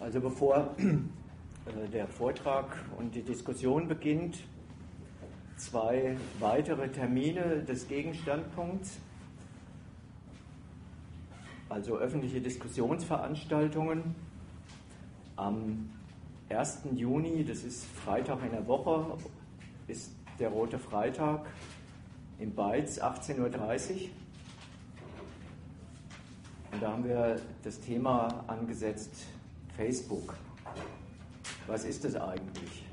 Also bevor äh, der Vortrag und die Diskussion beginnt, zwei weitere Termine des Gegenstandpunkts, also öffentliche Diskussionsveranstaltungen am 1. Juni, das ist Freitag in der Woche, ist der Rote Freitag im Beiz 18.30 Uhr. Und da haben wir das Thema angesetzt Facebook. Was ist das eigentlich?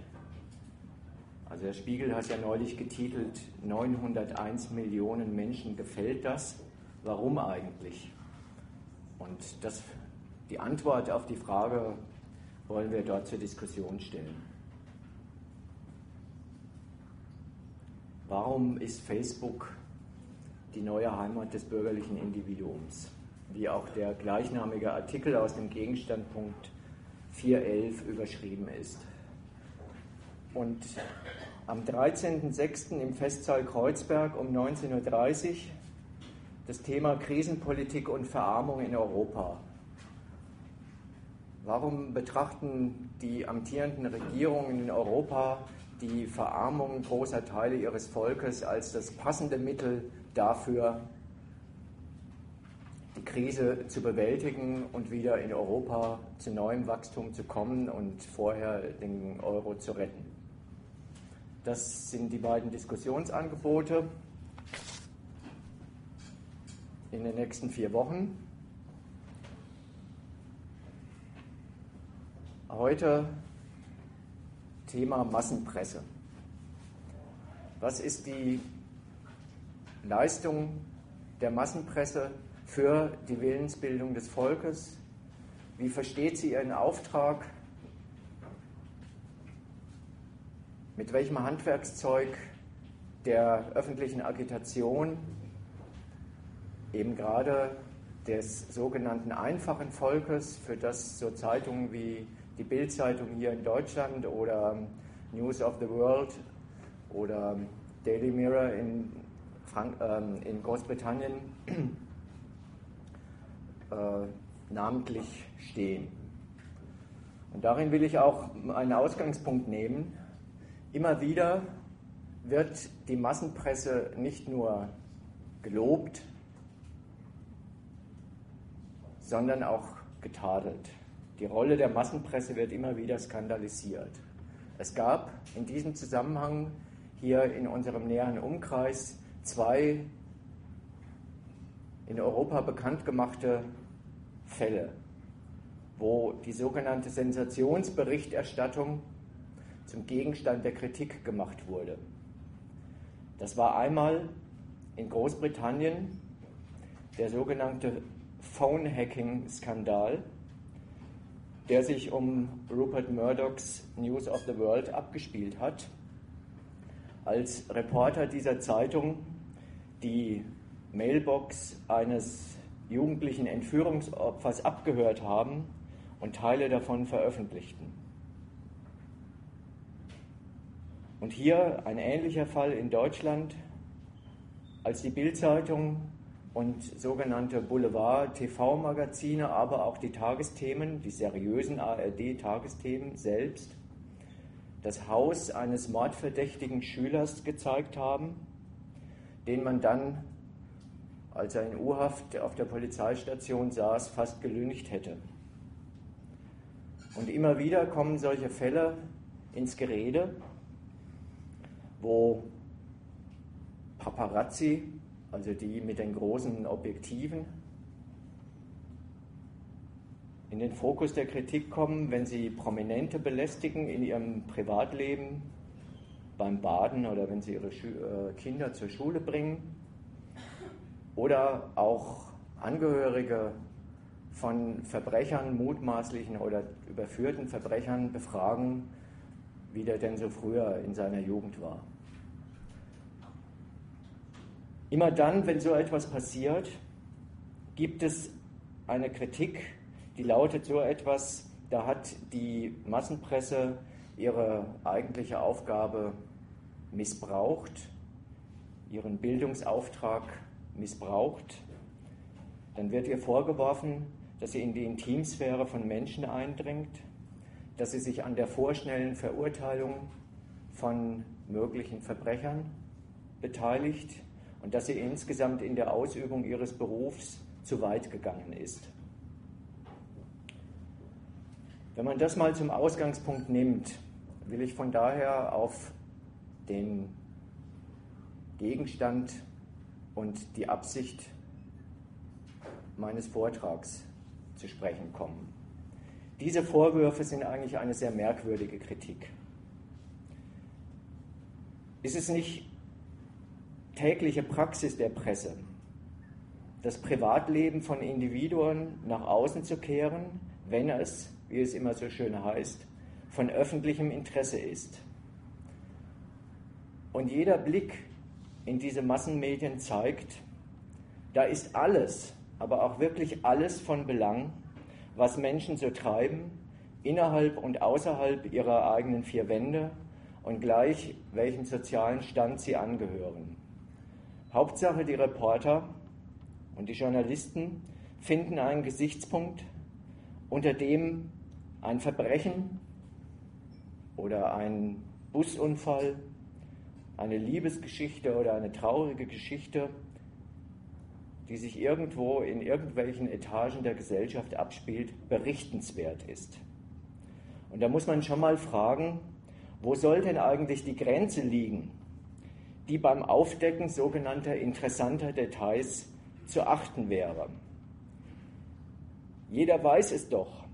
Also der Spiegel hat ja neulich getitelt, 901 Millionen Menschen gefällt das. Warum eigentlich? Und das, die Antwort auf die Frage wollen wir dort zur Diskussion stellen. Warum ist Facebook die neue Heimat des bürgerlichen Individuums? Wie auch der gleichnamige Artikel aus dem Gegenstandpunkt 411 überschrieben ist. Und am 13.06. im Festsaal Kreuzberg um 19.30 Uhr das Thema Krisenpolitik und Verarmung in Europa. Warum betrachten die amtierenden Regierungen in Europa die Verarmung großer Teile ihres Volkes als das passende Mittel dafür, die Krise zu bewältigen und wieder in Europa zu neuem Wachstum zu kommen und vorher den Euro zu retten. Das sind die beiden Diskussionsangebote in den nächsten vier Wochen. Heute Thema Massenpresse. Was ist die Leistung der Massenpresse für die Willensbildung des Volkes? Wie versteht sie ihren Auftrag? Mit welchem Handwerkszeug der öffentlichen Agitation, eben gerade des sogenannten einfachen Volkes, für das so Zeitungen wie die Bildzeitung hier in Deutschland oder News of the World oder Daily Mirror in, Frank äh, in Großbritannien äh, namentlich stehen. Und darin will ich auch einen Ausgangspunkt nehmen. Immer wieder wird die Massenpresse nicht nur gelobt, sondern auch getadelt. Die Rolle der Massenpresse wird immer wieder skandalisiert. Es gab in diesem Zusammenhang hier in unserem näheren Umkreis zwei in Europa bekannt gemachte Fälle, wo die sogenannte Sensationsberichterstattung zum Gegenstand der Kritik gemacht wurde. Das war einmal in Großbritannien der sogenannte Phone-Hacking-Skandal, der sich um Rupert Murdochs News of the World abgespielt hat. Als Reporter dieser Zeitung die Mailbox eines jugendlichen Entführungsopfers abgehört haben und Teile davon veröffentlichten. Und hier ein ähnlicher Fall in Deutschland, als die Bildzeitung und sogenannte Boulevard-TV-Magazine, aber auch die Tagesthemen, die seriösen ARD-Tagesthemen selbst, das Haus eines mordverdächtigen Schülers gezeigt haben, den man dann als er in U-Haft auf der Polizeistation saß, fast gelüncht hätte. Und immer wieder kommen solche Fälle ins Gerede, wo Paparazzi, also die mit den großen Objektiven, in den Fokus der Kritik kommen, wenn sie Prominente belästigen in ihrem Privatleben, beim Baden oder wenn sie ihre äh, Kinder zur Schule bringen oder auch Angehörige von Verbrechern, mutmaßlichen oder überführten Verbrechern befragen, wie der denn so früher in seiner Jugend war. Immer dann, wenn so etwas passiert, gibt es eine Kritik, die lautet so etwas, da hat die Massenpresse ihre eigentliche Aufgabe missbraucht, ihren Bildungsauftrag missbraucht, dann wird ihr vorgeworfen, dass sie in die Intimsphäre von Menschen eindringt, dass sie sich an der vorschnellen Verurteilung von möglichen Verbrechern beteiligt und dass sie insgesamt in der Ausübung ihres Berufs zu weit gegangen ist. Wenn man das mal zum Ausgangspunkt nimmt, will ich von daher auf den Gegenstand und die Absicht meines Vortrags zu sprechen kommen. Diese Vorwürfe sind eigentlich eine sehr merkwürdige Kritik. Ist es nicht tägliche Praxis der Presse, das Privatleben von Individuen nach außen zu kehren, wenn es, wie es immer so schön heißt, von öffentlichem Interesse ist? Und jeder Blick in diese Massenmedien zeigt, da ist alles, aber auch wirklich alles von Belang, was Menschen so treiben, innerhalb und außerhalb ihrer eigenen vier Wände und gleich welchen sozialen Stand sie angehören. Hauptsache, die Reporter und die Journalisten finden einen Gesichtspunkt, unter dem ein Verbrechen oder ein Busunfall, eine Liebesgeschichte oder eine traurige Geschichte die sich irgendwo in irgendwelchen Etagen der Gesellschaft abspielt, berichtenswert ist. Und da muss man schon mal fragen, wo soll denn eigentlich die Grenze liegen, die beim Aufdecken sogenannter interessanter Details zu achten wäre? Jeder weiß es doch,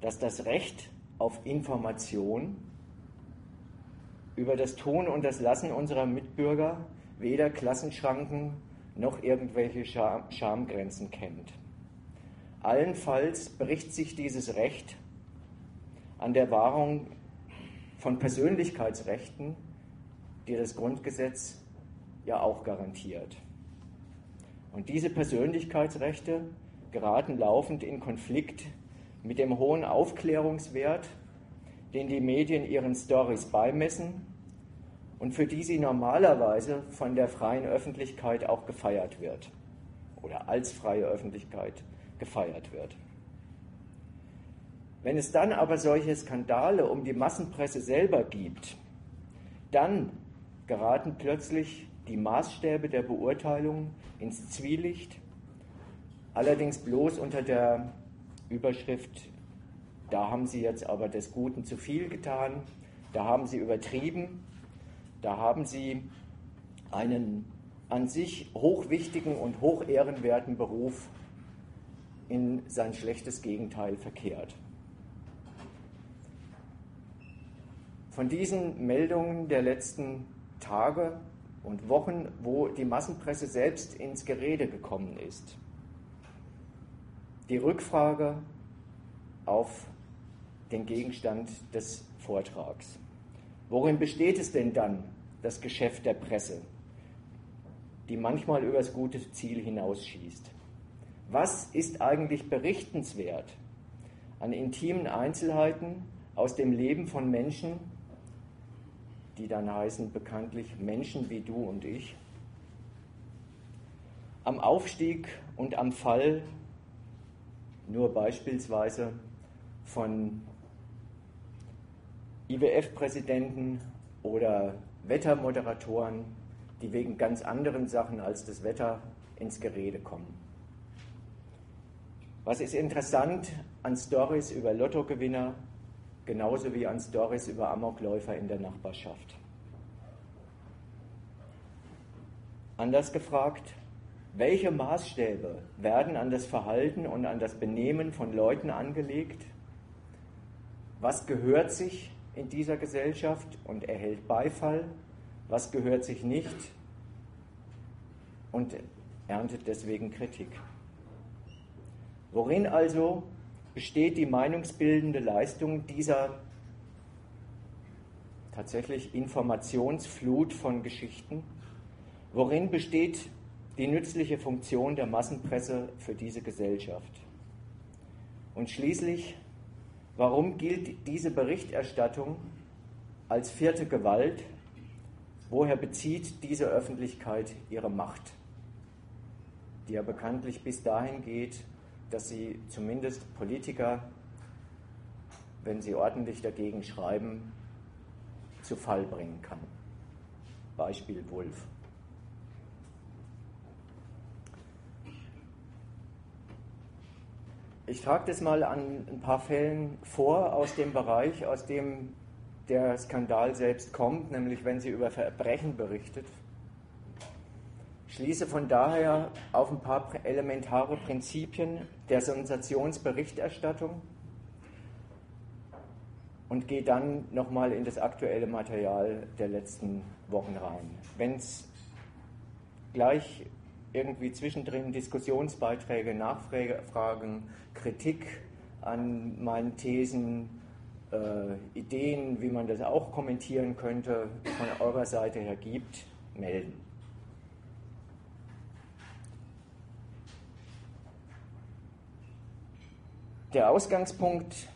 dass das Recht auf Information über das Tun und das Lassen unserer Mitbürger weder Klassenschranken noch irgendwelche Schamgrenzen kennt. Allenfalls bricht sich dieses Recht an der Wahrung von Persönlichkeitsrechten, die das Grundgesetz ja auch garantiert. Und diese Persönlichkeitsrechte geraten laufend in Konflikt mit dem hohen Aufklärungswert, den die Medien ihren Stories beimessen und für die sie normalerweise von der freien Öffentlichkeit auch gefeiert wird oder als freie Öffentlichkeit gefeiert wird. Wenn es dann aber solche Skandale um die Massenpresse selber gibt, dann geraten plötzlich die Maßstäbe der Beurteilung ins Zwielicht, allerdings bloß unter der Überschrift, da haben sie jetzt aber des Guten zu viel getan, da haben sie übertrieben da haben Sie einen an sich hochwichtigen und hochehrenwerten Beruf in sein schlechtes Gegenteil verkehrt. Von diesen Meldungen der letzten Tage und Wochen, wo die Massenpresse selbst ins Gerede gekommen ist, die Rückfrage auf den Gegenstand des Vortrags. Worin besteht es denn dann, das Geschäft der Presse, die manchmal übers gute Ziel hinausschießt. Was ist eigentlich berichtenswert an intimen Einzelheiten aus dem Leben von Menschen, die dann heißen bekanntlich Menschen wie du und ich, am Aufstieg und am Fall nur beispielsweise von IWF-Präsidenten oder Wettermoderatoren, die wegen ganz anderen Sachen als das Wetter ins Gerede kommen. Was ist interessant an Stories über Lottogewinner, genauso wie an Stories über Amokläufer in der Nachbarschaft? Anders gefragt, welche Maßstäbe werden an das Verhalten und an das Benehmen von Leuten angelegt? Was gehört sich in dieser Gesellschaft und erhält Beifall, was gehört sich nicht und erntet deswegen Kritik. Worin also besteht die meinungsbildende Leistung dieser tatsächlich Informationsflut von Geschichten? Worin besteht die nützliche Funktion der Massenpresse für diese Gesellschaft? Und schließlich, Warum gilt diese Berichterstattung als vierte Gewalt? Woher bezieht diese Öffentlichkeit ihre Macht, die ja bekanntlich bis dahin geht, dass sie zumindest Politiker, wenn sie ordentlich dagegen schreiben, zu Fall bringen kann. Beispiel Wulff. Ich trage das mal an ein paar Fällen vor aus dem Bereich, aus dem der Skandal selbst kommt, nämlich wenn sie über Verbrechen berichtet. Schließe von daher auf ein paar elementare Prinzipien der Sensationsberichterstattung und gehe dann nochmal in das aktuelle Material der letzten Wochen rein. Wenn es gleich irgendwie zwischendrin Diskussionsbeiträge, Nachfragen, Kritik an meinen Thesen, äh, Ideen, wie man das auch kommentieren könnte, von eurer Seite her gibt, melden. Der Ausgangspunkt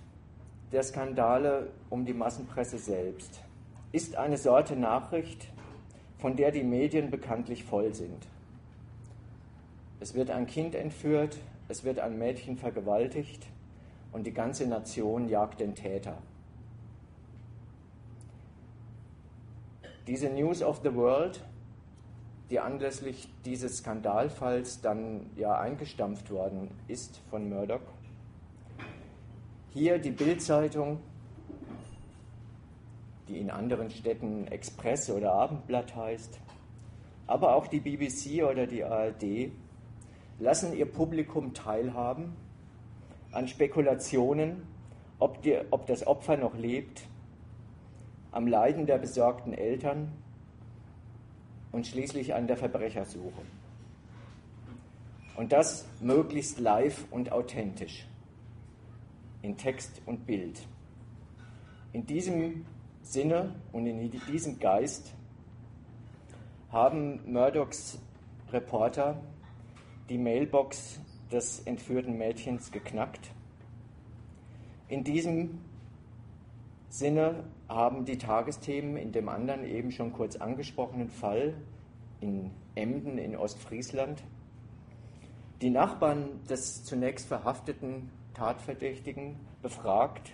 der Skandale um die Massenpresse selbst ist eine Sorte Nachricht, von der die Medien bekanntlich voll sind. Es wird ein Kind entführt, es wird ein Mädchen vergewaltigt und die ganze Nation jagt den Täter. Diese News of the World, die anlässlich dieses Skandalfalls dann ja eingestampft worden ist von Murdoch, hier die Bildzeitung, die in anderen Städten Express oder Abendblatt heißt, aber auch die BBC oder die ARD lassen ihr Publikum teilhaben an Spekulationen, ob, die, ob das Opfer noch lebt, am Leiden der besorgten Eltern und schließlich an der Verbrechersuche. Und das möglichst live und authentisch, in Text und Bild. In diesem Sinne und in diesem Geist haben Murdochs Reporter die Mailbox des entführten Mädchens geknackt. In diesem Sinne haben die Tagesthemen in dem anderen eben schon kurz angesprochenen Fall in Emden in Ostfriesland die Nachbarn des zunächst verhafteten Tatverdächtigen befragt,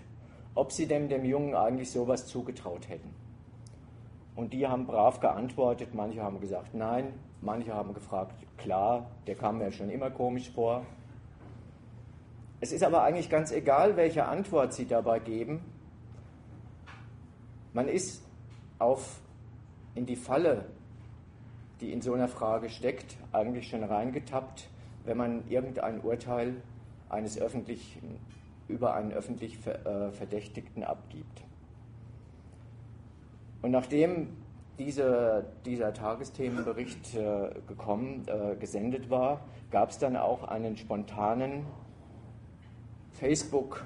ob sie dem, dem Jungen eigentlich sowas zugetraut hätten. Und die haben brav geantwortet, manche haben gesagt nein, Manche haben gefragt, klar, der kam mir schon immer komisch vor. Es ist aber eigentlich ganz egal, welche Antwort Sie dabei geben. Man ist auf, in die Falle, die in so einer Frage steckt, eigentlich schon reingetappt, wenn man irgendein Urteil eines öffentlichen, über einen öffentlich äh, Verdächtigten abgibt. Und nachdem diese, dieser Tagesthemenbericht äh, gekommen, äh, gesendet war, gab es dann auch einen spontanen Facebook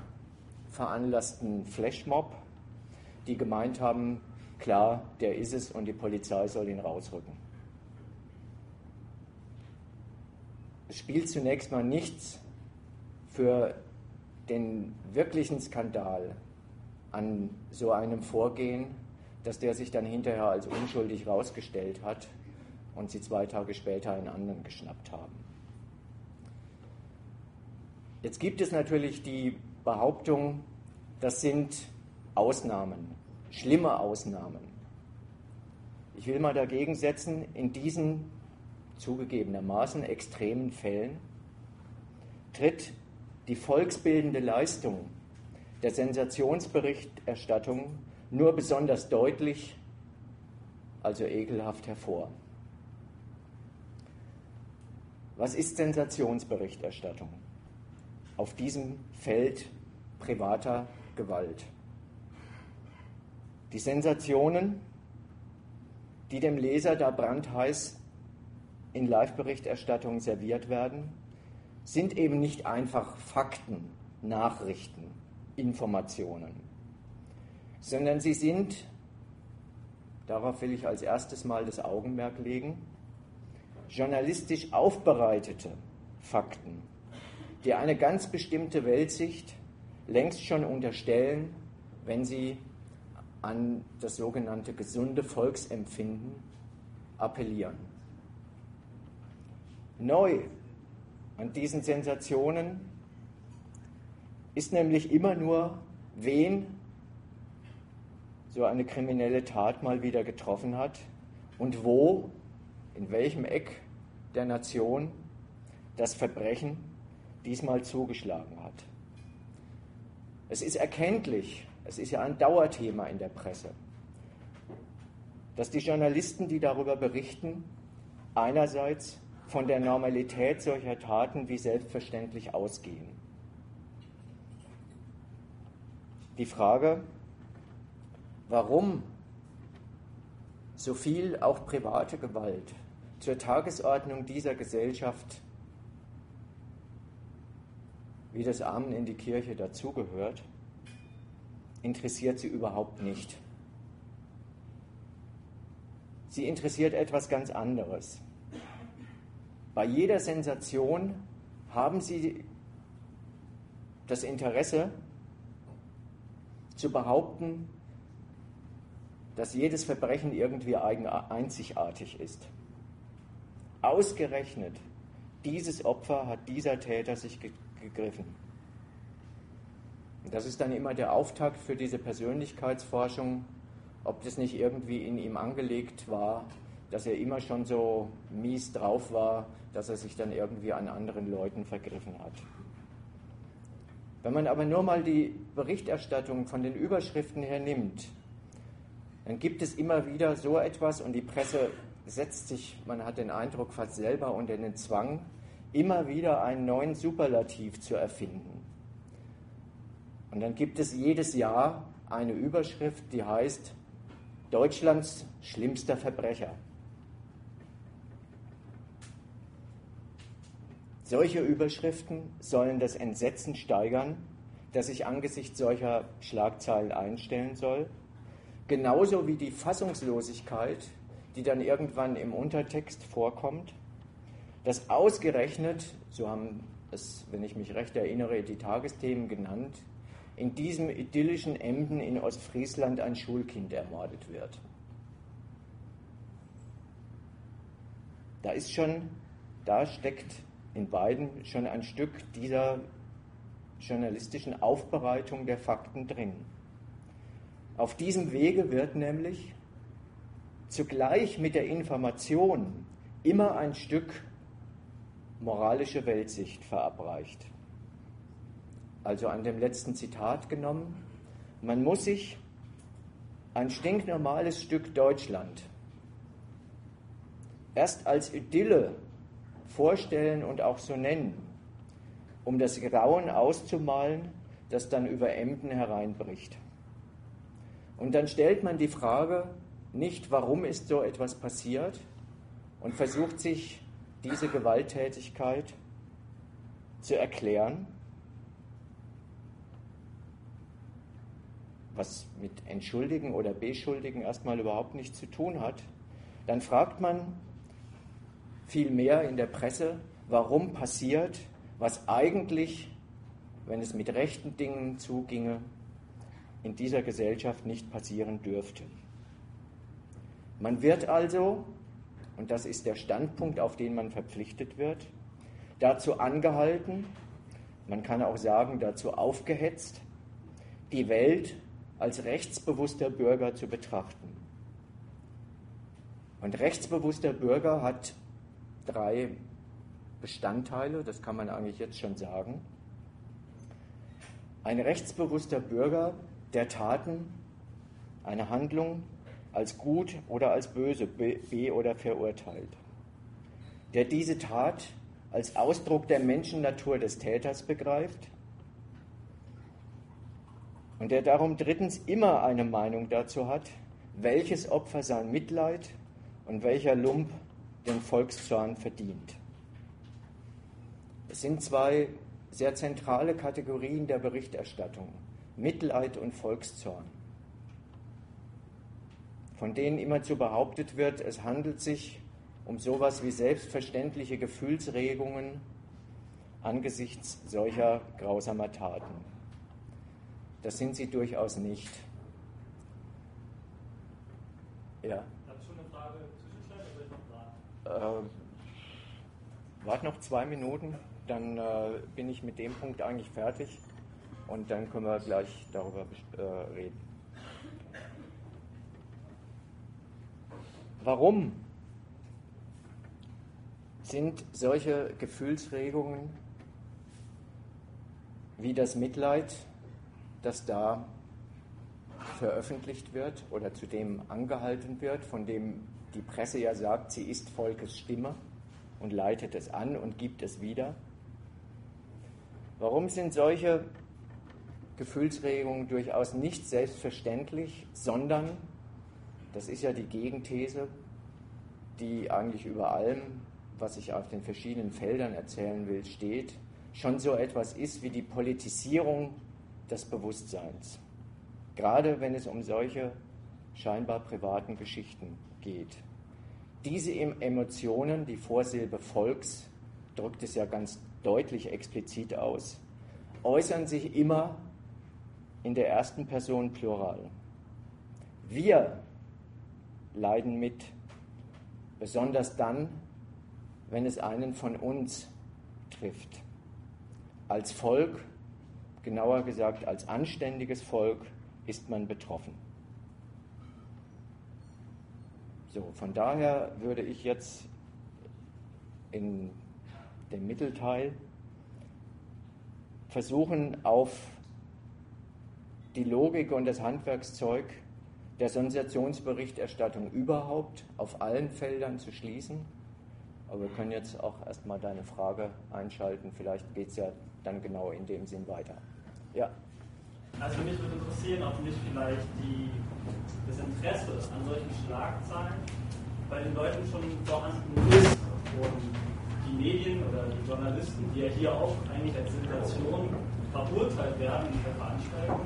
veranlassten Flashmob, die gemeint haben, klar, der ist es und die Polizei soll ihn rausrücken. Es spielt zunächst mal nichts für den wirklichen Skandal an so einem Vorgehen dass der sich dann hinterher als unschuldig herausgestellt hat und sie zwei Tage später einen anderen geschnappt haben. Jetzt gibt es natürlich die Behauptung, das sind Ausnahmen, schlimme Ausnahmen. Ich will mal dagegen setzen, in diesen zugegebenermaßen extremen Fällen tritt die volksbildende Leistung der Sensationsberichterstattung nur besonders deutlich, also ekelhaft hervor. Was ist Sensationsberichterstattung auf diesem Feld privater Gewalt? Die Sensationen, die dem Leser da brandheiß in Live-Berichterstattung serviert werden, sind eben nicht einfach Fakten, Nachrichten, Informationen sondern sie sind, darauf will ich als erstes Mal das Augenmerk legen, journalistisch aufbereitete Fakten, die eine ganz bestimmte Weltsicht längst schon unterstellen, wenn sie an das sogenannte gesunde Volksempfinden appellieren. Neu an diesen Sensationen ist nämlich immer nur, wen so eine kriminelle Tat mal wieder getroffen hat und wo, in welchem Eck der Nation das Verbrechen diesmal zugeschlagen hat. Es ist erkenntlich, es ist ja ein Dauerthema in der Presse, dass die Journalisten, die darüber berichten, einerseits von der Normalität solcher Taten wie selbstverständlich ausgehen. Die Frage, warum so viel auch private Gewalt zur Tagesordnung dieser Gesellschaft wie das Amen in die Kirche dazugehört, interessiert sie überhaupt nicht. Sie interessiert etwas ganz anderes. Bei jeder Sensation haben sie das Interesse zu behaupten, dass jedes Verbrechen irgendwie eigen, einzigartig ist. Ausgerechnet dieses Opfer hat dieser Täter sich gegriffen. Und das ist dann immer der Auftakt für diese Persönlichkeitsforschung, ob das nicht irgendwie in ihm angelegt war, dass er immer schon so mies drauf war, dass er sich dann irgendwie an anderen Leuten vergriffen hat. Wenn man aber nur mal die Berichterstattung von den Überschriften her nimmt, dann gibt es immer wieder so etwas und die Presse setzt sich, man hat den Eindruck, fast selber unter den Zwang, immer wieder einen neuen Superlativ zu erfinden. Und dann gibt es jedes Jahr eine Überschrift, die heißt Deutschlands schlimmster Verbrecher. Solche Überschriften sollen das Entsetzen steigern, das sich angesichts solcher Schlagzeilen einstellen soll, genauso wie die Fassungslosigkeit, die dann irgendwann im Untertext vorkommt dass ausgerechnet, so haben es, wenn ich mich recht erinnere, die Tagesthemen genannt, in diesem idyllischen Emden in Ostfriesland ein Schulkind ermordet wird. Da ist schon, da steckt in beiden schon ein Stück dieser journalistischen Aufbereitung der Fakten drin. Auf diesem Wege wird nämlich zugleich mit der Information immer ein Stück moralische Weltsicht verabreicht. Also an dem letzten Zitat genommen, man muss sich ein stinknormales Stück Deutschland erst als Idylle vorstellen und auch so nennen, um das Grauen auszumalen, das dann über Emden hereinbricht. Und dann stellt man die Frage nicht, warum ist so etwas passiert und versucht sich diese Gewalttätigkeit zu erklären, was mit Entschuldigen oder Beschuldigen erstmal überhaupt nichts zu tun hat, dann fragt man vielmehr in der Presse, warum passiert, was eigentlich, wenn es mit rechten Dingen zuginge, in dieser Gesellschaft nicht passieren dürfte. Man wird also und das ist der Standpunkt, auf den man verpflichtet wird, dazu angehalten, man kann auch sagen dazu aufgehetzt, die Welt als rechtsbewusster Bürger zu betrachten. Und rechtsbewusster Bürger hat drei Bestandteile, das kann man eigentlich jetzt schon sagen. Ein rechtsbewusster Bürger, der Taten, eine Handlung als gut oder als böse be- oder verurteilt, der diese Tat als Ausdruck der Menschennatur des Täters begreift und der darum drittens immer eine Meinung dazu hat, welches Opfer sein Mitleid und welcher Lump den Volkszorn verdient. Es sind zwei sehr zentrale Kategorien der Berichterstattung, Mitleid und Volkszorn von denen immerzu behauptet wird, es handelt sich um sowas wie selbstverständliche Gefühlsregungen angesichts solcher grausamer Taten. Das sind sie durchaus nicht. Ja. Dazu eine Frage zwischenstellen oder ich noch warten? Äh, wart noch zwei Minuten, dann äh, bin ich mit dem Punkt eigentlich fertig. Und dann können wir gleich darüber äh, reden. Warum sind solche Gefühlsregungen wie das Mitleid, das da veröffentlicht wird oder zu dem angehalten wird, von dem die Presse ja sagt, sie ist Volkes Stimme und leitet es an und gibt es wieder. Warum sind solche Gefühlsregungen durchaus nicht selbstverständlich, sondern, das ist ja die Gegenthese, die eigentlich über allem, was ich auf den verschiedenen Feldern erzählen will, steht, schon so etwas ist wie die Politisierung des Bewusstseins. Gerade wenn es um solche scheinbar privaten Geschichten geht. Diese Emotionen, die Vorsilbe Volks, drückt es ja ganz deutlich explizit aus, äußern sich immer in der ersten Person Plural. Wir leiden mit, besonders dann, wenn es einen von uns trifft. Als Volk, genauer gesagt als anständiges Volk, ist man betroffen. So, von daher würde ich jetzt in dem Mittelteil versuchen, auf die Logik und das Handwerkszeug der Sensationsberichterstattung überhaupt auf allen Feldern zu schließen. Aber wir können jetzt auch erstmal deine Frage einschalten. Vielleicht geht es ja dann genau in dem Sinn weiter. Ja. Also mich würde interessieren, ob nicht vielleicht die, das Interesse an solchen Schlagzeilen bei den Leuten schon vorhanden ist und die Medien oder die Journalisten, die ja hier auch eigentlich als Sensation verurteilt werden in der Veranstaltung,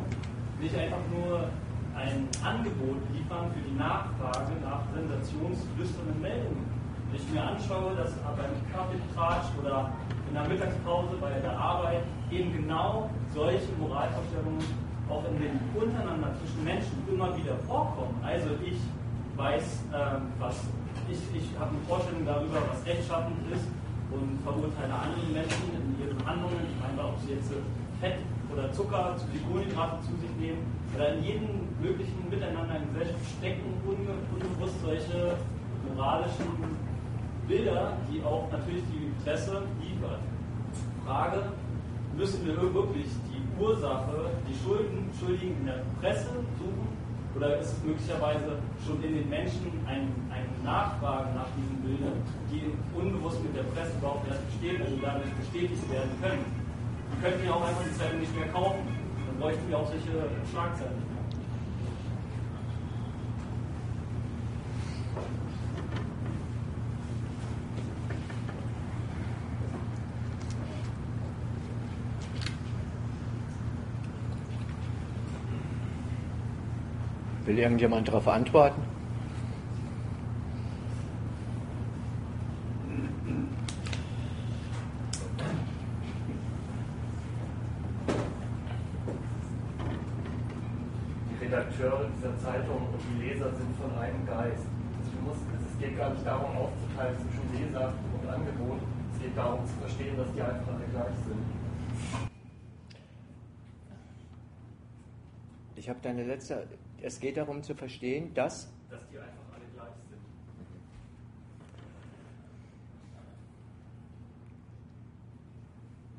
nicht einfach nur ein Angebot liefern für die Nachfrage nach sensationslüsternen Meldungen. Wenn ich mir anschaue, dass beim Kaffeetratsch oder in der Mittagspause bei der Arbeit eben genau solche Moralvorstellungen auch in den untereinander zwischen Menschen immer wieder vorkommen. Also ich weiß, ähm, was ich, ich habe eine Vorstellung darüber, was rechtschaffend ist und verurteile andere Menschen in ihren Handlungen. Ich meine, ob sie jetzt Fett oder Zucker, zu viel Kohlenhydrate zu sich nehmen oder in jedem möglichen Miteinander in Gesellschaft stecken unbewusst solche moralischen Bilder, die auch natürlich die Presse liefert. Frage, müssen wir wirklich die Ursache, die Schulden, Schuldigen in der Presse suchen? Oder ist es möglicherweise schon in den Menschen ein, ein Nachfrage nach diesen Bildern, die unbewusst mit der Presse überhaupt erst bestehen und dadurch bestätigt werden können? Wir könnten ja auch einfach die Zeitung nicht mehr kaufen. Dann bräuchten wir auch solche Schlagzeilen nicht mehr. Will irgendjemand darauf antworten? Die Redakteure dieser Zeitung und die Leser sind von einem Geist. Also es geht gar nicht darum aufzuteilen zwischen Leser und Angebot. Es geht darum zu verstehen, dass die einfach alle gleich sind. Ich habe deine letzte es geht darum zu verstehen, dass. Dass die einfach alle gleich sind.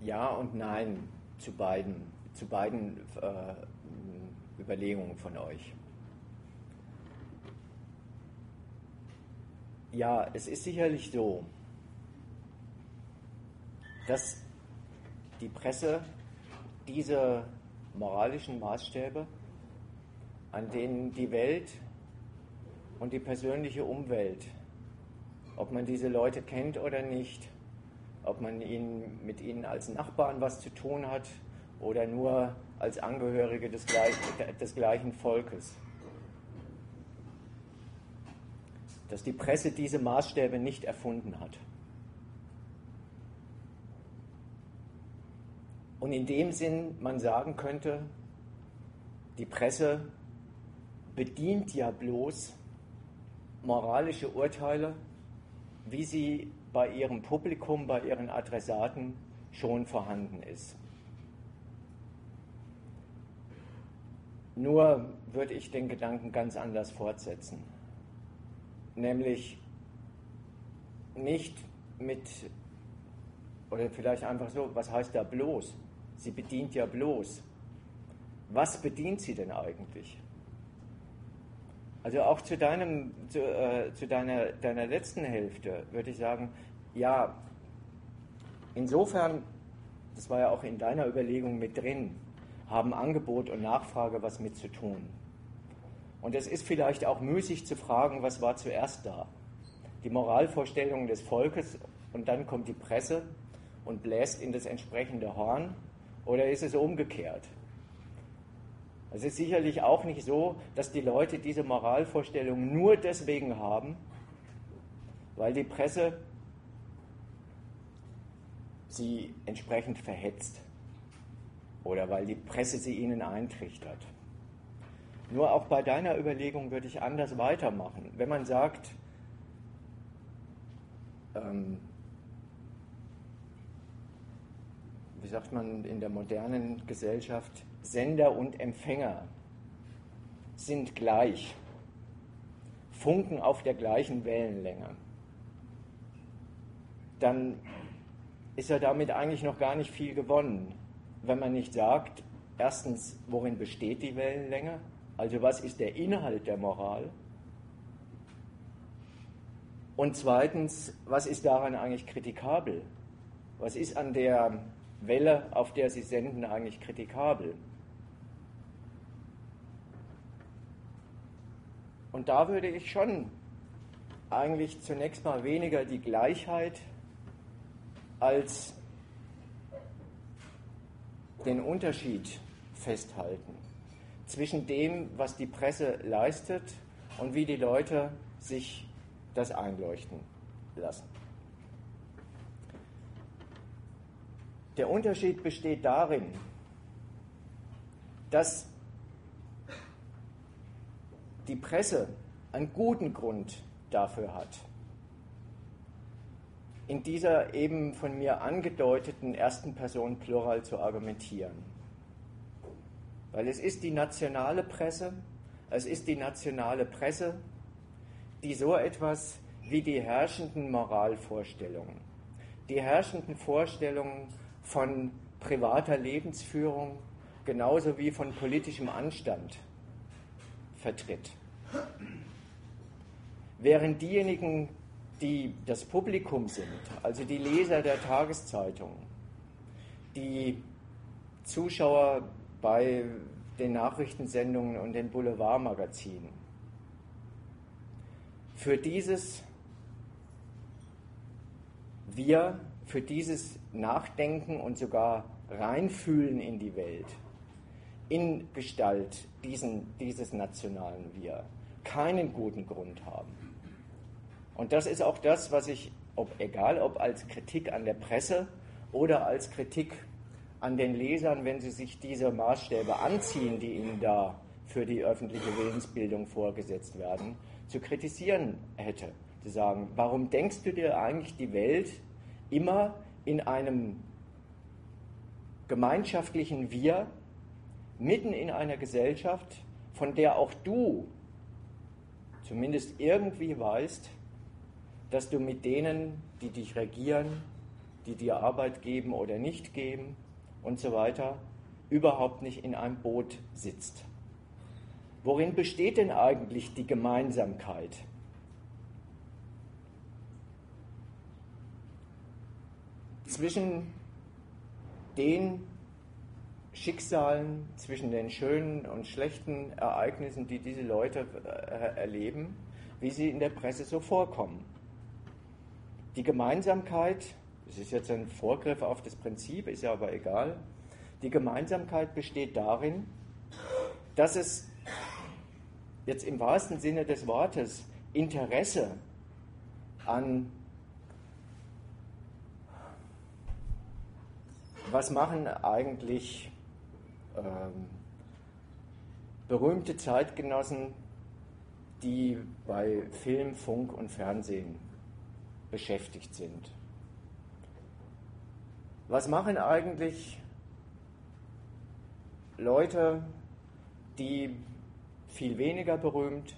Ja und nein zu beiden, zu beiden äh, Überlegungen von euch. Ja, es ist sicherlich so, dass die Presse diese moralischen Maßstäbe an denen die Welt und die persönliche Umwelt, ob man diese Leute kennt oder nicht, ob man ihnen, mit ihnen als Nachbarn was zu tun hat oder nur als Angehörige des, gleich, des gleichen Volkes. Dass die Presse diese Maßstäbe nicht erfunden hat. Und in dem Sinn man sagen könnte, die Presse bedient ja bloß moralische Urteile, wie sie bei ihrem Publikum, bei ihren Adressaten schon vorhanden ist. Nur würde ich den Gedanken ganz anders fortsetzen. Nämlich nicht mit, oder vielleicht einfach so, was heißt da bloß? Sie bedient ja bloß. Was bedient sie denn eigentlich? Also auch zu, deinem, zu, äh, zu deiner, deiner letzten Hälfte würde ich sagen, ja, insofern, das war ja auch in deiner Überlegung mit drin, haben Angebot und Nachfrage was mit zu tun. Und es ist vielleicht auch müßig zu fragen, was war zuerst da? Die Moralvorstellungen des Volkes und dann kommt die Presse und bläst in das entsprechende Horn oder ist es umgekehrt? Es ist sicherlich auch nicht so, dass die Leute diese Moralvorstellungen nur deswegen haben, weil die Presse sie entsprechend verhetzt oder weil die Presse sie ihnen eintrichtert. Nur auch bei deiner Überlegung würde ich anders weitermachen. Wenn man sagt, ähm, wie sagt man in der modernen Gesellschaft, Sender und Empfänger sind gleich, funken auf der gleichen Wellenlänge, dann ist ja damit eigentlich noch gar nicht viel gewonnen, wenn man nicht sagt, erstens, worin besteht die Wellenlänge, also was ist der Inhalt der Moral, und zweitens, was ist daran eigentlich kritikabel? Was ist an der Welle, auf der Sie senden, eigentlich kritikabel? Und da würde ich schon eigentlich zunächst mal weniger die Gleichheit als den Unterschied festhalten zwischen dem, was die Presse leistet und wie die Leute sich das einleuchten lassen. Der Unterschied besteht darin, dass die Presse einen guten Grund dafür hat, in dieser eben von mir angedeuteten ersten Person Plural zu argumentieren. Weil es ist die nationale Presse, es ist die nationale Presse, die so etwas wie die herrschenden Moralvorstellungen, die herrschenden Vorstellungen von privater Lebensführung genauso wie von politischem Anstand vertritt. Während diejenigen, die das Publikum sind, also die Leser der Tageszeitung, die Zuschauer bei den Nachrichtensendungen und den Boulevardmagazinen, für dieses wir, für dieses Nachdenken und sogar reinfühlen in die Welt, in Gestalt diesen, dieses nationalen Wir, keinen guten Grund haben. Und das ist auch das, was ich, ob, egal ob als Kritik an der Presse oder als Kritik an den Lesern, wenn sie sich diese Maßstäbe anziehen, die ihnen da für die öffentliche Willensbildung vorgesetzt werden, zu kritisieren hätte. Zu sagen, warum denkst du dir eigentlich die Welt immer in einem gemeinschaftlichen Wir, mitten in einer Gesellschaft, von der auch du zumindest irgendwie weißt, dass du mit denen, die dich regieren, die dir Arbeit geben oder nicht geben und so weiter, überhaupt nicht in einem Boot sitzt. Worin besteht denn eigentlich die Gemeinsamkeit? Zwischen den Schicksalen, zwischen den schönen und schlechten Ereignissen, die diese Leute äh, erleben, wie sie in der Presse so vorkommen. Die Gemeinsamkeit, das ist jetzt ein Vorgriff auf das Prinzip, ist ja aber egal, die Gemeinsamkeit besteht darin, dass es jetzt im wahrsten Sinne des Wortes Interesse an was machen eigentlich ähm, berühmte Zeitgenossen, die bei Film, Funk und Fernsehen beschäftigt sind. Was machen eigentlich Leute, die viel weniger berühmt,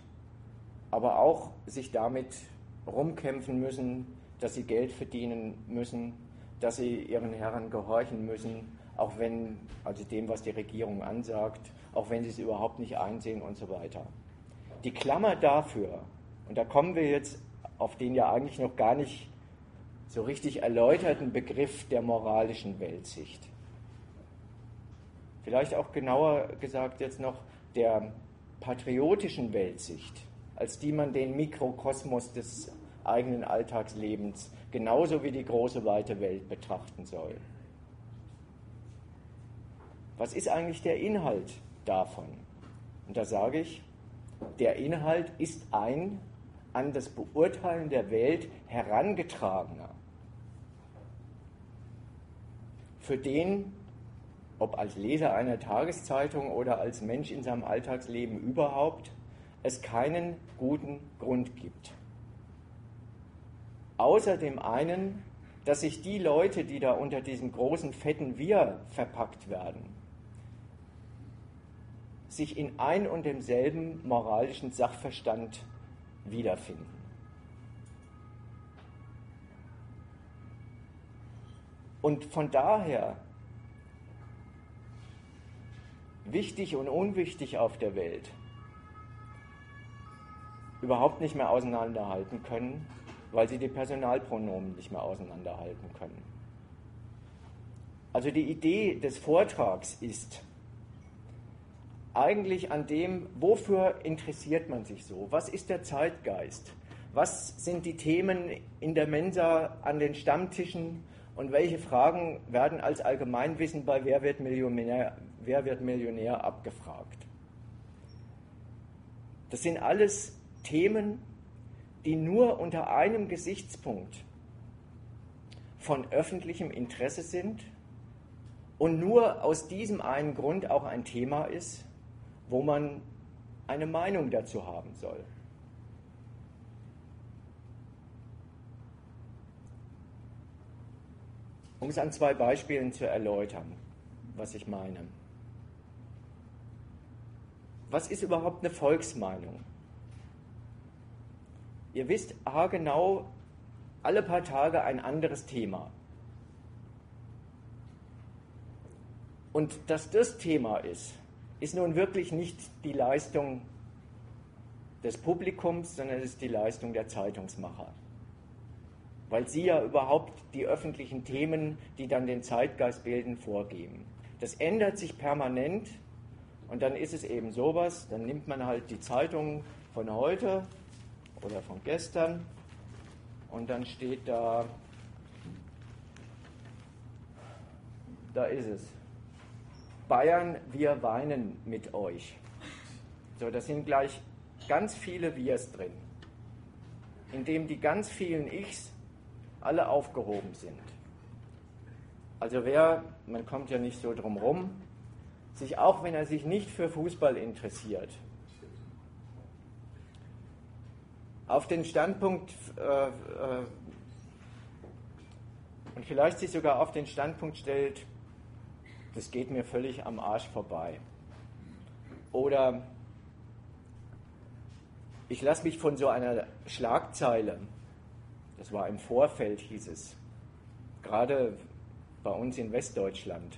aber auch sich damit rumkämpfen müssen, dass sie Geld verdienen müssen, dass sie ihren Herren gehorchen müssen, auch wenn, also dem, was die Regierung ansagt, auch wenn sie es überhaupt nicht einsehen und so weiter. Die Klammer dafür, und da kommen wir jetzt auf den ja eigentlich noch gar nicht so richtig erläuterten Begriff der moralischen Weltsicht. Vielleicht auch genauer gesagt jetzt noch der patriotischen Weltsicht, als die man den Mikrokosmos des eigenen Alltagslebens genauso wie die große weite Welt betrachten soll. Was ist eigentlich der Inhalt davon? Und da sage ich, der Inhalt ist ein an das Beurteilen der Welt herangetragener, für den, ob als Leser einer Tageszeitung oder als Mensch in seinem Alltagsleben überhaupt, es keinen guten Grund gibt. Außer dem einen, dass sich die Leute, die da unter diesem großen fetten Wir verpackt werden, sich in ein und demselben moralischen Sachverstand wiederfinden. Und von daher wichtig und unwichtig auf der Welt überhaupt nicht mehr auseinanderhalten können, weil sie die Personalpronomen nicht mehr auseinanderhalten können. Also die Idee des Vortrags ist eigentlich an dem, wofür interessiert man sich so? Was ist der Zeitgeist? Was sind die Themen in der Mensa an den Stammtischen und welche Fragen werden als Allgemeinwissen bei Wer wird Millionär, Wer wird Millionär abgefragt? Das sind alles Themen, die nur unter einem Gesichtspunkt von öffentlichem Interesse sind und nur aus diesem einen Grund auch ein Thema ist, wo man eine Meinung dazu haben soll. Um es an zwei Beispielen zu erläutern, was ich meine. Was ist überhaupt eine Volksmeinung? Ihr wisst haargenau, alle paar Tage ein anderes Thema. Und dass das Thema ist, ist nun wirklich nicht die Leistung des Publikums, sondern es ist die Leistung der Zeitungsmacher. Weil sie ja überhaupt die öffentlichen Themen, die dann den Zeitgeist bilden, vorgeben. Das ändert sich permanent und dann ist es eben sowas, dann nimmt man halt die Zeitungen von heute oder von gestern und dann steht da, da ist es. Bayern, wir weinen mit euch. So, da sind gleich ganz viele Wirs drin, in dem die ganz vielen Ichs alle aufgehoben sind. Also wer, man kommt ja nicht so drum rum, sich auch wenn er sich nicht für Fußball interessiert, auf den Standpunkt äh, äh, und vielleicht sich sogar auf den Standpunkt stellt, das geht mir völlig am Arsch vorbei. Oder ich lasse mich von so einer Schlagzeile, das war im Vorfeld, hieß es, gerade bei uns in Westdeutschland,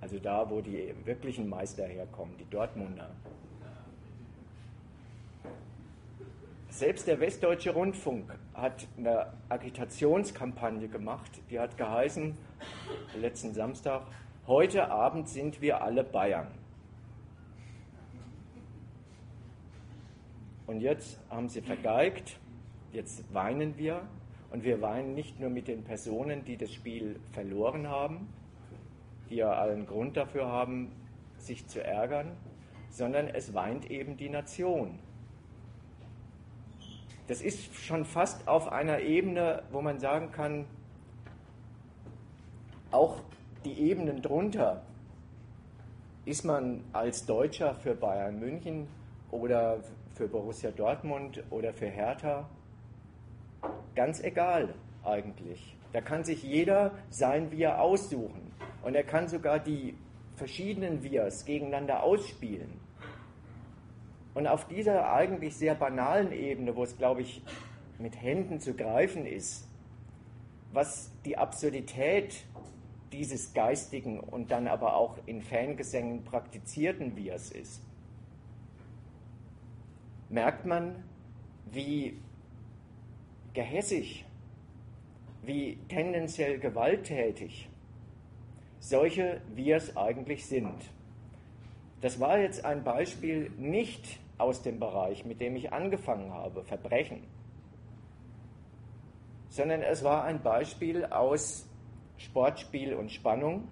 also da, wo die wirklichen Meister herkommen, die Dortmunder, Selbst der Westdeutsche Rundfunk hat eine Agitationskampagne gemacht, die hat geheißen, letzten Samstag, heute Abend sind wir alle Bayern. Und jetzt haben sie vergeigt, jetzt weinen wir. Und wir weinen nicht nur mit den Personen, die das Spiel verloren haben, die ja allen Grund dafür haben, sich zu ärgern, sondern es weint eben die Nation. Das ist schon fast auf einer Ebene, wo man sagen kann, auch die Ebenen drunter. Ist man als Deutscher für Bayern München oder für Borussia Dortmund oder für Hertha? Ganz egal eigentlich. Da kann sich jeder sein Wir aussuchen. Und er kann sogar die verschiedenen Wirs gegeneinander ausspielen. Und auf dieser eigentlich sehr banalen Ebene, wo es, glaube ich, mit Händen zu greifen ist, was die Absurdität dieses geistigen und dann aber auch in Fangesängen praktizierten Wirs ist, merkt man, wie gehässig, wie tendenziell gewalttätig solche Wirs eigentlich sind. Das war jetzt ein Beispiel nicht aus dem Bereich, mit dem ich angefangen habe, Verbrechen, sondern es war ein Beispiel aus Sportspiel und Spannung,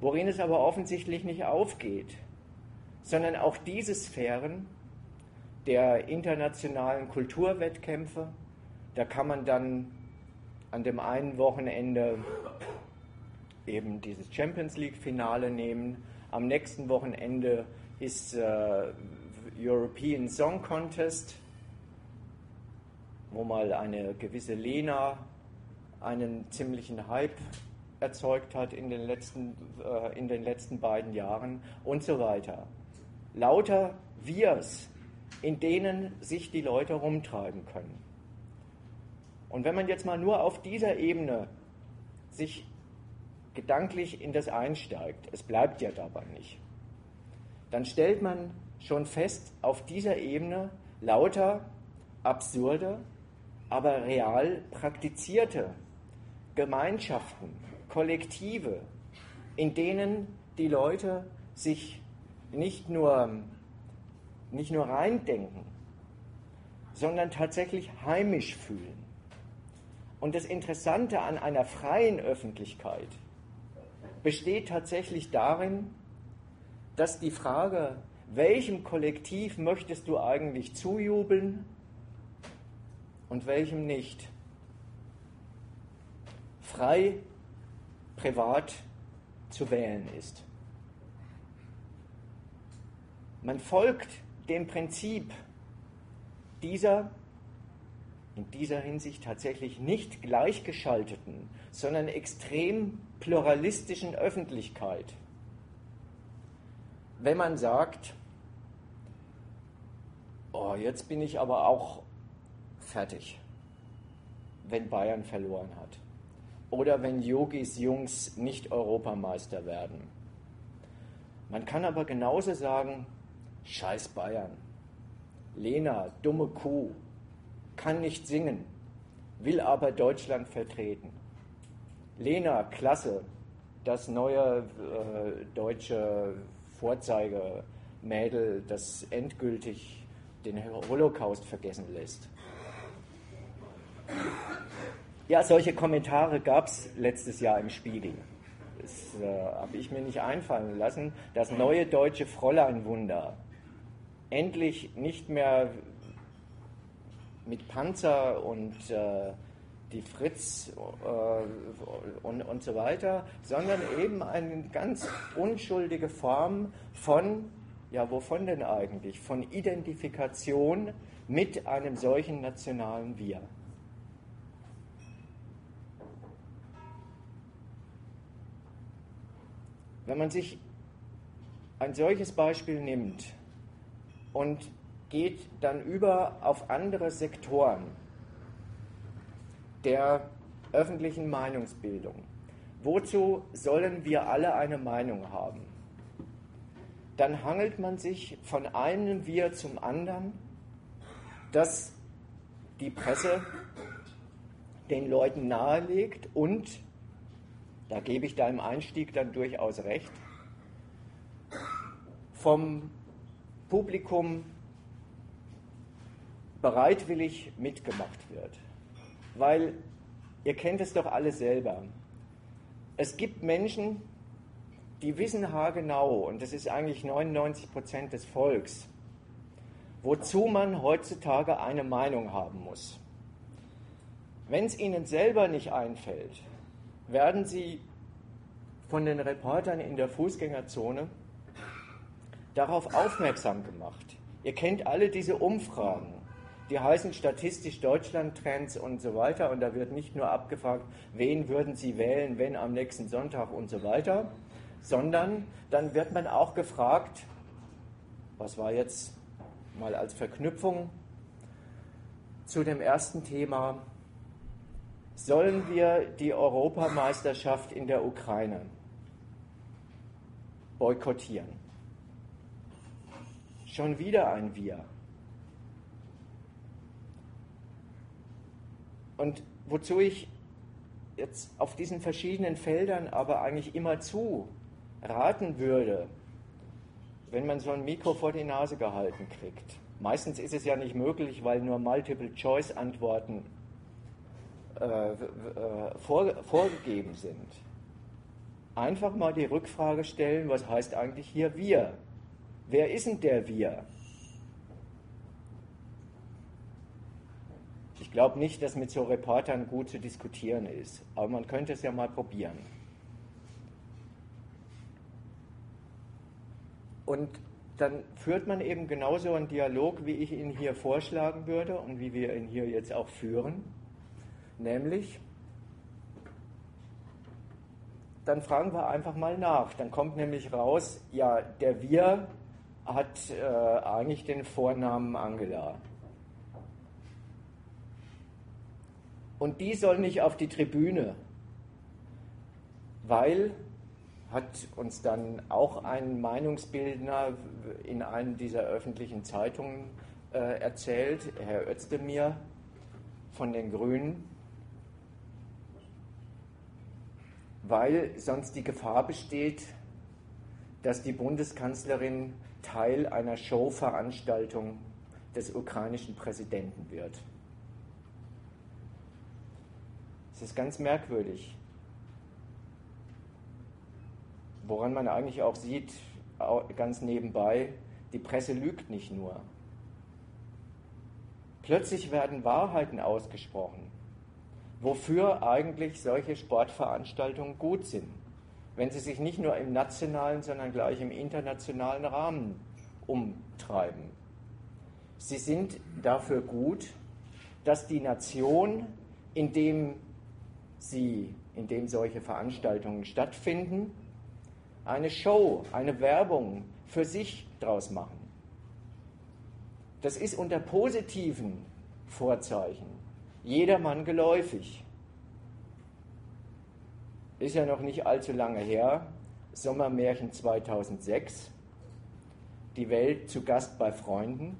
worin es aber offensichtlich nicht aufgeht, sondern auch diese Sphären der internationalen Kulturwettkämpfe, da kann man dann an dem einen Wochenende eben dieses Champions League-Finale nehmen, am nächsten Wochenende ist äh, European Song Contest, wo mal eine gewisse Lena einen ziemlichen Hype erzeugt hat in den letzten, äh, in den letzten beiden Jahren und so weiter. Lauter Wirs, in denen sich die Leute rumtreiben können. Und wenn man jetzt mal nur auf dieser Ebene sich gedanklich in das einsteigt, es bleibt ja dabei nicht, dann stellt man schon fest, auf dieser Ebene lauter absurde, aber real praktizierte Gemeinschaften, Kollektive, in denen die Leute sich nicht nur, nicht nur reindenken, sondern tatsächlich heimisch fühlen. Und das Interessante an einer freien Öffentlichkeit besteht tatsächlich darin, dass die Frage, welchem Kollektiv möchtest du eigentlich zujubeln und welchem nicht, frei privat zu wählen ist. Man folgt dem Prinzip dieser in dieser Hinsicht tatsächlich nicht gleichgeschalteten, sondern extrem pluralistischen Öffentlichkeit. Wenn man sagt, oh, jetzt bin ich aber auch fertig, wenn Bayern verloren hat oder wenn Yogis Jungs nicht Europameister werden. Man kann aber genauso sagen, scheiß Bayern, Lena, dumme Kuh, kann nicht singen, will aber Deutschland vertreten. Lena, klasse, das neue äh, deutsche Vorzeigemädel, das endgültig den Holocaust vergessen lässt. Ja, solche Kommentare gab es letztes Jahr im Spiegel. Das äh, habe ich mir nicht einfallen lassen. Das neue deutsche Fräuleinwunder. Endlich nicht mehr mit Panzer und äh, die Fritz äh, und, und so weiter, sondern eben eine ganz unschuldige Form von, ja, wovon denn eigentlich? Von Identifikation mit einem solchen nationalen Wir. Wenn man sich ein solches Beispiel nimmt und geht dann über auf andere Sektoren der öffentlichen Meinungsbildung. Wozu sollen wir alle eine Meinung haben? Dann hangelt man sich von einem Wir zum anderen, dass die Presse den Leuten nahelegt und, da gebe ich deinem Einstieg dann durchaus recht, vom Publikum bereitwillig mitgemacht wird. Weil ihr kennt es doch alle selber. Es gibt Menschen, die wissen haargenau, und das ist eigentlich 99 Prozent des Volks, wozu man heutzutage eine Meinung haben muss. Wenn es ihnen selber nicht einfällt, werden sie von den Reportern in der Fußgängerzone darauf aufmerksam gemacht. Ihr kennt alle diese Umfragen die heißen statistisch Deutschland-Trends und so weiter. Und da wird nicht nur abgefragt, wen würden Sie wählen, wenn am nächsten Sonntag und so weiter, sondern dann wird man auch gefragt, was war jetzt mal als Verknüpfung zu dem ersten Thema, sollen wir die Europameisterschaft in der Ukraine boykottieren? Schon wieder ein Wir. Und wozu ich jetzt auf diesen verschiedenen Feldern aber eigentlich immer zu raten würde, wenn man so ein Mikro vor die Nase gehalten kriegt. Meistens ist es ja nicht möglich, weil nur Multiple-Choice-Antworten äh, äh, vor, vorgegeben sind. Einfach mal die Rückfrage stellen, was heißt eigentlich hier wir? Wer ist denn der wir? Ich glaube nicht, dass mit so Reportern gut zu diskutieren ist, aber man könnte es ja mal probieren. Und dann führt man eben genauso einen Dialog, wie ich ihn hier vorschlagen würde und wie wir ihn hier jetzt auch führen. Nämlich, dann fragen wir einfach mal nach. Dann kommt nämlich raus, ja, der Wir hat äh, eigentlich den Vornamen Angela. Und die soll nicht auf die Tribüne, weil hat uns dann auch ein Meinungsbildner in einer dieser öffentlichen Zeitungen äh, erzählt, Herr Özdemir von den Grünen, weil sonst die Gefahr besteht, dass die Bundeskanzlerin Teil einer Showveranstaltung des ukrainischen Präsidenten wird. Es ist ganz merkwürdig woran man eigentlich auch sieht, ganz nebenbei, die Presse lügt nicht nur. Plötzlich werden Wahrheiten ausgesprochen, wofür eigentlich solche Sportveranstaltungen gut sind, wenn sie sich nicht nur im nationalen, sondern gleich im internationalen Rahmen umtreiben. Sie sind dafür gut, dass die Nation, in dem sie, in dem solche Veranstaltungen stattfinden, eine Show, eine Werbung für sich draus machen. Das ist unter positiven Vorzeichen jedermann geläufig. Ist ja noch nicht allzu lange her, Sommermärchen 2006, die Welt zu Gast bei Freunden,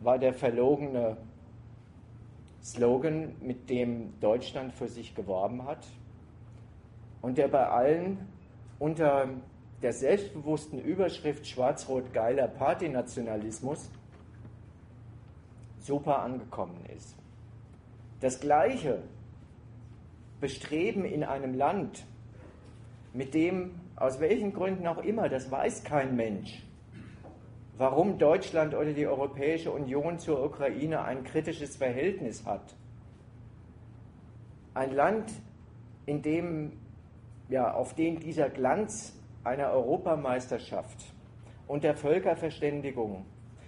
war der verlogene Slogan, mit dem Deutschland für sich geworben hat und der bei allen unter der selbstbewussten Überschrift Schwarz-Rot geiler Partynationalismus super angekommen ist. Das gleiche Bestreben in einem Land, mit dem, aus welchen Gründen auch immer, das weiß kein Mensch, warum Deutschland oder die Europäische Union zur Ukraine ein kritisches Verhältnis hat. Ein Land, in dem ja, auf den dieser Glanz einer Europameisterschaft und der Völkerverständigung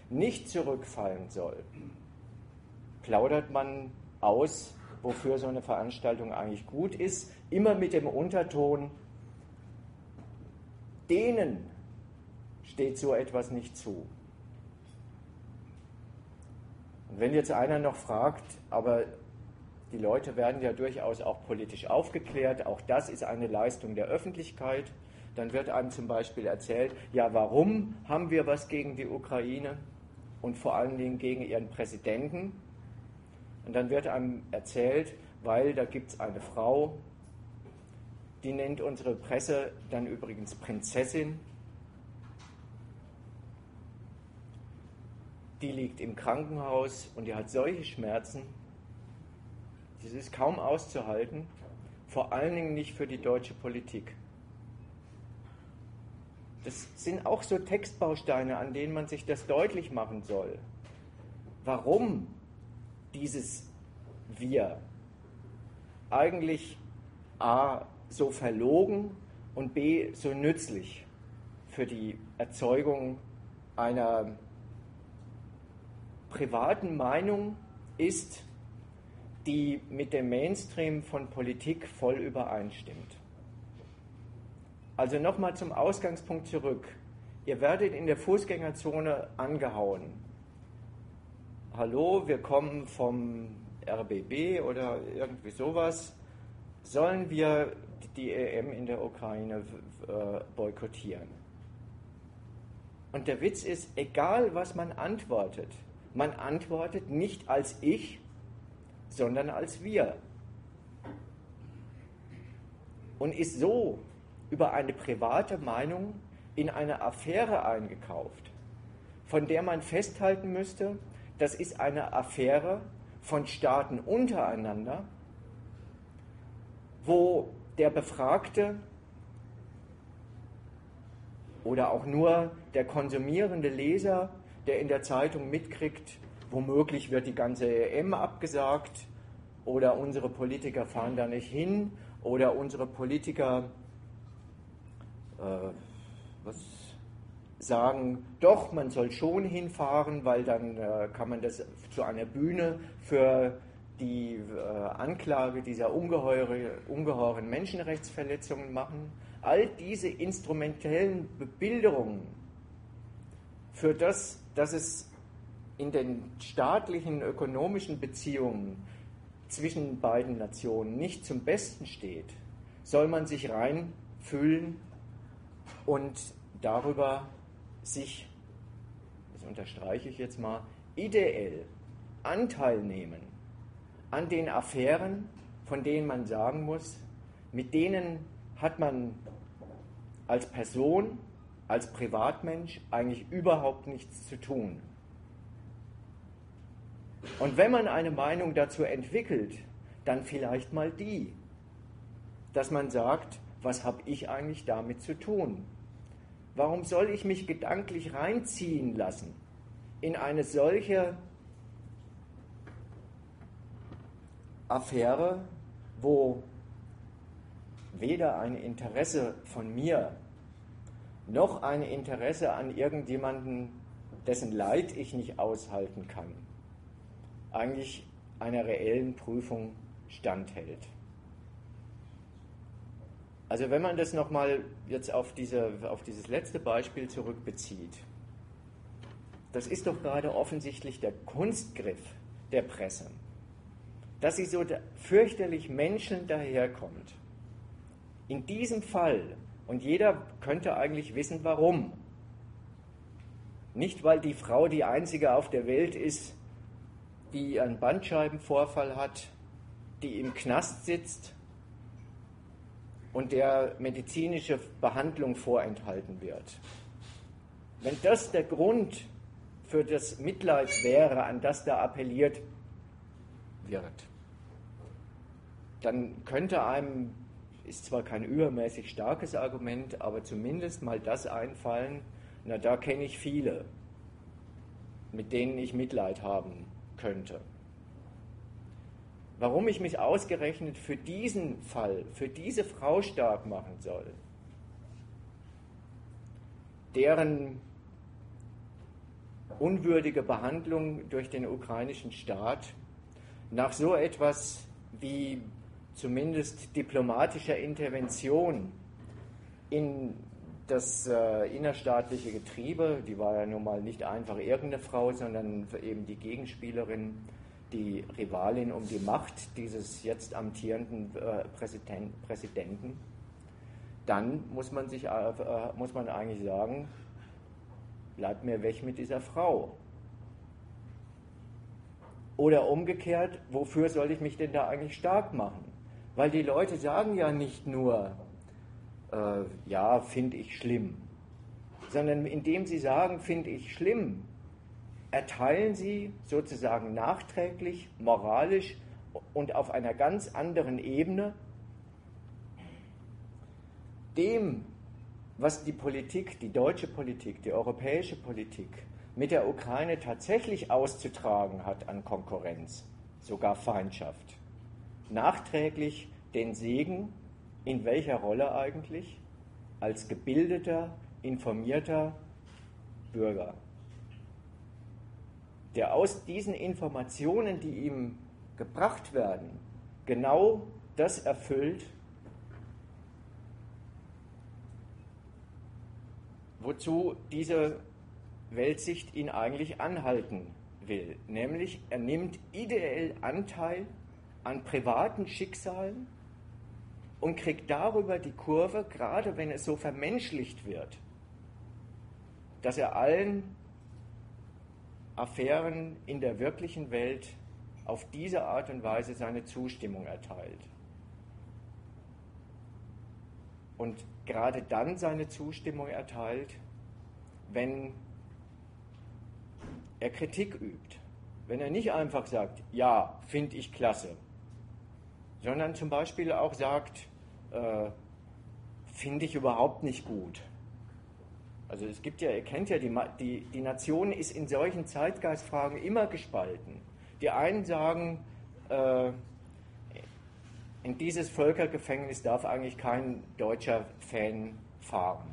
nicht zurückfallen soll, plaudert man aus, wofür so eine Veranstaltung eigentlich gut ist, immer mit dem Unterton, denen steht so etwas nicht zu. Und wenn jetzt einer noch fragt, aber die Leute werden ja durchaus auch politisch aufgeklärt. Auch das ist eine Leistung der Öffentlichkeit. Dann wird einem zum Beispiel erzählt, ja, warum haben wir was gegen die Ukraine und vor allen Dingen gegen ihren Präsidenten? Und dann wird einem erzählt, weil da gibt es eine Frau, die nennt unsere Presse dann übrigens Prinzessin. Die liegt im Krankenhaus und die hat solche Schmerzen, das ist kaum auszuhalten, vor allen Dingen nicht für die deutsche Politik. Das sind auch so Textbausteine, an denen man sich das deutlich machen soll. Warum dieses Wir eigentlich A so verlogen und B so nützlich für die Erzeugung einer privaten Meinung ist, die mit dem Mainstream von Politik voll übereinstimmt. Also nochmal zum Ausgangspunkt zurück. Ihr werdet in der Fußgängerzone angehauen. Hallo, wir kommen vom RBB oder irgendwie sowas, sollen wir die EM in der Ukraine äh, boykottieren? Und der Witz ist, egal was man antwortet, man antwortet nicht als ich, sondern als wir. Und ist so über eine private Meinung in eine Affäre eingekauft, von der man festhalten müsste, das ist eine Affäre von Staaten untereinander, wo der Befragte oder auch nur der konsumierende Leser, der in der Zeitung mitkriegt, womöglich wird die ganze EM abgesagt oder unsere Politiker fahren da nicht hin oder unsere Politiker äh, was sagen, doch, man soll schon hinfahren, weil dann äh, kann man das zu einer Bühne für die äh, Anklage dieser ungeheure, ungeheuren Menschenrechtsverletzungen machen. All diese instrumentellen Bebilderungen für das, dass es in den staatlichen ökonomischen Beziehungen zwischen beiden Nationen nicht zum Besten steht, soll man sich reinfühlen und darüber sich, das unterstreiche ich jetzt mal, ideell Anteil nehmen an den Affären, von denen man sagen muss, mit denen hat man als Person, als Privatmensch eigentlich überhaupt nichts zu tun. Und wenn man eine Meinung dazu entwickelt, dann vielleicht mal die, dass man sagt, was habe ich eigentlich damit zu tun? Warum soll ich mich gedanklich reinziehen lassen in eine solche Affäre, wo weder ein Interesse von mir noch ein Interesse an irgendjemanden, dessen Leid ich nicht aushalten kann, eigentlich einer reellen Prüfung standhält. Also wenn man das nochmal jetzt auf, diese, auf dieses letzte Beispiel zurückbezieht, das ist doch gerade offensichtlich der Kunstgriff der Presse, dass sie so fürchterlich Menschen daherkommt. In diesem Fall, und jeder könnte eigentlich wissen, warum. Nicht, weil die Frau die einzige auf der Welt ist, die einen Bandscheibenvorfall hat, die im Knast sitzt und der medizinische Behandlung vorenthalten wird. Wenn das der Grund für das Mitleid wäre, an das da appelliert wird, dann könnte einem, ist zwar kein übermäßig starkes Argument, aber zumindest mal das einfallen, na da kenne ich viele, mit denen ich Mitleid haben könnte. Warum ich mich ausgerechnet für diesen Fall, für diese Frau stark machen soll, deren unwürdige Behandlung durch den ukrainischen Staat nach so etwas wie zumindest diplomatischer Intervention in das äh, innerstaatliche Getriebe, die war ja nun mal nicht einfach irgendeine Frau, sondern eben die Gegenspielerin die Rivalin um die Macht dieses jetzt amtierenden äh, Präsidenten, dann muss man, sich, äh, muss man eigentlich sagen, bleibt mir weg mit dieser Frau. Oder umgekehrt, wofür soll ich mich denn da eigentlich stark machen? Weil die Leute sagen ja nicht nur, äh, ja, finde ich schlimm, sondern indem sie sagen, finde ich schlimm, erteilen sie sozusagen nachträglich, moralisch und auf einer ganz anderen Ebene dem, was die Politik, die deutsche Politik, die europäische Politik mit der Ukraine tatsächlich auszutragen hat an Konkurrenz, sogar Feindschaft, nachträglich den Segen, in welcher Rolle eigentlich? Als gebildeter, informierter Bürger der aus diesen Informationen, die ihm gebracht werden, genau das erfüllt, wozu diese Weltsicht ihn eigentlich anhalten will. Nämlich, er nimmt ideell Anteil an privaten Schicksalen und kriegt darüber die Kurve, gerade wenn es so vermenschlicht wird, dass er allen Affären in der wirklichen Welt auf diese Art und Weise seine Zustimmung erteilt. Und gerade dann seine Zustimmung erteilt, wenn er Kritik übt. Wenn er nicht einfach sagt, ja, finde ich klasse, sondern zum Beispiel auch sagt, äh, finde ich überhaupt nicht gut. Also es gibt ja, ihr kennt ja, die, die, die Nation ist in solchen Zeitgeistfragen immer gespalten. Die einen sagen, äh, in dieses Völkergefängnis darf eigentlich kein deutscher Fan fahren.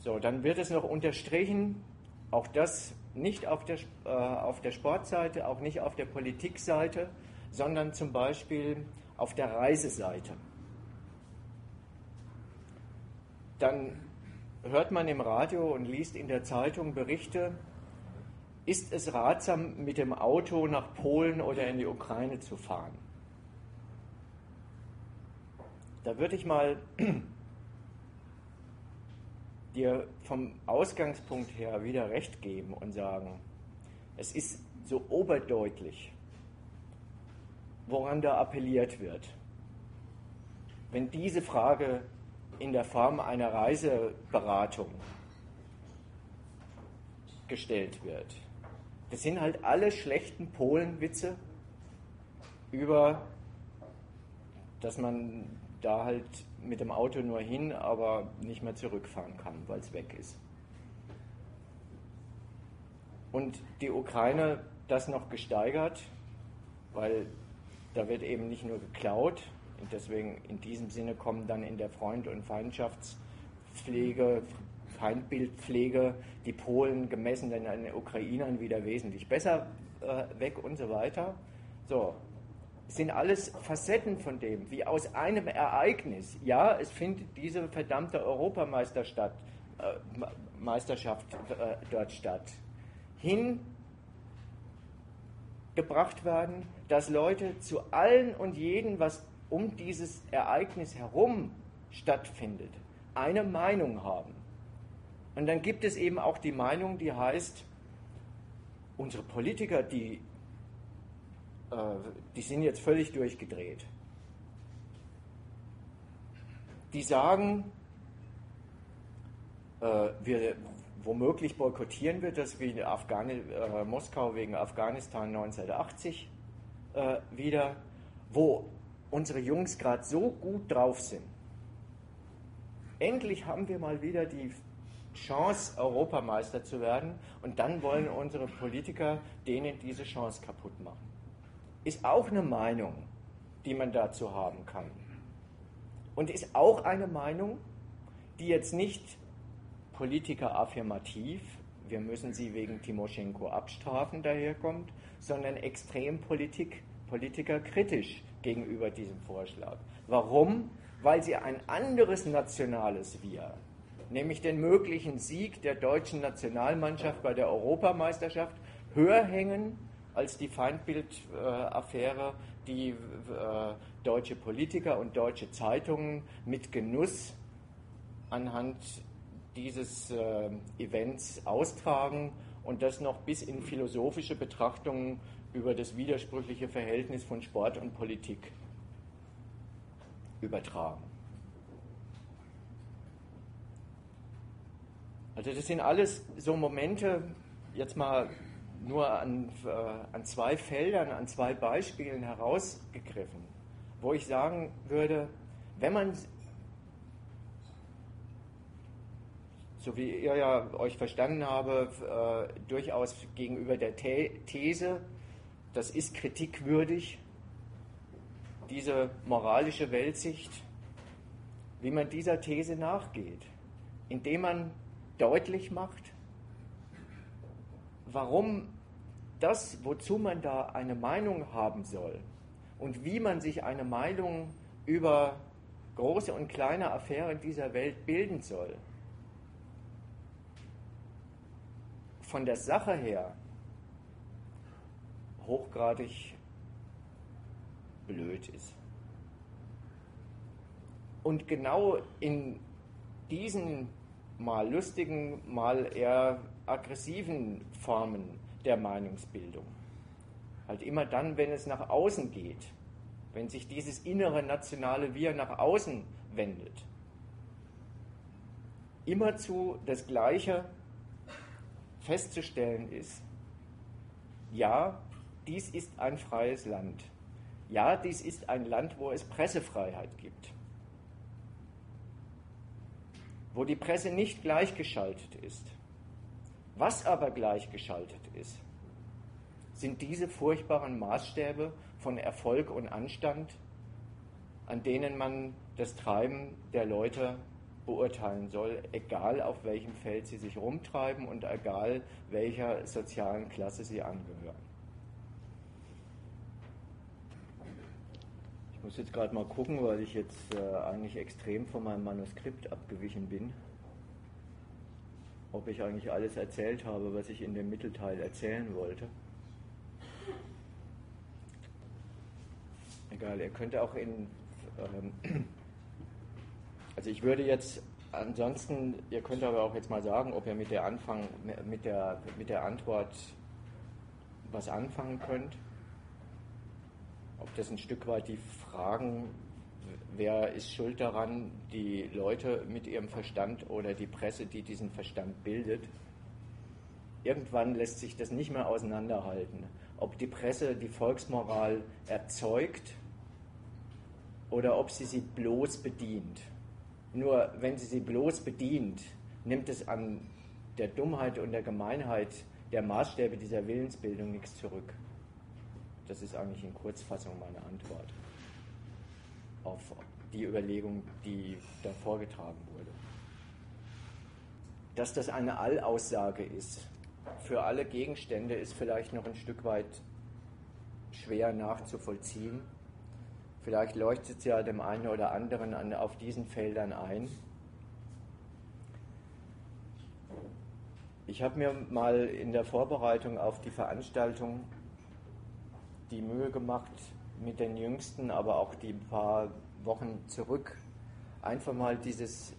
So, dann wird es noch unterstrichen, auch das nicht auf der, äh, auf der Sportseite, auch nicht auf der Politikseite, sondern zum Beispiel auf der Reiseseite. Dann hört man im Radio und liest in der Zeitung Berichte, ist es ratsam, mit dem Auto nach Polen oder in die Ukraine zu fahren? Da würde ich mal dir vom Ausgangspunkt her wieder recht geben und sagen, es ist so oberdeutlich, woran da appelliert wird. Wenn diese Frage in der Form einer Reiseberatung gestellt wird. Das sind halt alle schlechten Polenwitze über, dass man da halt mit dem Auto nur hin, aber nicht mehr zurückfahren kann, weil es weg ist. Und die Ukraine das noch gesteigert, weil da wird eben nicht nur geklaut, und deswegen in diesem Sinne kommen dann in der Freund- und Feindschaftspflege, Feindbildpflege die Polen gemessen an den Ukrainern wieder wesentlich besser äh, weg und so weiter. So, sind alles Facetten von dem, wie aus einem Ereignis. Ja, es findet diese verdammte Europameisterschaft äh, äh, dort statt. Hingebracht werden, dass Leute zu allen und jeden, was um dieses Ereignis herum stattfindet, eine Meinung haben. Und dann gibt es eben auch die Meinung, die heißt, unsere Politiker, die äh, die sind jetzt völlig durchgedreht. Die sagen, äh, wir, womöglich boykottieren wir das wie Afghani äh, Moskau wegen Afghanistan 1980 äh, wieder, wo unsere Jungs gerade so gut drauf sind. Endlich haben wir mal wieder die Chance, Europameister zu werden und dann wollen unsere Politiker denen diese Chance kaputt machen ist auch eine Meinung, die man dazu haben kann. Und ist auch eine Meinung, die jetzt nicht Politiker affirmativ, wir müssen sie wegen Timoschenko abstrafen, daherkommt, sondern extrem Politik, Politiker kritisch gegenüber diesem Vorschlag. Warum? Weil sie ein anderes nationales Wir, nämlich den möglichen Sieg der deutschen Nationalmannschaft bei der Europameisterschaft, höher hängen als die Feindbildaffäre, die äh, deutsche Politiker und deutsche Zeitungen mit Genuss anhand dieses äh, Events austragen und das noch bis in philosophische Betrachtungen über das widersprüchliche Verhältnis von Sport und Politik übertragen. Also das sind alles so Momente, jetzt mal nur an, äh, an zwei Feldern, an zwei Beispielen herausgegriffen, wo ich sagen würde, wenn man, so wie ihr ja euch verstanden habe, äh, durchaus gegenüber der These, das ist kritikwürdig, diese moralische Weltsicht, wie man dieser These nachgeht, indem man deutlich macht, warum das, wozu man da eine Meinung haben soll und wie man sich eine Meinung über große und kleine Affären dieser Welt bilden soll, von der Sache her hochgradig blöd ist. Und genau in diesen mal lustigen, mal eher aggressiven Formen der Meinungsbildung, halt immer dann, wenn es nach außen geht, wenn sich dieses innere nationale Wir nach außen wendet, immerzu das Gleiche festzustellen ist, ja, dies ist ein freies Land. Ja, dies ist ein Land, wo es Pressefreiheit gibt. Wo die Presse nicht gleichgeschaltet ist. Was aber gleichgeschaltet ist, sind diese furchtbaren Maßstäbe von Erfolg und Anstand, an denen man das Treiben der Leute beurteilen soll, egal auf welchem Feld sie sich rumtreiben und egal welcher sozialen Klasse sie angehören. Muss jetzt gerade mal gucken, weil ich jetzt äh, eigentlich extrem von meinem Manuskript abgewichen bin, ob ich eigentlich alles erzählt habe, was ich in dem Mittelteil erzählen wollte. Egal, ihr könnt auch in ähm, also ich würde jetzt ansonsten, ihr könnt aber auch jetzt mal sagen, ob ihr mit der Anfang, mit der, mit der Antwort was anfangen könnt. Ob das ein Stück weit die Fragen, wer ist schuld daran, die Leute mit ihrem Verstand oder die Presse, die diesen Verstand bildet. Irgendwann lässt sich das nicht mehr auseinanderhalten, ob die Presse die Volksmoral erzeugt oder ob sie sie bloß bedient. Nur wenn sie sie bloß bedient, nimmt es an der Dummheit und der Gemeinheit der Maßstäbe dieser Willensbildung nichts zurück. Das ist eigentlich in Kurzfassung meine Antwort auf die Überlegung, die da vorgetragen wurde. Dass das eine Allaussage ist für alle Gegenstände, ist vielleicht noch ein Stück weit schwer nachzuvollziehen. Vielleicht leuchtet es ja dem einen oder anderen an, auf diesen Feldern ein. Ich habe mir mal in der Vorbereitung auf die Veranstaltung die Mühe gemacht, mit den Jüngsten, aber auch die paar Wochen zurück, einfach mal dieses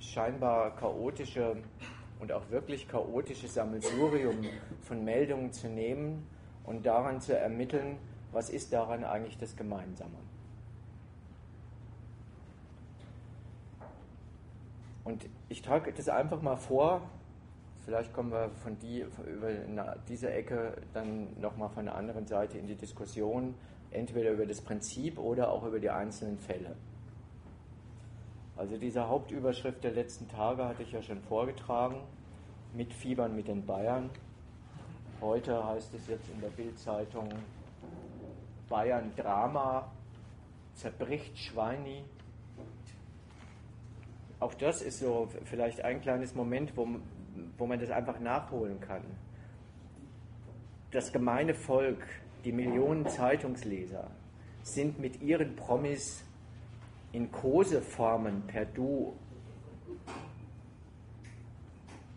scheinbar chaotische und auch wirklich chaotische Sammelsurium von Meldungen zu nehmen und daran zu ermitteln, was ist daran eigentlich das Gemeinsame. Und ich trage das einfach mal vor. Vielleicht kommen wir von die, über diese Ecke dann nochmal von der anderen Seite in die Diskussion, entweder über das Prinzip oder auch über die einzelnen Fälle. Also diese Hauptüberschrift der letzten Tage hatte ich ja schon vorgetragen, mit Fiebern mit den Bayern. Heute heißt es jetzt in der Bildzeitung Bayern Drama, zerbricht Schweini, auch das ist so vielleicht ein kleines Moment, wo, wo man das einfach nachholen kann. Das gemeine Volk, die Millionen Zeitungsleser, sind mit ihren Promis in Koseformen per Du.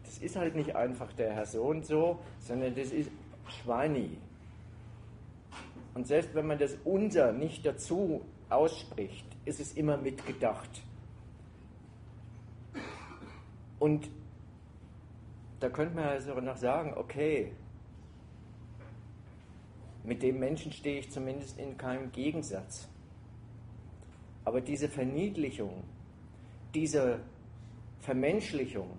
Das ist halt nicht einfach der Herr so und so, sondern das ist Schweini. Und selbst wenn man das unser nicht dazu ausspricht, ist es immer mitgedacht. Und da könnte man also noch sagen, okay, mit dem Menschen stehe ich zumindest in keinem Gegensatz. Aber diese Verniedlichung, diese Vermenschlichung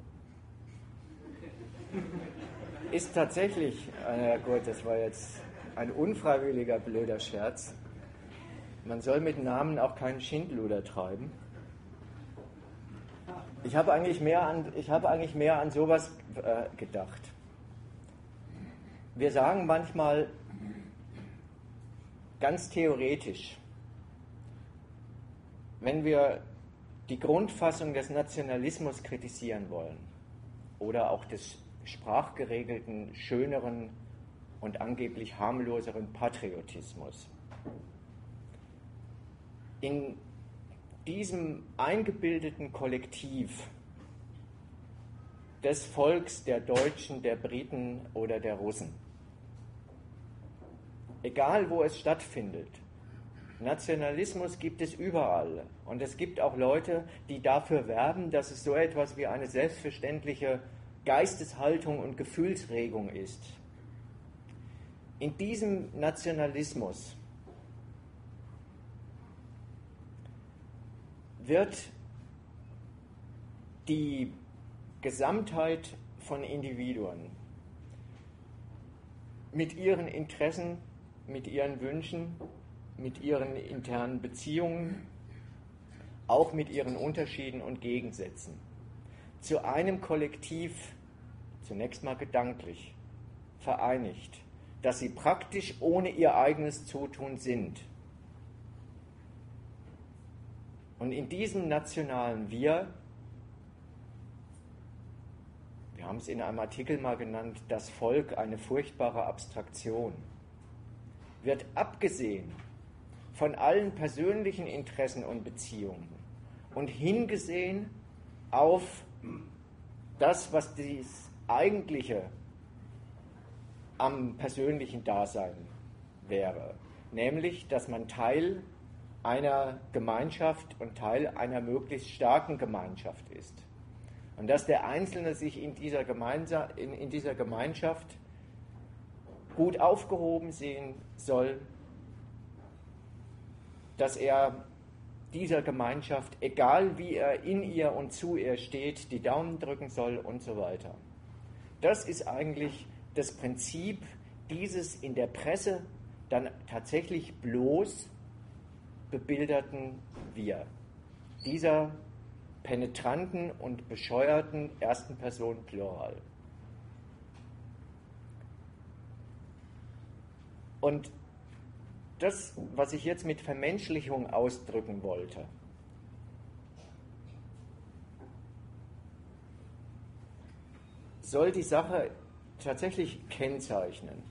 ist tatsächlich, na gut, das war jetzt ein unfreiwilliger blöder Scherz. Man soll mit Namen auch keinen Schindluder treiben. Ich habe eigentlich mehr an, ich habe eigentlich mehr an sowas äh, gedacht. Wir sagen manchmal ganz theoretisch, wenn wir die Grundfassung des Nationalismus kritisieren wollen oder auch des sprachgeregelten, schöneren und angeblich harmloseren Patriotismus. In diesem eingebildeten Kollektiv des Volks der Deutschen, der Briten oder der Russen egal wo es stattfindet. Nationalismus gibt es überall. Und es gibt auch Leute, die dafür werben, dass es so etwas wie eine selbstverständliche Geisteshaltung und Gefühlsregung ist. In diesem Nationalismus wird die Gesamtheit von Individuen mit ihren Interessen, mit ihren Wünschen, mit ihren internen Beziehungen, auch mit ihren Unterschieden und Gegensätzen zu einem Kollektiv, zunächst mal gedanklich, vereinigt, dass sie praktisch ohne ihr eigenes Zutun sind. Und in diesem nationalen Wir, wir haben es in einem Artikel mal genannt, das Volk eine furchtbare Abstraktion, wird abgesehen von allen persönlichen Interessen und Beziehungen und hingesehen auf das, was das eigentliche am persönlichen Dasein wäre, nämlich dass man Teil einer Gemeinschaft und Teil einer möglichst starken Gemeinschaft ist. Und dass der Einzelne sich in dieser, Gemeinsa in, in dieser Gemeinschaft gut aufgehoben sehen soll, dass er dieser Gemeinschaft, egal wie er in ihr und zu ihr steht, die Daumen drücken soll und so weiter. Das ist eigentlich das Prinzip dieses in der Presse dann tatsächlich bloß bebilderten Wir, dieser penetranten und bescheuerten ersten Person Plural. Und das, was ich jetzt mit Vermenschlichung ausdrücken wollte, soll die Sache tatsächlich kennzeichnen,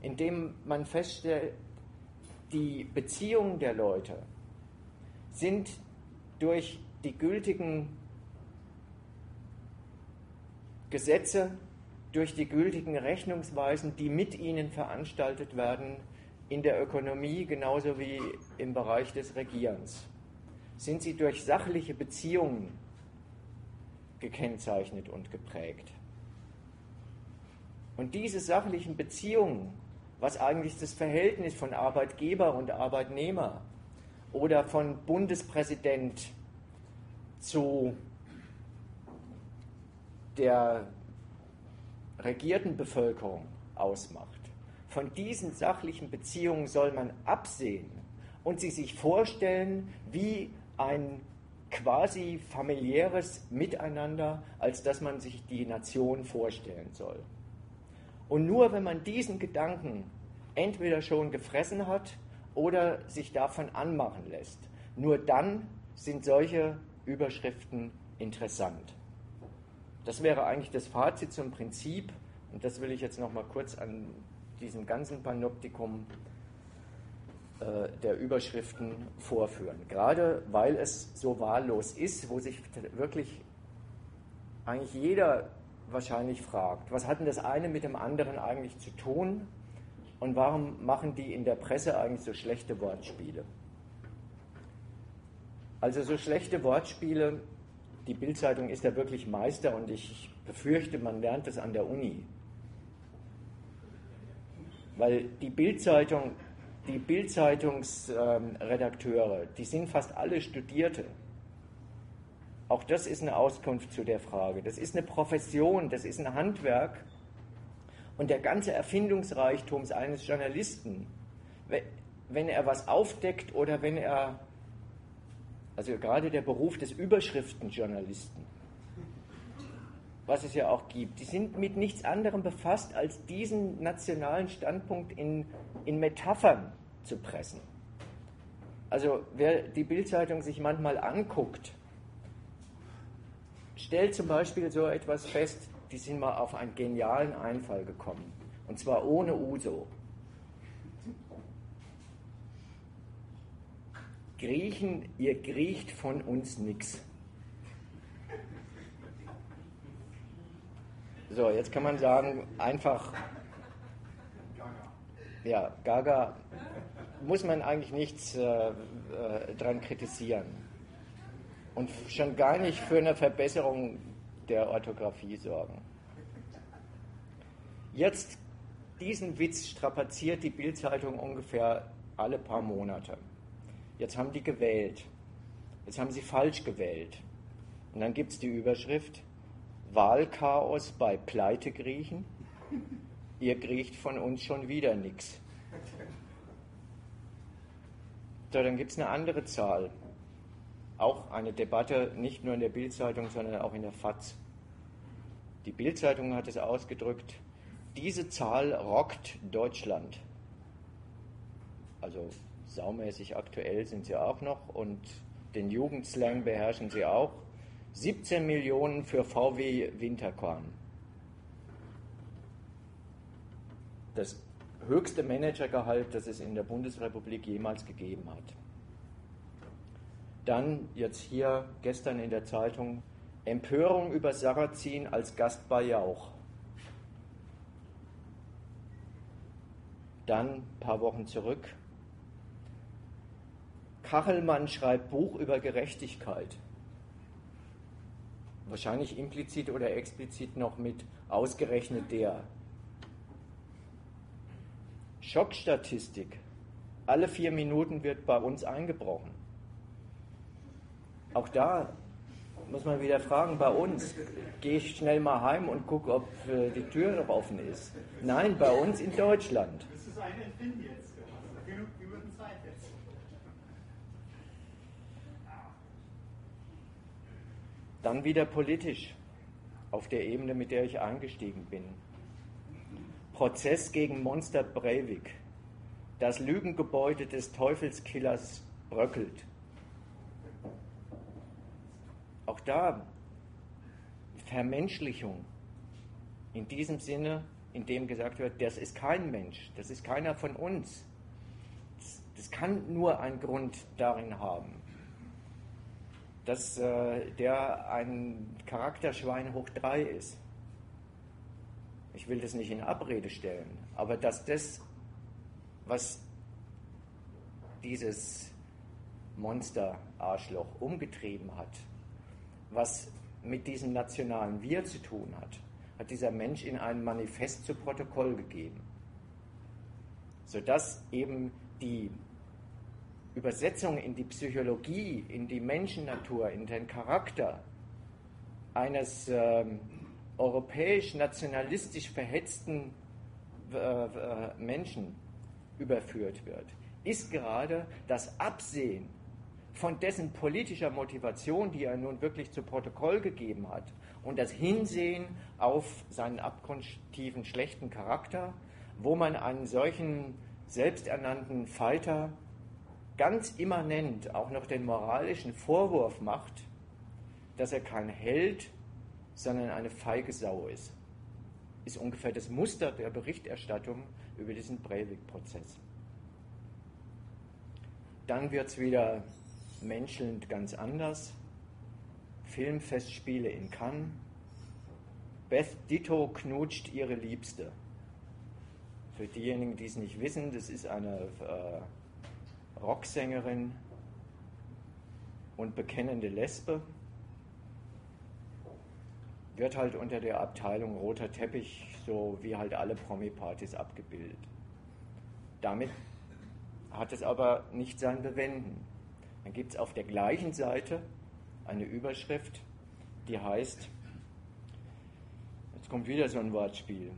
indem man feststellt, die Beziehungen der Leute sind durch die gültigen Gesetze, durch die gültigen Rechnungsweisen, die mit ihnen veranstaltet werden, in der Ökonomie genauso wie im Bereich des Regierens, sind sie durch sachliche Beziehungen gekennzeichnet und geprägt. Und diese sachlichen Beziehungen was eigentlich das Verhältnis von Arbeitgeber und Arbeitnehmer oder von Bundespräsident zu der regierten Bevölkerung ausmacht. Von diesen sachlichen Beziehungen soll man absehen und sie sich vorstellen wie ein quasi familiäres Miteinander, als dass man sich die Nation vorstellen soll. Und nur wenn man diesen Gedanken entweder schon gefressen hat oder sich davon anmachen lässt, nur dann sind solche Überschriften interessant. Das wäre eigentlich das Fazit zum Prinzip und das will ich jetzt noch mal kurz an diesem ganzen Panoptikum äh, der Überschriften vorführen. Gerade weil es so wahllos ist, wo sich wirklich eigentlich jeder wahrscheinlich fragt, was hat denn das eine mit dem anderen eigentlich zu tun und warum machen die in der Presse eigentlich so schlechte Wortspiele? Also so schlechte Wortspiele, die Bildzeitung ist ja wirklich Meister und ich befürchte, man lernt das an der Uni. Weil die Bildzeitung, die Bildzeitungsredakteure, die sind fast alle Studierte. Auch das ist eine Auskunft zu der Frage. Das ist eine Profession, das ist ein Handwerk. Und der ganze Erfindungsreichtum eines Journalisten, wenn er was aufdeckt oder wenn er, also gerade der Beruf des Überschriftenjournalisten, was es ja auch gibt, die sind mit nichts anderem befasst, als diesen nationalen Standpunkt in, in Metaphern zu pressen. Also wer die Bildzeitung sich manchmal anguckt, stellt zum Beispiel so etwas fest, die sind mal auf einen genialen Einfall gekommen. Und zwar ohne Uso. Griechen, ihr griecht von uns nichts. So, jetzt kann man sagen, einfach Ja, Gaga muss man eigentlich nichts äh, äh, dran kritisieren. Und schon gar nicht für eine Verbesserung der Orthographie sorgen. Jetzt diesen Witz strapaziert die Bildzeitung ungefähr alle paar Monate. Jetzt haben die gewählt. Jetzt haben sie falsch gewählt. Und dann gibt es die Überschrift Wahlchaos bei Pleitegriechen. Ihr kriecht von uns schon wieder nichts. So, dann gibt es eine andere Zahl. Auch eine Debatte, nicht nur in der Bildzeitung, sondern auch in der FAZ. Die Bildzeitung hat es ausgedrückt, diese Zahl rockt Deutschland. Also saumäßig aktuell sind sie auch noch und den Jugendslang beherrschen sie auch. 17 Millionen für VW Winterkorn. Das höchste Managergehalt, das es in der Bundesrepublik jemals gegeben hat. Dann jetzt hier gestern in der Zeitung Empörung über Sarrazin als Gast bei Jauch. Dann ein paar Wochen zurück. Kachelmann schreibt Buch über Gerechtigkeit. Wahrscheinlich implizit oder explizit noch mit ausgerechnet der. Schockstatistik. Alle vier Minuten wird bei uns eingebrochen. Auch da muss man wieder fragen, bei uns, gehe ich schnell mal heim und gucke, ob äh, die Tür noch offen ist. Nein, bei uns in Deutschland. Das ist ein Entfinden jetzt. Genug Minuten Zeit jetzt. Dann wieder politisch, auf der Ebene, mit der ich eingestiegen bin. Prozess gegen Monster Breivik. Das Lügengebäude des Teufelskillers bröckelt. Auch da Vermenschlichung. In diesem Sinne, in dem gesagt wird, das ist kein Mensch, das ist keiner von uns. Das, das kann nur einen Grund darin haben, dass äh, der ein Charakterschwein hoch drei ist. Ich will das nicht in Abrede stellen, aber dass das, was dieses Monster-Arschloch umgetrieben hat, was mit diesem nationalen Wir zu tun hat, hat dieser Mensch in einem Manifest zu Protokoll gegeben, sodass eben die Übersetzung in die Psychologie, in die Menschennatur, in den Charakter eines äh, europäisch-nationalistisch verhetzten äh, Menschen überführt wird, ist gerade das Absehen von dessen politischer Motivation, die er nun wirklich zu Protokoll gegeben hat, und das Hinsehen auf seinen abgrundtiefen schlechten Charakter, wo man einen solchen selbsternannten Fighter ganz immanent auch noch den moralischen Vorwurf macht, dass er kein Held, sondern eine feige Sau ist. Ist ungefähr das Muster der Berichterstattung über diesen Breivik-Prozess. Dann wird es wieder menschelnd ganz anders. Filmfestspiele in Cannes. Beth Ditto knutscht ihre Liebste. Für diejenigen, die es nicht wissen, das ist eine äh, Rocksängerin und bekennende Lesbe. Wird halt unter der Abteilung roter Teppich, so wie halt alle Promi-Partys abgebildet. Damit hat es aber nicht sein Bewenden. Dann gibt es auf der gleichen Seite eine Überschrift, die heißt, jetzt kommt wieder so ein Wortspiel,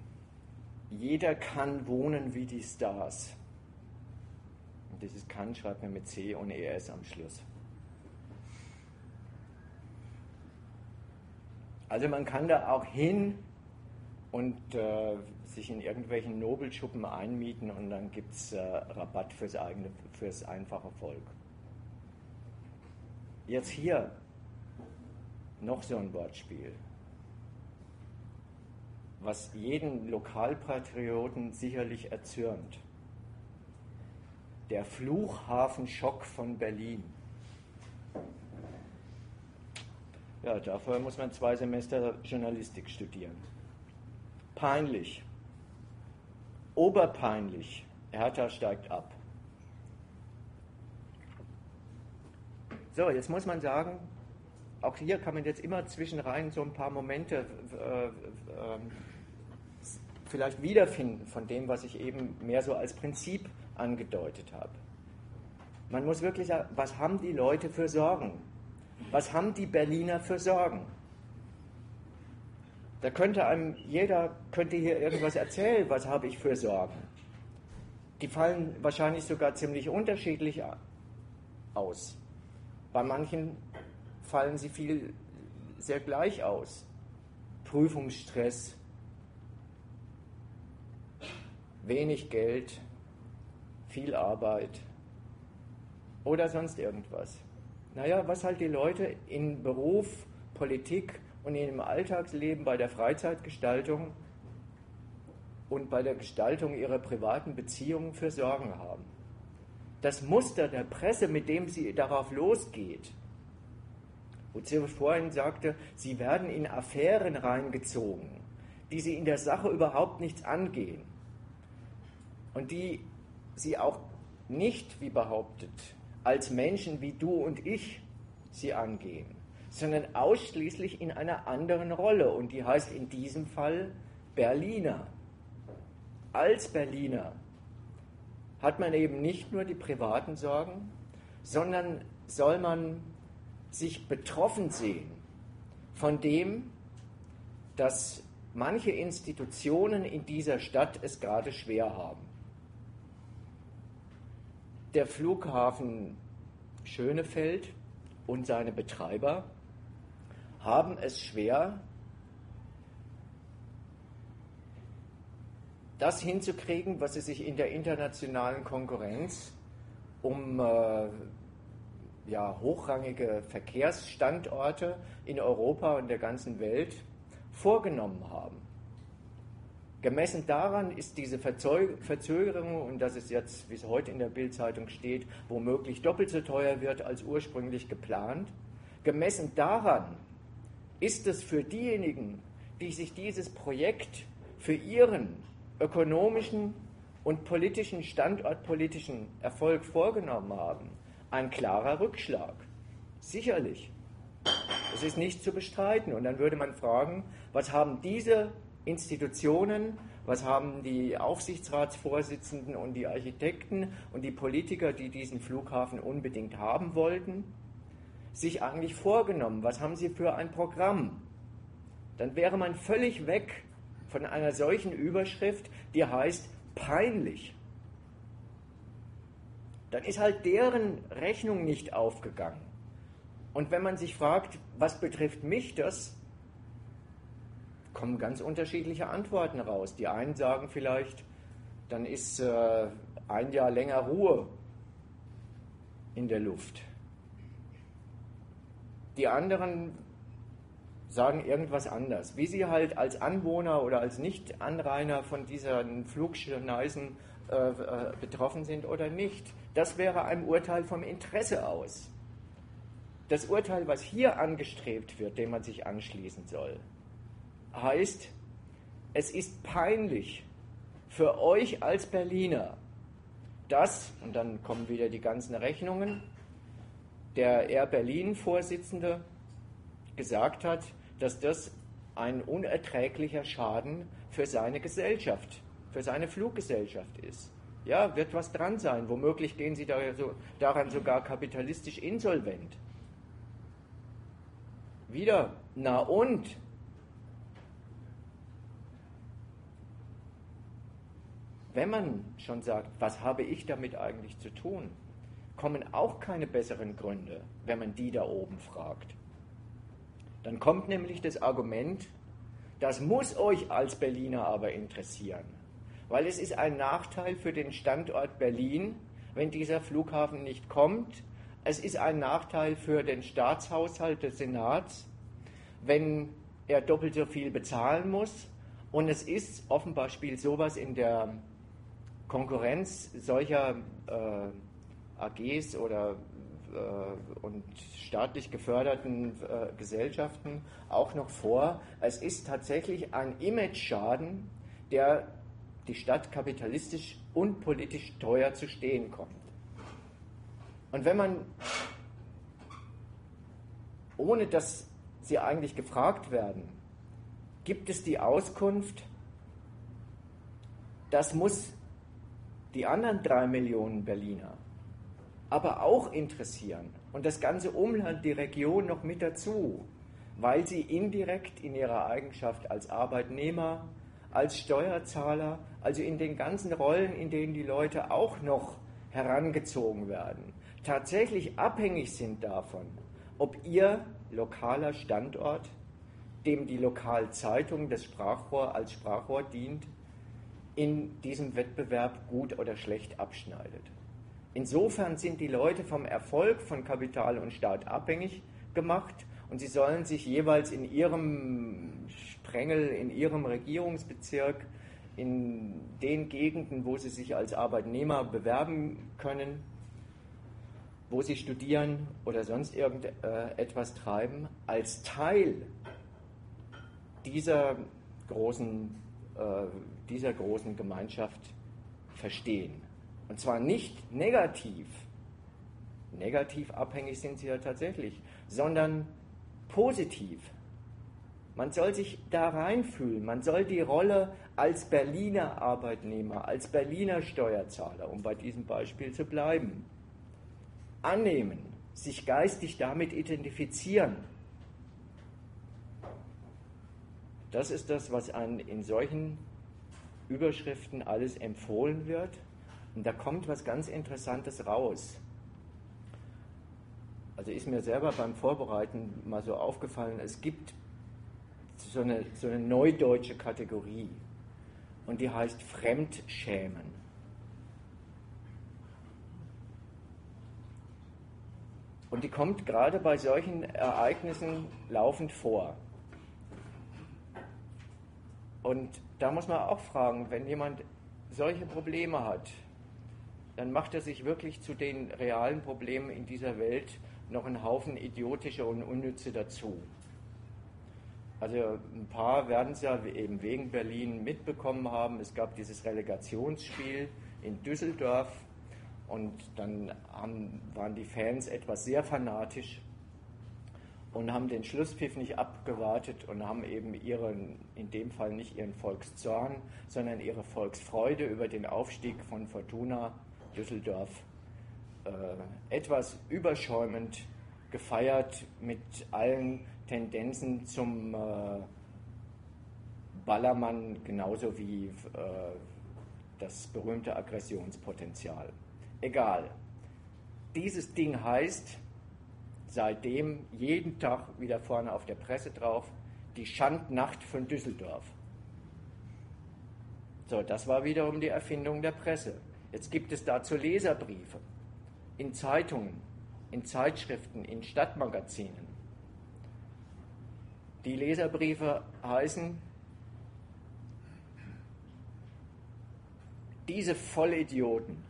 jeder kann wohnen wie die Stars. Und dieses kann schreibt man mit C und ES am Schluss. Also man kann da auch hin und äh, sich in irgendwelchen Nobelschuppen einmieten und dann gibt es äh, Rabatt fürs, eigene, fürs einfache Volk. Jetzt hier noch so ein Wortspiel, was jeden Lokalpatrioten sicherlich erzürnt. Der Flughafenschock von Berlin. Ja, dafür muss man zwei Semester Journalistik studieren. Peinlich, oberpeinlich, Hertha steigt ab. So, jetzt muss man sagen, auch hier kann man jetzt immer zwischenrein so ein paar Momente äh, äh, vielleicht wiederfinden von dem, was ich eben mehr so als Prinzip angedeutet habe. Man muss wirklich sagen, was haben die Leute für Sorgen? Was haben die Berliner für Sorgen? Da könnte einem jeder könnte hier irgendwas erzählen, was habe ich für Sorgen. Die fallen wahrscheinlich sogar ziemlich unterschiedlich aus. Bei manchen fallen sie viel sehr gleich aus. Prüfungsstress, wenig Geld, viel Arbeit oder sonst irgendwas. Naja, was halt die Leute in Beruf, Politik und in ihrem Alltagsleben bei der Freizeitgestaltung und bei der Gestaltung ihrer privaten Beziehungen für Sorgen haben. Das Muster der Presse, mit dem sie darauf losgeht, wozu ich vorhin sagte, sie werden in Affären reingezogen, die sie in der Sache überhaupt nichts angehen und die sie auch nicht, wie behauptet, als Menschen wie du und ich sie angehen, sondern ausschließlich in einer anderen Rolle und die heißt in diesem Fall Berliner. Als Berliner hat man eben nicht nur die privaten Sorgen, sondern soll man sich betroffen sehen von dem, dass manche Institutionen in dieser Stadt es gerade schwer haben. Der Flughafen Schönefeld und seine Betreiber haben es schwer, das hinzukriegen, was sie sich in der internationalen Konkurrenz um äh, ja, hochrangige Verkehrsstandorte in Europa und der ganzen Welt vorgenommen haben. Gemessen daran ist diese Verzögerung, und dass es jetzt, wie es heute in der Bildzeitung steht, womöglich doppelt so teuer wird als ursprünglich geplant, gemessen daran ist es für diejenigen, die sich dieses Projekt für ihren ökonomischen und politischen, standortpolitischen Erfolg vorgenommen haben, ein klarer Rückschlag. Sicherlich. Es ist nicht zu bestreiten. Und dann würde man fragen, was haben diese Institutionen, was haben die Aufsichtsratsvorsitzenden und die Architekten und die Politiker, die diesen Flughafen unbedingt haben wollten, sich eigentlich vorgenommen? Was haben sie für ein Programm? Dann wäre man völlig weg von einer solchen Überschrift, die heißt peinlich dann ist halt deren Rechnung nicht aufgegangen. Und wenn man sich fragt, was betrifft mich das, kommen ganz unterschiedliche Antworten raus. Die einen sagen vielleicht, dann ist äh, ein Jahr länger Ruhe in der Luft. Die anderen sagen irgendwas anders. Wie sie halt als Anwohner oder als Nicht-Anrainer von diesen Flugschneisen äh, äh, betroffen sind oder nicht. Das wäre ein Urteil vom Interesse aus. Das Urteil, was hier angestrebt wird, dem man sich anschließen soll, heißt, es ist peinlich für euch als Berliner, dass, und dann kommen wieder die ganzen Rechnungen, der Air Berlin-Vorsitzende gesagt hat, dass das ein unerträglicher Schaden für seine Gesellschaft für seine Fluggesellschaft ist. Ja, wird was dran sein. Womöglich gehen sie daran sogar kapitalistisch insolvent. Wieder, na und? Wenn man schon sagt, was habe ich damit eigentlich zu tun, kommen auch keine besseren Gründe, wenn man die da oben fragt. Dann kommt nämlich das Argument, das muss euch als Berliner aber interessieren weil es ist ein Nachteil für den Standort Berlin, wenn dieser Flughafen nicht kommt. Es ist ein Nachteil für den Staatshaushalt des Senats, wenn er doppelt so viel bezahlen muss. Und es ist offenbar spielt sowas in der Konkurrenz solcher äh, AGs oder und staatlich geförderten äh, Gesellschaften auch noch vor. Es ist tatsächlich ein Image-Schaden, der die Stadt kapitalistisch und politisch teuer zu stehen kommt. Und wenn man, ohne dass sie eigentlich gefragt werden, gibt es die Auskunft, das muss die anderen drei Millionen Berliner aber auch interessieren und das ganze Umland, die Region noch mit dazu, weil sie indirekt in ihrer Eigenschaft als Arbeitnehmer, als Steuerzahler, also in den ganzen Rollen, in denen die Leute auch noch herangezogen werden, tatsächlich abhängig sind davon, ob ihr lokaler Standort, dem die Lokalzeitung, das Sprachrohr als Sprachrohr dient, in diesem Wettbewerb gut oder schlecht abschneidet. Insofern sind die Leute vom Erfolg von Kapital und Staat abhängig gemacht und sie sollen sich jeweils in ihrem Sprengel, in ihrem Regierungsbezirk, in den Gegenden, wo sie sich als Arbeitnehmer bewerben können, wo sie studieren oder sonst irgendetwas treiben, als Teil dieser großen äh, dieser großen Gemeinschaft verstehen. Und zwar nicht negativ, negativ abhängig sind sie ja tatsächlich, sondern positiv. Man soll sich da reinfühlen, man soll die Rolle als Berliner Arbeitnehmer, als Berliner Steuerzahler, um bei diesem Beispiel zu bleiben, annehmen, sich geistig damit identifizieren Das ist das, was einem in solchen Überschriften alles empfohlen wird. Und da kommt was ganz Interessantes raus. Also ist mir selber beim Vorbereiten mal so aufgefallen, es gibt so eine, so eine neudeutsche Kategorie und die heißt Fremdschämen. Und die kommt gerade bei solchen Ereignissen laufend vor. Und da muss man auch fragen, wenn jemand solche Probleme hat, dann macht er sich wirklich zu den realen Problemen in dieser Welt noch einen Haufen idiotische und unnütze dazu. Also ein paar werden es ja eben wegen Berlin mitbekommen haben. Es gab dieses Relegationsspiel in Düsseldorf und dann haben, waren die Fans etwas sehr fanatisch und haben den Schlusspfiff nicht abgewartet und haben eben ihren, in dem Fall nicht ihren Volkszorn, sondern ihre Volksfreude über den Aufstieg von Fortuna Düsseldorf äh, etwas überschäumend gefeiert mit allen Tendenzen zum äh, Ballermann, genauso wie äh, das berühmte Aggressionspotenzial. Egal. Dieses Ding heißt, seitdem jeden Tag wieder vorne auf der Presse drauf, die Schandnacht von Düsseldorf. So, das war wiederum die Erfindung der Presse. Jetzt gibt es dazu Leserbriefe in Zeitungen, in Zeitschriften, in Stadtmagazinen. Die Leserbriefe heißen, diese Vollidioten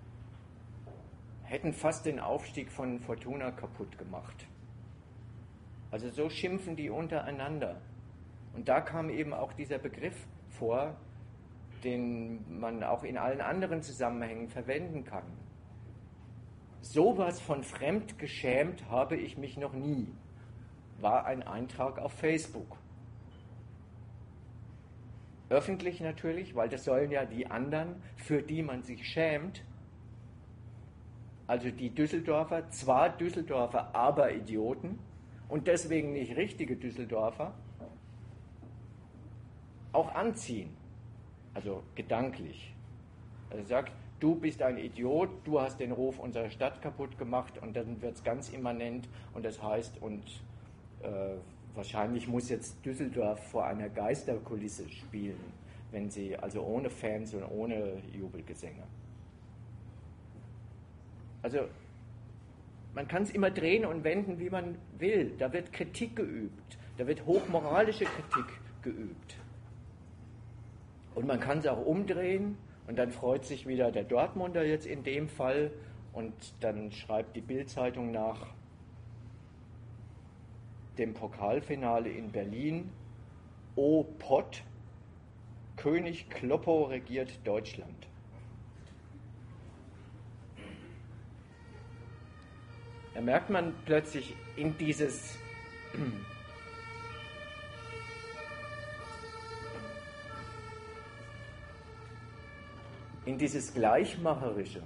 hätten fast den Aufstieg von Fortuna kaputt gemacht. Also so schimpfen die untereinander. Und da kam eben auch dieser Begriff vor, den man auch in allen anderen Zusammenhängen verwenden kann. Sowas von fremd geschämt habe ich mich noch nie, war ein Eintrag auf Facebook. Öffentlich natürlich, weil das sollen ja die anderen, für die man sich schämt, also die Düsseldorfer, zwar Düsseldorfer, aber Idioten und deswegen nicht richtige Düsseldorfer, auch anziehen, also gedanklich. Also sagt, du bist ein Idiot, du hast den Ruf unserer Stadt kaputt gemacht und dann wird es ganz immanent und das heißt, und äh, wahrscheinlich muss jetzt Düsseldorf vor einer Geisterkulisse spielen, wenn sie, also ohne Fans und ohne Jubelgesänge. Also man kann es immer drehen und wenden, wie man will. Da wird Kritik geübt, da wird hochmoralische Kritik geübt. Und man kann es auch umdrehen und dann freut sich wieder der Dortmunder jetzt in dem Fall und dann schreibt die Bildzeitung nach dem Pokalfinale in Berlin, O Pott, König Kloppo regiert Deutschland. Da merkt man plötzlich in dieses in dieses Gleichmacherische.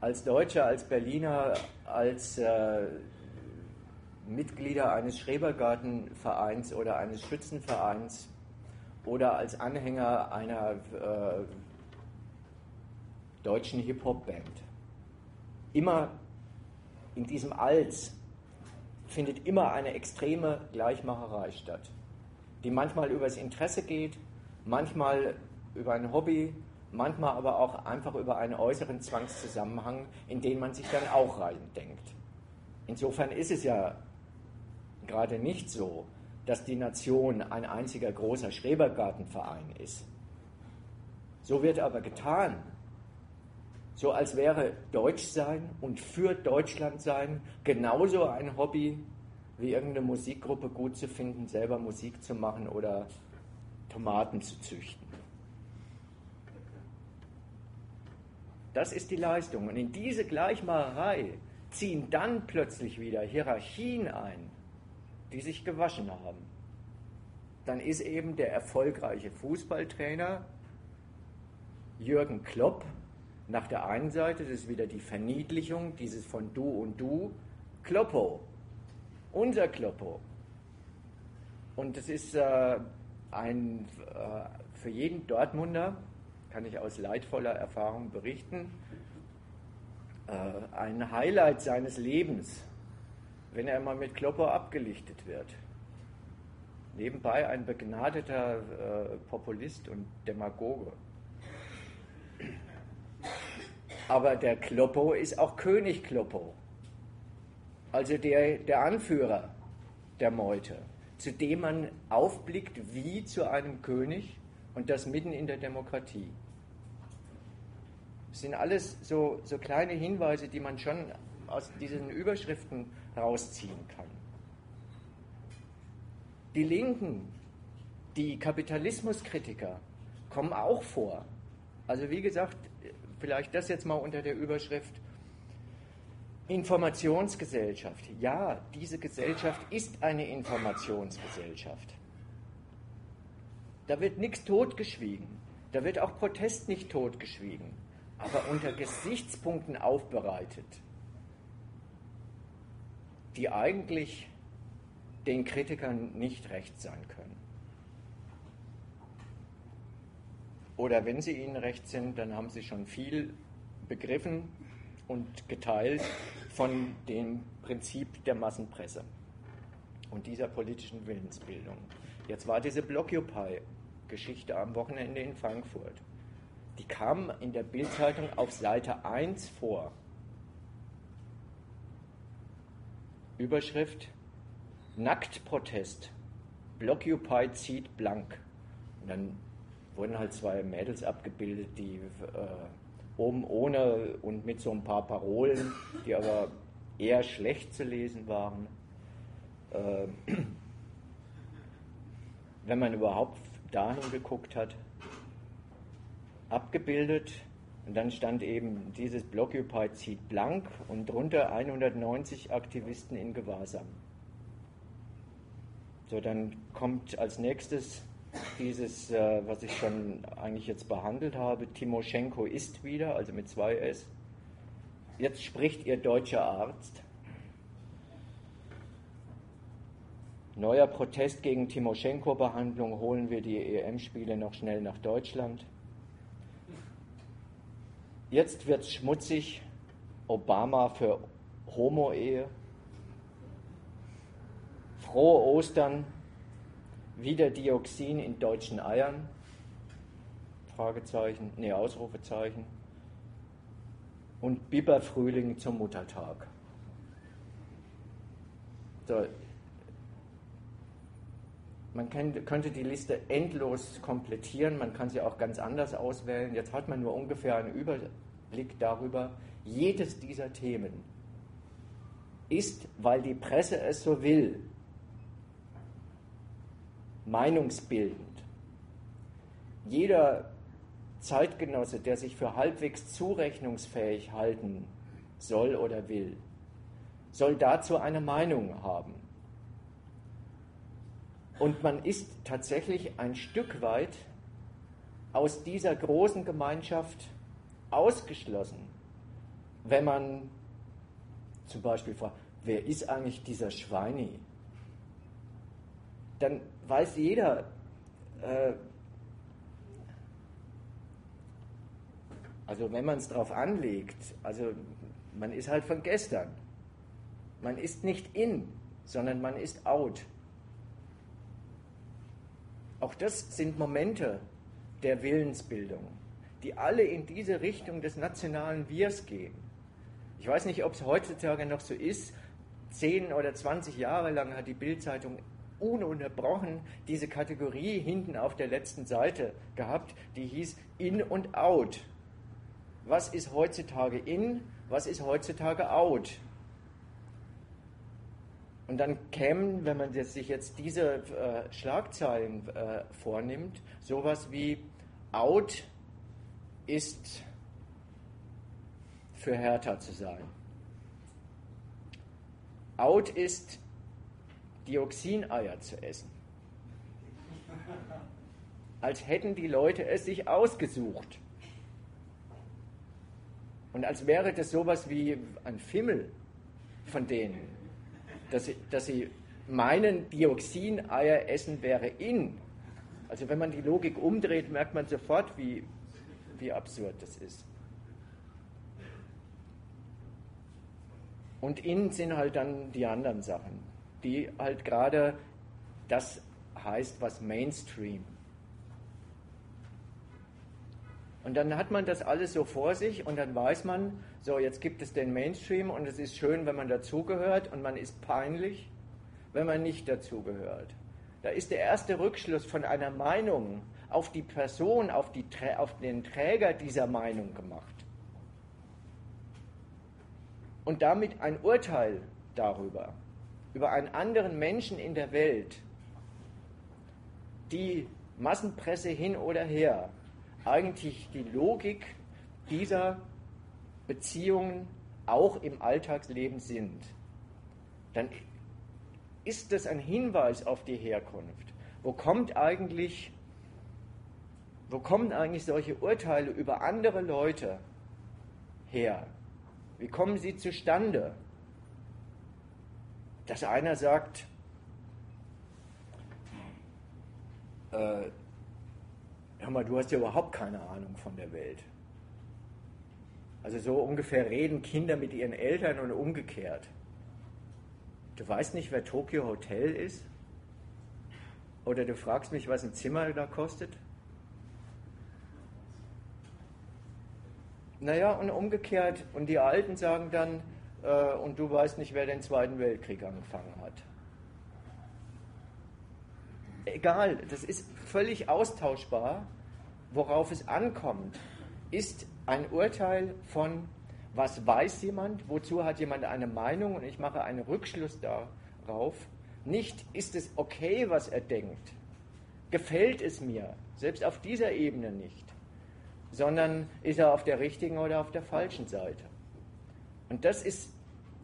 Als Deutscher, als Berliner, als äh, Mitglieder eines Schrebergartenvereins oder eines Schützenvereins oder als Anhänger einer äh, deutschen Hip-Hop-Band. Immer in diesem Als findet immer eine extreme Gleichmacherei statt, die manchmal übers Interesse geht, manchmal über ein Hobby, manchmal aber auch einfach über einen äußeren Zwangszusammenhang, in den man sich dann auch reindenkt. Insofern ist es ja gerade nicht so, dass die Nation ein einziger großer Schrebergartenverein ist. So wird aber getan, so als wäre Deutschsein und für Deutschland sein genauso ein Hobby wie irgendeine Musikgruppe gut zu finden, selber Musik zu machen oder Tomaten zu züchten. Das ist die Leistung. Und in diese Gleichmacherei ziehen dann plötzlich wieder Hierarchien ein, die sich gewaschen haben. Dann ist eben der erfolgreiche Fußballtrainer Jürgen Klopp nach der einen Seite, das ist wieder die Verniedlichung dieses von du und du, Kloppo, unser Kloppo. Und das ist äh, ein, äh, für jeden Dortmunder kann ich aus leidvoller Erfahrung berichten, äh, ein Highlight seines Lebens, wenn er mal mit Klopper abgelichtet wird. Nebenbei ein begnadeter äh, Populist und Demagoge. Aber der Kloppo ist auch König Kloppo, also der, der Anführer der Meute, zu dem man aufblickt wie zu einem König und das mitten in der Demokratie. Sind alles so, so kleine Hinweise, die man schon aus diesen Überschriften rausziehen kann. Die Linken, die Kapitalismuskritiker kommen auch vor. Also wie gesagt, vielleicht das jetzt mal unter der Überschrift Informationsgesellschaft. Ja, diese Gesellschaft ist eine Informationsgesellschaft. Da wird nichts totgeschwiegen. Da wird auch Protest nicht totgeschwiegen aber unter Gesichtspunkten aufbereitet, die eigentlich den Kritikern nicht recht sein können. Oder wenn sie ihnen recht sind, dann haben sie schon viel begriffen und geteilt von dem Prinzip der Massenpresse und dieser politischen Willensbildung. Jetzt war diese Blockupy-Geschichte am Wochenende in Frankfurt die kamen in der Bildzeitung auf Seite 1 vor. Überschrift Nacktprotest. Blockupy zieht blank. Und dann wurden halt zwei Mädels abgebildet, die äh, oben ohne und mit so ein paar Parolen, die aber eher schlecht zu lesen waren. Äh, wenn man überhaupt dahin geguckt hat abgebildet. Und dann stand eben, dieses Blockupy zieht blank und drunter 190 Aktivisten in Gewahrsam. So, dann kommt als nächstes dieses, äh, was ich schon eigentlich jetzt behandelt habe, Timoschenko ist wieder, also mit zwei S. Jetzt spricht ihr deutscher Arzt. Neuer Protest gegen Timoschenko-Behandlung, holen wir die EM-Spiele noch schnell nach Deutschland. Jetzt wird es schmutzig. Obama für Homo-Ehe. Frohe Ostern. Wieder Dioxin in deutschen Eiern. Fragezeichen, nee, Ausrufezeichen. Und Biberfrühling zum Muttertag. So, man könnte die Liste endlos komplettieren, man kann sie auch ganz anders auswählen. Jetzt hat man nur ungefähr einen Überblick darüber. Jedes dieser Themen ist, weil die Presse es so will, meinungsbildend. Jeder Zeitgenosse, der sich für halbwegs zurechnungsfähig halten soll oder will, soll dazu eine Meinung haben. Und man ist tatsächlich ein Stück weit aus dieser großen Gemeinschaft ausgeschlossen, wenn man zum Beispiel fragt, wer ist eigentlich dieser Schweini? Dann weiß jeder, äh, also wenn man es darauf anlegt, also man ist halt von gestern. Man ist nicht in, sondern man ist out. Auch das sind Momente der Willensbildung, die alle in diese Richtung des nationalen Wirs gehen. Ich weiß nicht, ob es heutzutage noch so ist. Zehn oder zwanzig Jahre lang hat die Bildzeitung ununterbrochen diese Kategorie hinten auf der letzten Seite gehabt, die hieß In und Out. Was ist heutzutage in? Was ist heutzutage out? Und dann kämen, wenn man sich jetzt diese äh, Schlagzeilen äh, vornimmt, sowas wie out ist für Hertha zu sein. Out ist Dioxineier zu essen. Als hätten die Leute es sich ausgesucht. Und als wäre das sowas wie ein Fimmel von denen dass sie, dass sie meinen, Dioxineier essen wäre in. Also wenn man die Logik umdreht, merkt man sofort, wie, wie absurd das ist. Und in sind halt dann die anderen Sachen, die halt gerade das heißt, was Mainstream. Und dann hat man das alles so vor sich und dann weiß man, so, jetzt gibt es den Mainstream und es ist schön, wenn man dazugehört und man ist peinlich, wenn man nicht dazugehört. Da ist der erste Rückschluss von einer Meinung auf die Person, auf, die, auf den Träger dieser Meinung gemacht. Und damit ein Urteil darüber, über einen anderen Menschen in der Welt, die Massenpresse hin oder her, eigentlich die Logik dieser Beziehungen auch im Alltagsleben sind, dann ist das ein Hinweis auf die Herkunft. Wo kommt eigentlich, wo kommen eigentlich solche Urteile über andere Leute her? Wie kommen sie zustande? Dass einer sagt, äh, hör mal, du hast ja überhaupt keine Ahnung von der Welt. Also so ungefähr reden Kinder mit ihren Eltern und umgekehrt. Du weißt nicht, wer Tokyo Hotel ist? Oder du fragst mich, was ein Zimmer da kostet? Naja, und umgekehrt, und die Alten sagen dann, äh, und du weißt nicht, wer den Zweiten Weltkrieg angefangen hat. Egal, das ist völlig austauschbar. Worauf es ankommt, ist ein Urteil von, was weiß jemand, wozu hat jemand eine Meinung und ich mache einen Rückschluss darauf. Nicht, ist es okay, was er denkt, gefällt es mir, selbst auf dieser Ebene nicht, sondern ist er auf der richtigen oder auf der falschen Seite. Und das ist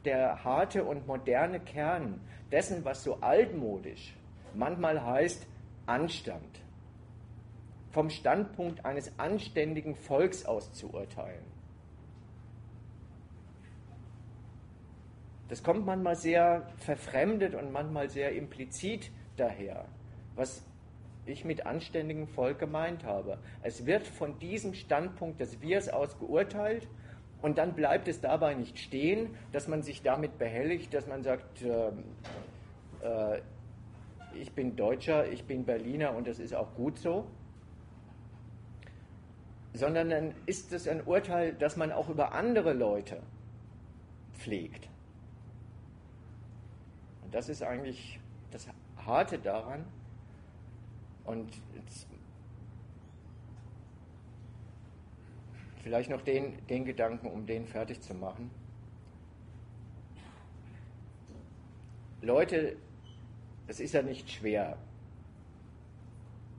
der harte und moderne Kern dessen, was so altmodisch manchmal heißt Anstand vom Standpunkt eines anständigen Volks aus zu urteilen. Das kommt manchmal sehr verfremdet und manchmal sehr implizit daher, was ich mit anständigem Volk gemeint habe. Es wird von diesem Standpunkt des Wirs aus geurteilt und dann bleibt es dabei nicht stehen, dass man sich damit behelligt, dass man sagt, äh, äh, ich bin Deutscher, ich bin Berliner und das ist auch gut so, sondern dann ist es ein Urteil, das man auch über andere Leute pflegt. Und das ist eigentlich das Harte daran. Und vielleicht noch den, den Gedanken, um den fertig zu machen. Leute, es ist ja nicht schwer,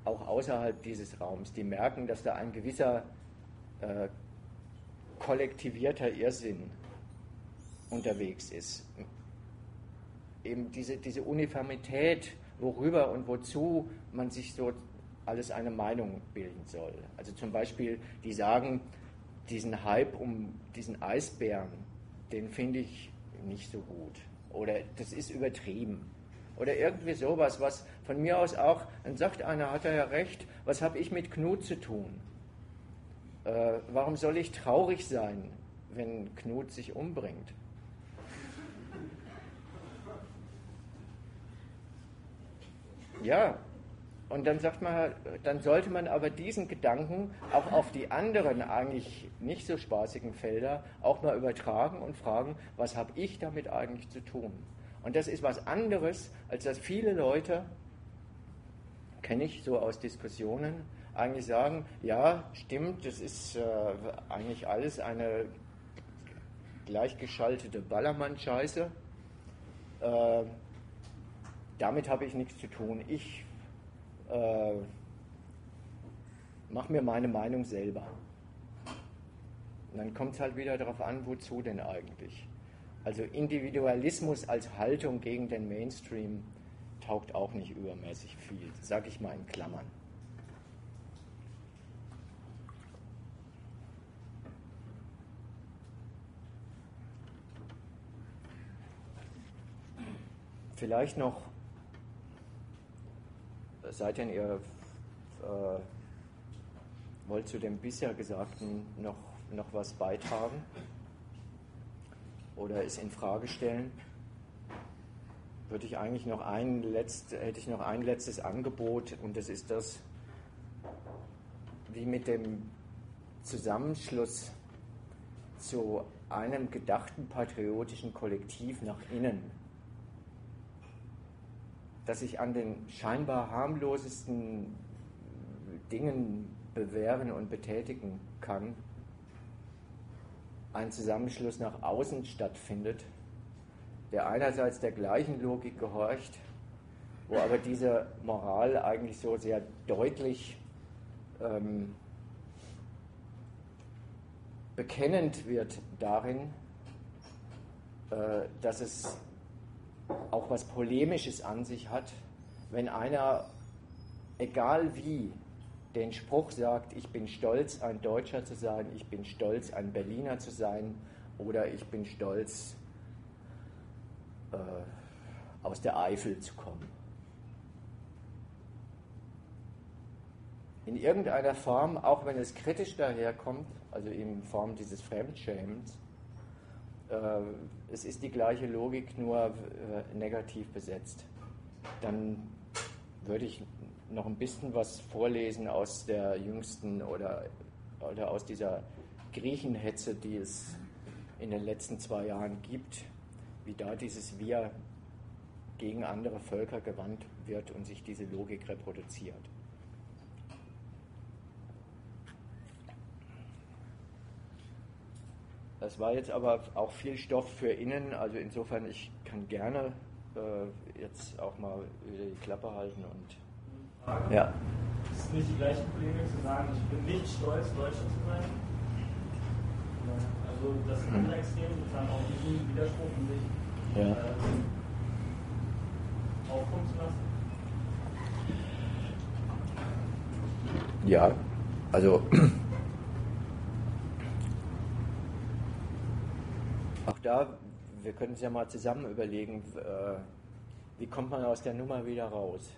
auch außerhalb dieses Raums, die merken, dass da ein gewisser äh, kollektivierter Irrsinn unterwegs ist. Eben diese, diese Uniformität, worüber und wozu man sich so alles eine Meinung bilden soll. Also zum Beispiel, die sagen, diesen Hype um diesen Eisbären, den finde ich nicht so gut. Oder das ist übertrieben. Oder irgendwie sowas, was von mir aus auch, dann sagt einer, hat er ja recht, was habe ich mit Knut zu tun? Äh, warum soll ich traurig sein, wenn Knut sich umbringt? Ja, und dann sagt man, dann sollte man aber diesen Gedanken auch auf die anderen eigentlich nicht so spaßigen Felder auch mal übertragen und fragen, was habe ich damit eigentlich zu tun? Und das ist was anderes, als dass viele Leute, kenne ich so aus Diskussionen, eigentlich sagen, ja, stimmt, das ist äh, eigentlich alles eine gleichgeschaltete Ballermann-Scheiße. Äh, damit habe ich nichts zu tun. Ich äh, mache mir meine Meinung selber. Und dann kommt es halt wieder darauf an, wozu denn eigentlich. Also Individualismus als Haltung gegen den Mainstream taugt auch nicht übermäßig viel, sage ich mal in Klammern. Vielleicht noch, seid denn ihr äh, wollt zu dem bisher Gesagten noch, noch was beitragen? Oder es in Frage stellen, würde ich eigentlich noch ein letzt, hätte ich noch ein letztes Angebot und das ist das, wie mit dem Zusammenschluss zu einem gedachten patriotischen Kollektiv nach innen, das sich an den scheinbar harmlosesten Dingen bewähren und betätigen kann, ein Zusammenschluss nach außen stattfindet, der einerseits der gleichen Logik gehorcht, wo aber diese Moral eigentlich so sehr deutlich ähm, bekennend wird darin, äh, dass es auch was Polemisches an sich hat, wenn einer, egal wie, den Spruch sagt, ich bin stolz, ein Deutscher zu sein, ich bin stolz, ein Berliner zu sein oder ich bin stolz, äh, aus der Eifel zu kommen. In irgendeiner Form, auch wenn es kritisch daherkommt, also in Form dieses Fremdschämens, äh, es ist die gleiche Logik, nur äh, negativ besetzt, dann würde ich noch ein bisschen was vorlesen aus der jüngsten oder, oder aus dieser Griechenhetze, die es in den letzten zwei Jahren gibt, wie da dieses Wir gegen andere Völker gewandt wird und sich diese Logik reproduziert. Das war jetzt aber auch viel Stoff für innen, also insofern ich kann gerne äh, jetzt auch mal die Klappe halten und Frage. Ja. Ist es nicht die gleiche Polemik zu sagen, ich bin nicht stolz, Deutscher zu sein? Also das andere Extrem sozusagen auch diesen Widerspruch in sich ja. ähm, aufkommen zu lassen? Ja, also auch da, wir können es ja mal zusammen überlegen, äh, wie kommt man aus der Nummer wieder raus?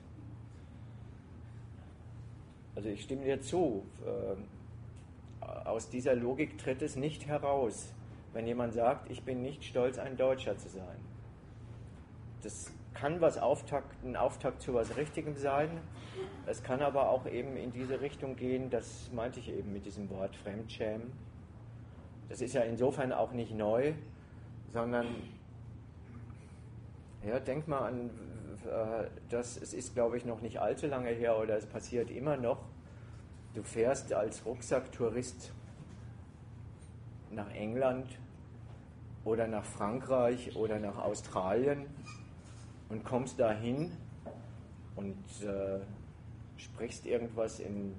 Also ich stimme dir zu. Äh, aus dieser Logik tritt es nicht heraus, wenn jemand sagt, ich bin nicht stolz, ein Deutscher zu sein. Das kann was Auftakt, ein Auftakt zu was Richtigem sein. Es kann aber auch eben in diese Richtung gehen, das meinte ich eben mit diesem Wort Fremdschämen. Das ist ja insofern auch nicht neu, sondern ja, denk mal an das, es ist, glaube ich, noch nicht allzu lange her oder es passiert immer noch. Du fährst als Rucksacktourist nach England oder nach Frankreich oder nach Australien und kommst dahin und äh, sprichst irgendwas in,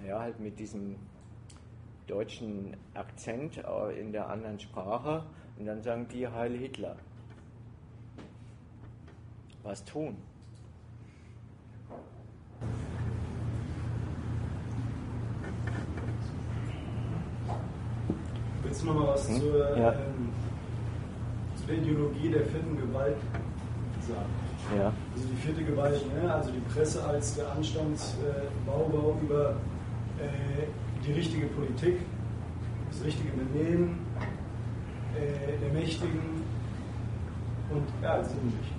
naja, halt mit diesem deutschen Akzent äh, in der anderen Sprache und dann sagen die Heil Hitler. Was tun? Willst du noch mal was hm? zur, ja. ähm, zu der Ideologie der vierten Gewalt sagen? Ja. Also die vierte Gewalt, ne? also die Presse als der Anstandsbaubau äh, über äh, die richtige Politik, das richtige Benehmen äh, der Mächtigen und ja, sinnlich.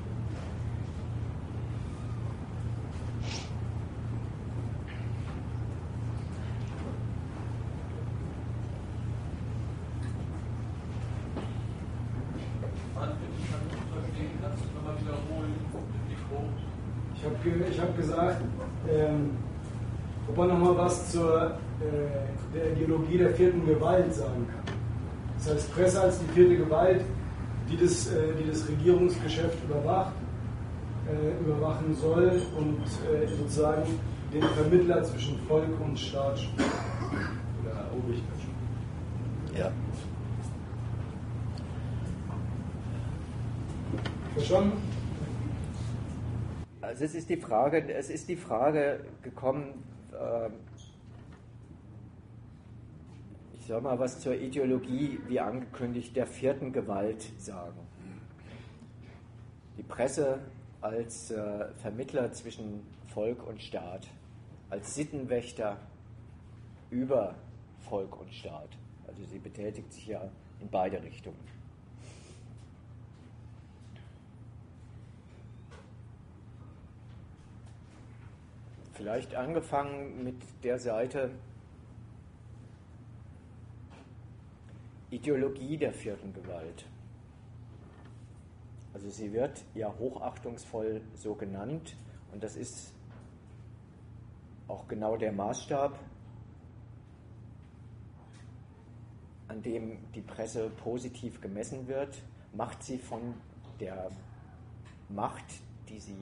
ich habe gesagt, ähm, ob man nochmal was zur äh, der Ideologie der vierten Gewalt sagen kann. Das heißt, Presse als die vierte Gewalt, die das, äh, die das Regierungsgeschäft überwacht, äh, überwachen soll und äh, sozusagen den Vermittler zwischen Volk und Staat spielt. Oder Obrigkeit. Ja. Verstanden? Also es ist die Frage, es ist die Frage gekommen, äh, ich soll mal was zur Ideologie, wie angekündigt, der vierten Gewalt sagen. Die Presse als äh, Vermittler zwischen Volk und Staat, als Sittenwächter über Volk und Staat. Also sie betätigt sich ja in beide Richtungen. Vielleicht angefangen mit der Seite Ideologie der vierten Gewalt. Also sie wird ja hochachtungsvoll so genannt und das ist auch genau der Maßstab, an dem die Presse positiv gemessen wird, macht sie von der Macht, die sie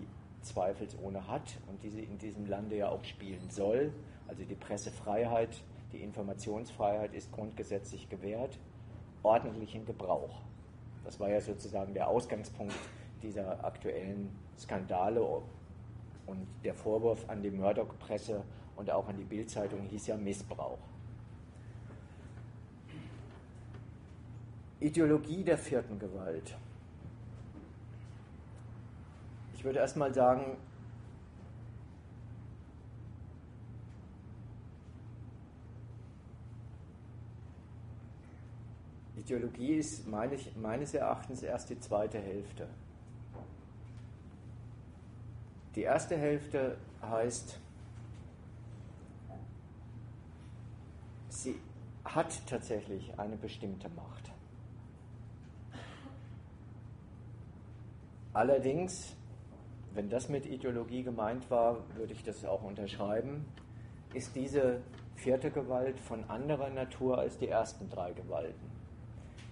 zweifelsohne hat und die sie in diesem Lande ja auch spielen soll. Also die Pressefreiheit, die Informationsfreiheit ist grundgesetzlich gewährt, ordentlichen Gebrauch. Das war ja sozusagen der Ausgangspunkt dieser aktuellen Skandale und der Vorwurf an die Murdoch-Presse und auch an die Bildzeitung hieß ja Missbrauch. Ideologie der vierten Gewalt. Ich würde erstmal sagen, Ideologie ist meines Erachtens erst die zweite Hälfte. Die erste Hälfte heißt, sie hat tatsächlich eine bestimmte Macht. Allerdings wenn das mit Ideologie gemeint war, würde ich das auch unterschreiben, ist diese vierte Gewalt von anderer Natur als die ersten drei Gewalten.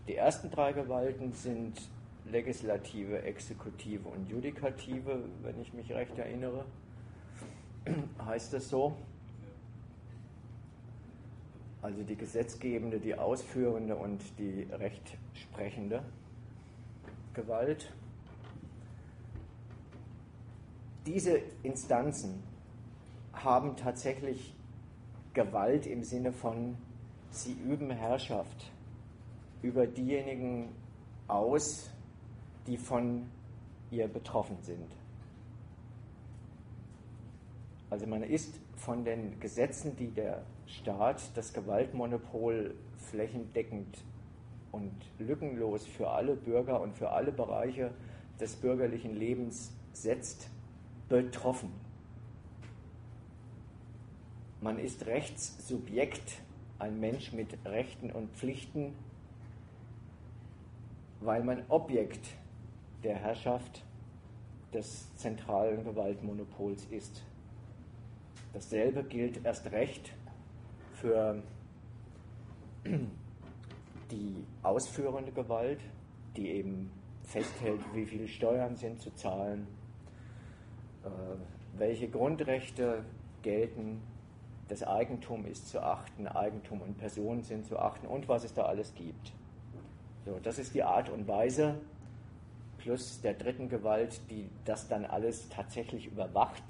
Die ersten drei Gewalten sind Legislative, Exekutive und Judikative, wenn ich mich recht erinnere. heißt das so? Also die gesetzgebende, die ausführende und die rechtsprechende Gewalt diese Instanzen haben tatsächlich Gewalt im Sinne von, sie üben Herrschaft über diejenigen aus, die von ihr betroffen sind. Also man ist von den Gesetzen, die der Staat das Gewaltmonopol flächendeckend und lückenlos für alle Bürger und für alle Bereiche des bürgerlichen Lebens setzt, betroffen. Man ist Rechtssubjekt, ein Mensch mit Rechten und Pflichten, weil man Objekt der Herrschaft des zentralen Gewaltmonopols ist. Dasselbe gilt erst recht für die ausführende Gewalt, die eben festhält, wie viele Steuern sind zu zahlen, welche Grundrechte gelten, das Eigentum ist zu achten, Eigentum und Personen sind zu achten und was es da alles gibt. So, das ist die Art und Weise, plus der dritten Gewalt, die das dann alles tatsächlich überwacht,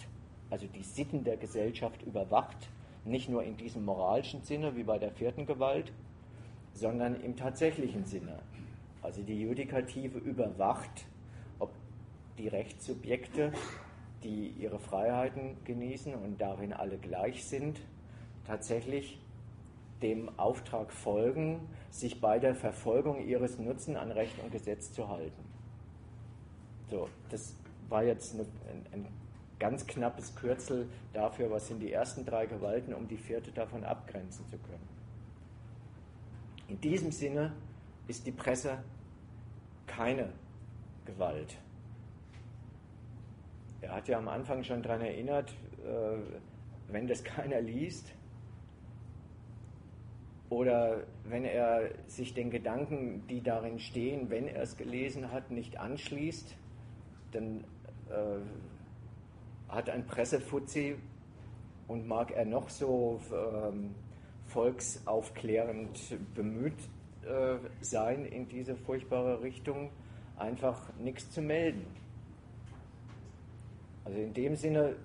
also die Sitten der Gesellschaft überwacht, nicht nur in diesem moralischen Sinne wie bei der vierten Gewalt, sondern im tatsächlichen Sinne. Also die Judikative überwacht, ob die Rechtssubjekte, die ihre Freiheiten genießen und darin alle gleich sind, tatsächlich dem Auftrag folgen, sich bei der Verfolgung ihres Nutzen an Recht und Gesetz zu halten. So, das war jetzt eine, ein, ein ganz knappes Kürzel dafür, was sind die ersten drei Gewalten, um die vierte davon abgrenzen zu können. In diesem Sinne ist die Presse keine Gewalt. Er hat ja am Anfang schon daran erinnert, äh, wenn das keiner liest oder wenn er sich den Gedanken, die darin stehen, wenn er es gelesen hat, nicht anschließt, dann äh, hat ein Pressefuzzi und mag er noch so ähm, volksaufklärend bemüht äh, sein in diese furchtbare Richtung, einfach nichts zu melden. Also in dem Sinne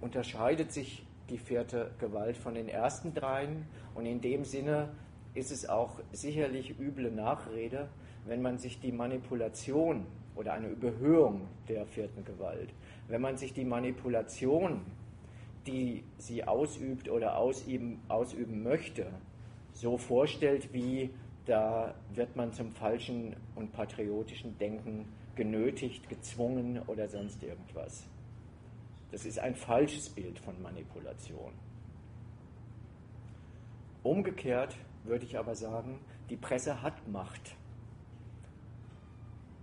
unterscheidet sich die vierte Gewalt von den ersten dreien. Und in dem Sinne ist es auch sicherlich üble Nachrede, wenn man sich die Manipulation oder eine Überhöhung der vierten Gewalt, wenn man sich die Manipulation, die sie ausübt oder ausüben, ausüben möchte, so vorstellt, wie da wird man zum falschen und patriotischen Denken genötigt, gezwungen oder sonst irgendwas. Das ist ein falsches Bild von Manipulation. Umgekehrt würde ich aber sagen, die Presse hat Macht.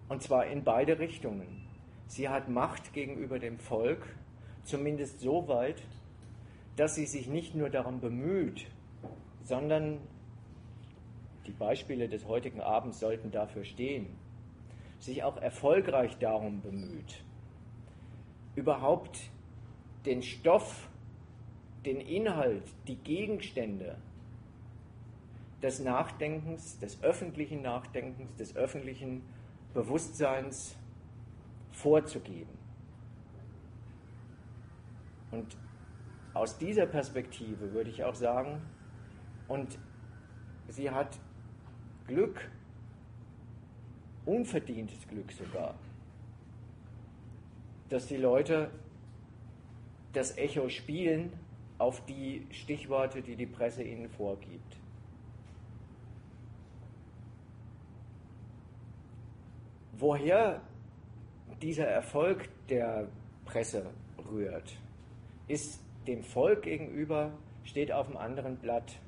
Und zwar in beide Richtungen. Sie hat Macht gegenüber dem Volk, zumindest so weit, dass sie sich nicht nur darum bemüht, sondern die Beispiele des heutigen Abends sollten dafür stehen, sich auch erfolgreich darum bemüht, überhaupt den Stoff, den Inhalt, die Gegenstände des Nachdenkens, des öffentlichen Nachdenkens, des öffentlichen Bewusstseins vorzugeben. Und aus dieser Perspektive würde ich auch sagen, und sie hat Glück, unverdientes Glück sogar, dass die Leute das Echo spielen auf die Stichworte, die die Presse ihnen vorgibt. Woher dieser Erfolg der Presse rührt, ist dem Volk gegenüber, steht auf einem anderen Blatt.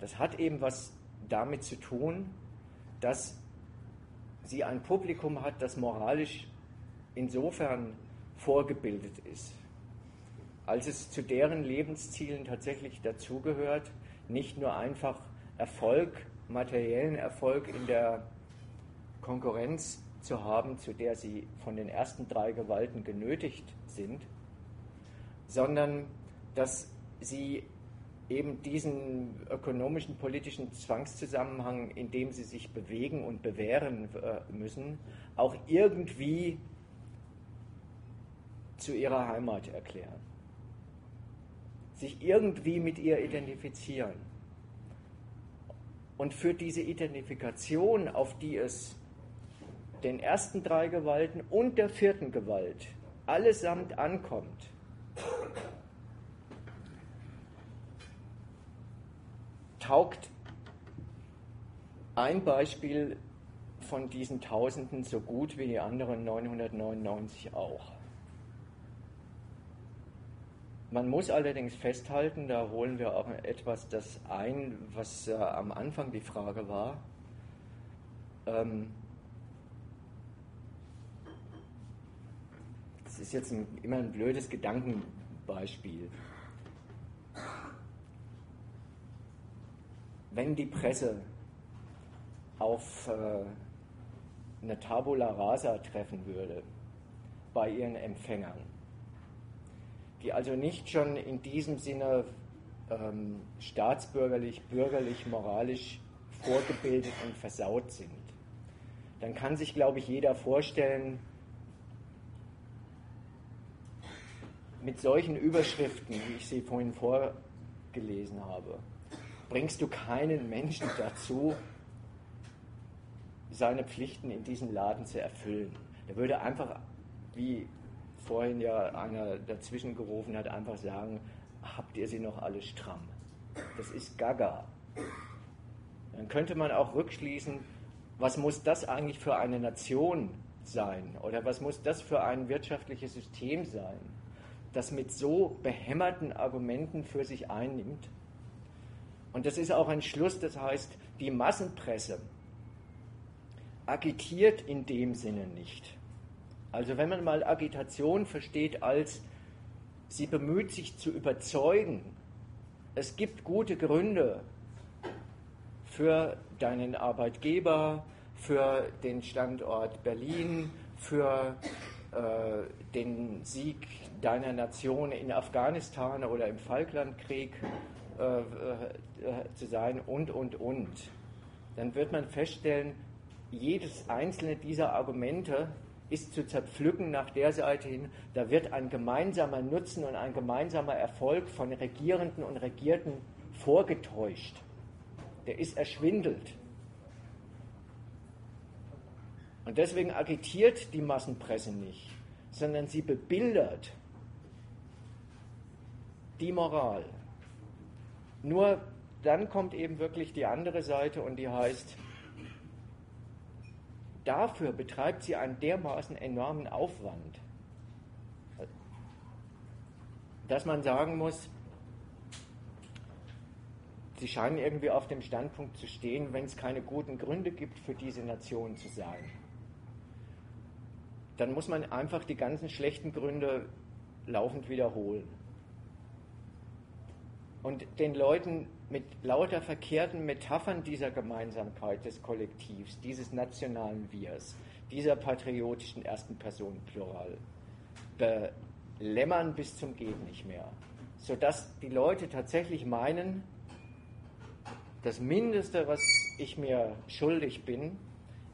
Das hat eben was damit zu tun, dass sie ein Publikum hat, das moralisch insofern vorgebildet ist, als es zu deren Lebenszielen tatsächlich dazugehört, nicht nur einfach Erfolg, materiellen Erfolg in der Konkurrenz zu haben, zu der sie von den ersten drei Gewalten genötigt sind, sondern dass sie eben diesen ökonomischen, politischen Zwangszusammenhang, in dem sie sich bewegen und bewähren äh, müssen, auch irgendwie zu ihrer Heimat erklären. Sich irgendwie mit ihr identifizieren. Und für diese Identifikation, auf die es den ersten drei Gewalten und der vierten Gewalt allesamt ankommt, taugt ein Beispiel von diesen Tausenden so gut wie die anderen 999 auch. Man muss allerdings festhalten, da holen wir auch etwas das ein, was äh, am Anfang die Frage war. Ähm, das ist jetzt ein, immer ein blödes Gedankenbeispiel. Wenn die Presse auf äh, eine Tabula rasa treffen würde bei ihren Empfängern, die also nicht schon in diesem Sinne ähm, staatsbürgerlich, bürgerlich, moralisch vorgebildet und versaut sind, dann kann sich, glaube ich, jeder vorstellen, mit solchen Überschriften, wie ich sie vorhin vorgelesen habe, bringst du keinen Menschen dazu, seine Pflichten in diesem Laden zu erfüllen. Der würde einfach, wie vorhin ja einer dazwischen gerufen hat, einfach sagen, habt ihr sie noch alle stramm? Das ist Gaga. Dann könnte man auch rückschließen, was muss das eigentlich für eine Nation sein oder was muss das für ein wirtschaftliches System sein, das mit so behämmerten Argumenten für sich einnimmt. Und das ist auch ein Schluss, das heißt, die Massenpresse agitiert in dem Sinne nicht. Also wenn man mal Agitation versteht als sie bemüht sich zu überzeugen, es gibt gute Gründe für deinen Arbeitgeber, für den Standort Berlin, für äh, den Sieg deiner Nation in Afghanistan oder im Falklandkrieg äh, äh, zu sein und, und, und, dann wird man feststellen, jedes einzelne dieser Argumente ist zu zerpflücken nach der Seite hin, da wird ein gemeinsamer Nutzen und ein gemeinsamer Erfolg von Regierenden und Regierten vorgetäuscht. Der ist erschwindelt. Und deswegen agitiert die Massenpresse nicht, sondern sie bebildert die Moral. Nur dann kommt eben wirklich die andere Seite und die heißt, dafür betreibt sie einen dermaßen enormen Aufwand, dass man sagen muss, sie scheinen irgendwie auf dem Standpunkt zu stehen, wenn es keine guten Gründe gibt, für diese Nation zu sein. Dann muss man einfach die ganzen schlechten Gründe laufend wiederholen und den Leuten mit lauter verkehrten Metaphern dieser Gemeinsamkeit des Kollektivs, dieses nationalen Wirs, dieser patriotischen ersten Person Plural, belämmern bis zum Geht nicht mehr, sodass die Leute tatsächlich meinen, das Mindeste, was ich mir schuldig bin,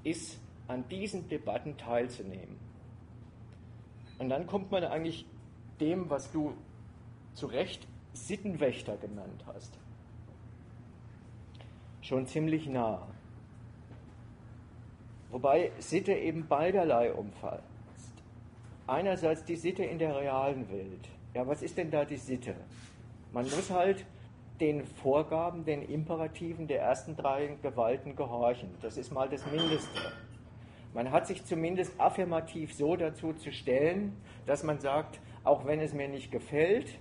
ist, an diesen Debatten teilzunehmen. Und dann kommt man eigentlich dem, was du zu Recht Sittenwächter genannt hast, schon ziemlich nah. Wobei Sitte eben beiderlei umfasst. Einerseits die Sitte in der realen Welt. Ja, was ist denn da die Sitte? Man muss halt den Vorgaben, den Imperativen der ersten drei Gewalten gehorchen. Das ist mal das Mindeste. Man hat sich zumindest affirmativ so dazu zu stellen, dass man sagt, auch wenn es mir nicht gefällt,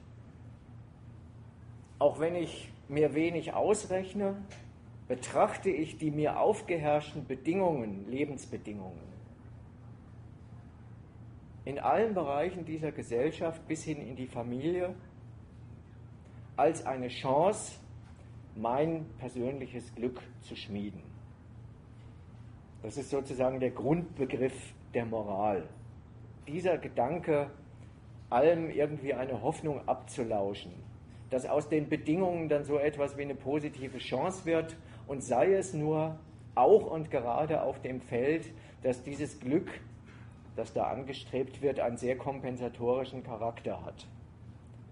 auch wenn ich mir wenig ausrechne, betrachte ich die mir aufgeherrschten Bedingungen, Lebensbedingungen, in allen Bereichen dieser Gesellschaft bis hin in die Familie als eine Chance, mein persönliches Glück zu schmieden. Das ist sozusagen der Grundbegriff der Moral. Dieser Gedanke, allem irgendwie eine Hoffnung abzulauschen, dass aus den Bedingungen dann so etwas wie eine positive Chance wird und sei es nur auch und gerade auf dem Feld, dass dieses Glück, das da angestrebt wird, einen sehr kompensatorischen Charakter hat.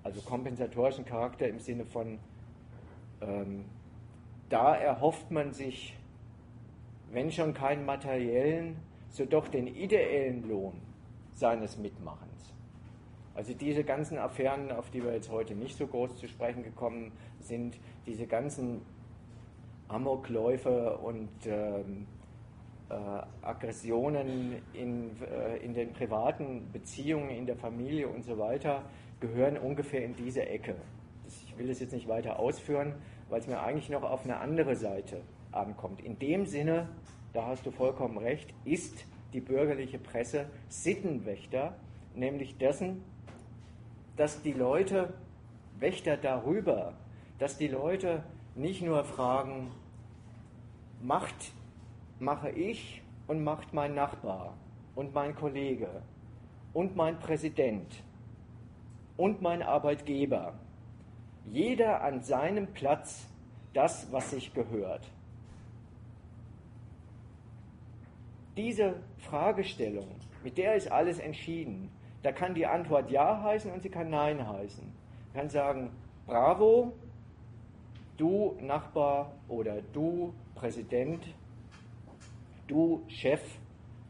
Also kompensatorischen Charakter im Sinne von, ähm, da erhofft man sich, wenn schon keinen materiellen, so doch den ideellen Lohn seines Mitmachens. Also diese ganzen Affären, auf die wir jetzt heute nicht so groß zu sprechen gekommen sind, diese ganzen Amokläufe und ähm, äh, Aggressionen in, äh, in den privaten Beziehungen, in der Familie und so weiter, gehören ungefähr in diese Ecke. Ich will das jetzt nicht weiter ausführen, weil es mir eigentlich noch auf eine andere Seite ankommt. In dem Sinne, da hast du vollkommen recht, ist die bürgerliche Presse Sittenwächter, nämlich dessen, dass die Leute, Wächter darüber, dass die Leute nicht nur fragen, macht, mache ich und macht mein Nachbar und mein Kollege und mein Präsident, und mein Arbeitgeber, jeder an seinem Platz das, was sich gehört. Diese Fragestellung, mit der ist alles entschieden. Da kann die Antwort Ja heißen und sie kann Nein heißen. Man kann sagen, bravo, du Nachbar oder du Präsident, du Chef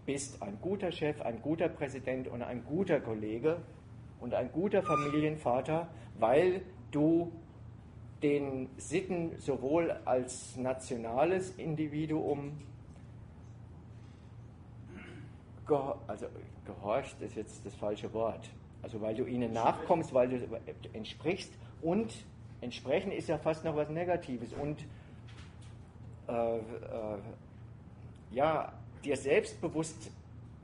bist ein guter Chef, ein guter Präsident und ein guter Kollege und ein guter Familienvater, weil du den Sitten sowohl als nationales Individuum also gehorcht ist jetzt das falsche Wort. Also weil du ihnen nachkommst, weil du entsprichst und entsprechen ist ja fast noch was Negatives und äh, äh, ja, dir selbstbewusst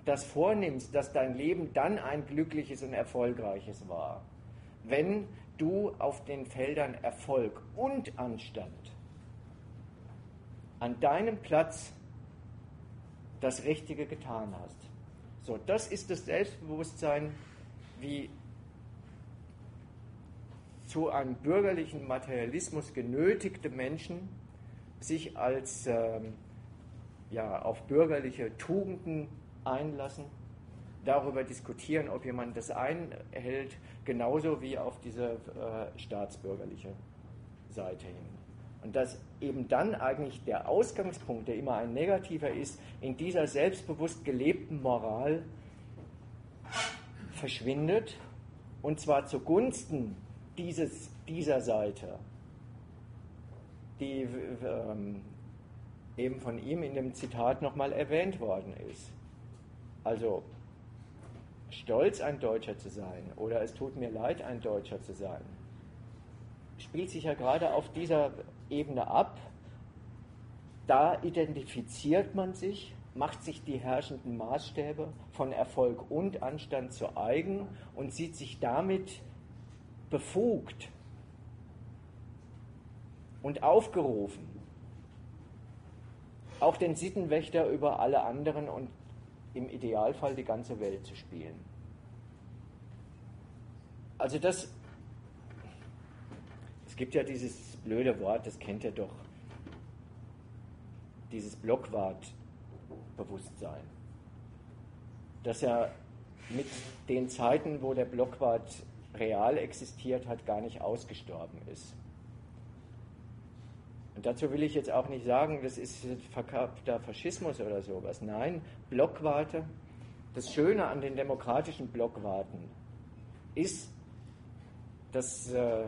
das vornimmst, dass dein Leben dann ein glückliches und erfolgreiches war, wenn du auf den Feldern Erfolg und Anstand an deinem Platz das Richtige getan hast. So, das ist das Selbstbewusstsein, wie zu einem bürgerlichen Materialismus genötigte Menschen sich als ähm, ja, auf bürgerliche Tugenden einlassen, darüber diskutieren, ob jemand das einhält, genauso wie auf diese äh, staatsbürgerliche Seite hin. Und dass eben dann eigentlich der Ausgangspunkt, der immer ein negativer ist, in dieser selbstbewusst gelebten Moral verschwindet und zwar zugunsten dieses, dieser Seite, die ähm, eben von ihm in dem Zitat nochmal erwähnt worden ist. Also stolz ein Deutscher zu sein oder es tut mir leid, ein Deutscher zu sein, spielt sich ja gerade auf dieser Ebene ab. Da identifiziert man sich, macht sich die herrschenden Maßstäbe von Erfolg und Anstand zu eigen und sieht sich damit befugt und aufgerufen, auch den Sittenwächter über alle anderen und im Idealfall die ganze Welt zu spielen. Also das, es gibt ja dieses blöde Wort, das kennt ihr doch, dieses Blockwart-Bewusstsein, das ja mit den Zeiten, wo der Blockwart real existiert hat, gar nicht ausgestorben ist. Und dazu will ich jetzt auch nicht sagen, das ist verkappter Faschismus oder sowas. Nein, Blockwarte, das Schöne an den demokratischen Blockwarten ist, dass äh,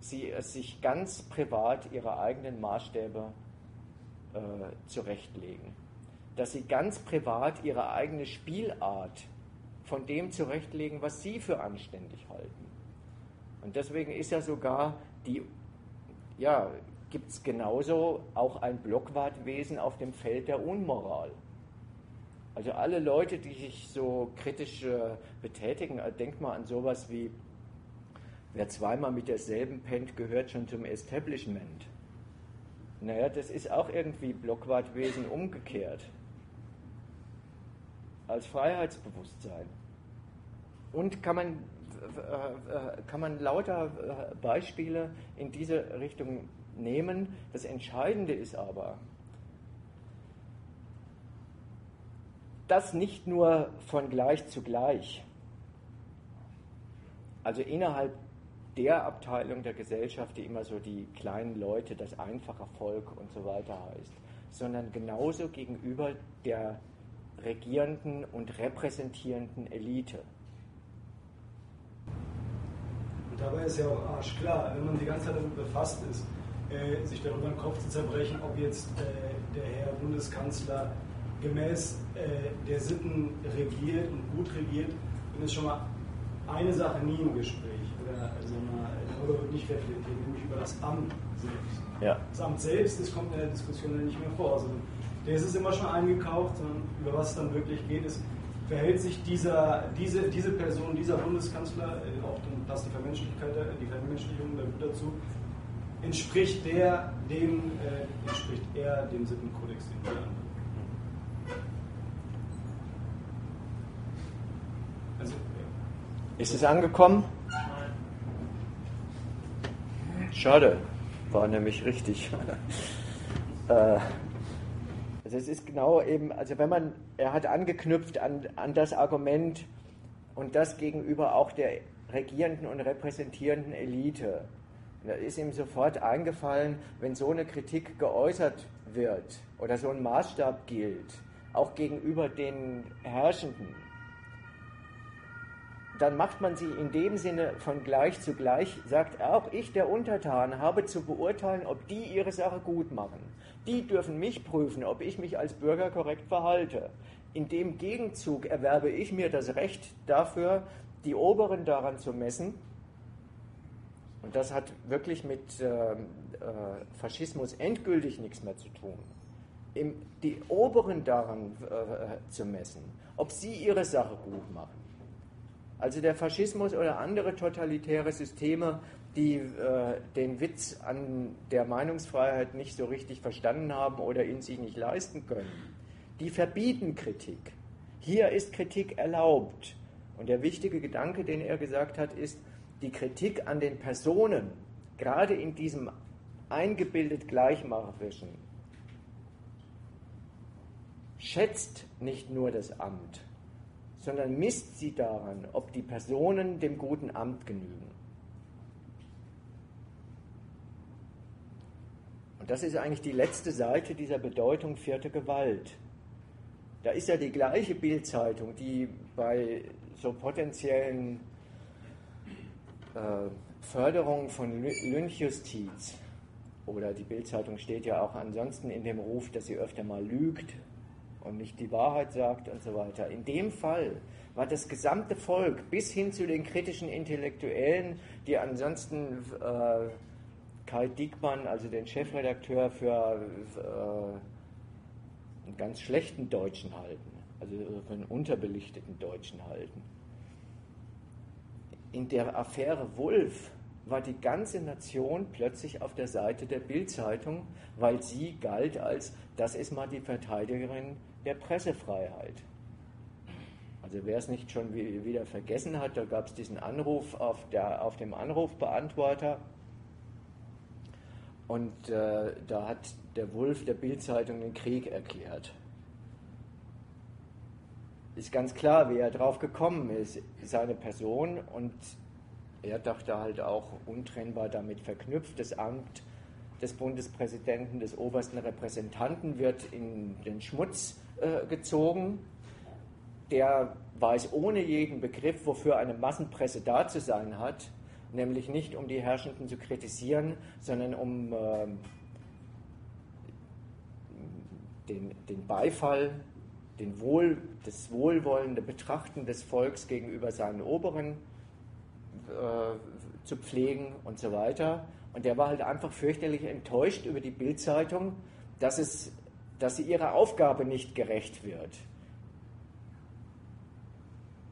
sie es sich ganz privat ihre eigenen Maßstäbe äh, zurechtlegen. Dass sie ganz privat ihre eigene Spielart von dem zurechtlegen, was sie für anständig halten. Und deswegen ist ja sogar die, ja, gibt es genauso auch ein Blockwartwesen auf dem Feld der Unmoral. Also alle Leute, die sich so kritisch äh, betätigen, denkt mal an sowas wie, wer zweimal mit derselben pennt, gehört schon zum Establishment. Naja, das ist auch irgendwie Blockwartwesen umgekehrt. Als Freiheitsbewusstsein. Und kann man, äh, äh kann man lauter äh, Beispiele in diese Richtung nehmen. Das Entscheidende ist aber, dass nicht nur von gleich zu gleich, also innerhalb der Abteilung der Gesellschaft, die immer so die kleinen Leute, das einfache Volk und so weiter heißt, sondern genauso gegenüber der regierenden und repräsentierenden Elite. Und dabei ist ja auch arschklar, wenn man die ganze Zeit damit befasst ist, äh, sich darüber den Kopf zu zerbrechen, ob jetzt äh, der Herr Bundeskanzler gemäß äh, der Sitten regiert und gut regiert, dann ist schon mal eine Sache nie im Gespräch also mal, darüber wird nicht reflektiert, nämlich über das Amt selbst. Ja. Das Amt selbst, das kommt in der Diskussion nicht mehr vor. Also, der ist es immer schon eingekauft, sondern über was es dann wirklich geht, ist, verhält sich dieser, diese, diese Person, dieser Bundeskanzler, äh, auch das die Vermenschlichkeit, die Vermenschlichung da dazu, entspricht der dem, äh, entspricht er dem Sittenkodex, den wir anwenden. Also, ja. Ist es angekommen? Schade, war nämlich richtig. äh, also es ist genau eben, also wenn man, er hat angeknüpft an, an das Argument und das gegenüber auch der regierenden und repräsentierenden Elite. Da ist ihm sofort eingefallen, wenn so eine Kritik geäußert wird oder so ein Maßstab gilt, auch gegenüber den Herrschenden, dann macht man sie in dem Sinne von gleich zu gleich, sagt auch ich, der Untertan, habe zu beurteilen, ob die ihre Sache gut machen. Die dürfen mich prüfen, ob ich mich als Bürger korrekt verhalte. In dem Gegenzug erwerbe ich mir das Recht dafür, die Oberen daran zu messen. Und das hat wirklich mit äh, äh, Faschismus endgültig nichts mehr zu tun. Im, die Oberen daran äh, zu messen, ob sie ihre Sache gut machen. Also der Faschismus oder andere totalitäre Systeme, die äh, den Witz an der Meinungsfreiheit nicht so richtig verstanden haben oder ihn sich nicht leisten können, die verbieten Kritik. Hier ist Kritik erlaubt. Und der wichtige Gedanke, den er gesagt hat, ist, die Kritik an den Personen, gerade in diesem eingebildet Gleichmacherischen, schätzt nicht nur das Amt, sondern misst sie daran, ob die Personen dem guten Amt genügen. Und das ist eigentlich die letzte Seite dieser Bedeutung vierte Gewalt. Da ist ja die gleiche Bildzeitung, die bei so potenziellen äh, Förderungen von Lynchjustiz oder die Bildzeitung steht ja auch ansonsten in dem Ruf, dass sie öfter mal lügt und nicht die Wahrheit sagt und so weiter. In dem Fall war das gesamte Volk bis hin zu den kritischen Intellektuellen, die ansonsten äh, Kai Diekmann, also den Chefredakteur, für äh, einen ganz schlechten Deutschen halten, also für einen unterbelichteten Deutschen halten. In der Affäre Wulff war die ganze Nation plötzlich auf der Seite der Bildzeitung, weil sie galt als, das ist mal die Verteidigerin der Pressefreiheit. Also wer es nicht schon wieder vergessen hat, da gab es diesen Anruf auf, der, auf dem Anrufbeantworter und äh, da hat der Wulf der Bildzeitung den Krieg erklärt. Ist ganz klar, wie er drauf gekommen ist, seine Person und er dachte halt auch untrennbar damit verknüpft, das Amt des Bundespräsidenten, des obersten Repräsentanten wird in den Schmutz äh, gezogen. Der weiß ohne jeden Begriff, wofür eine Massenpresse da zu sein hat, nämlich nicht um die Herrschenden zu kritisieren, sondern um äh, den, den Beifall, den Wohl, das wohlwollende Betrachten des Volks gegenüber seinen Oberen äh, zu pflegen und so weiter. Und der war halt einfach fürchterlich enttäuscht über die Bildzeitung, dass, es, dass sie ihrer Aufgabe nicht gerecht wird.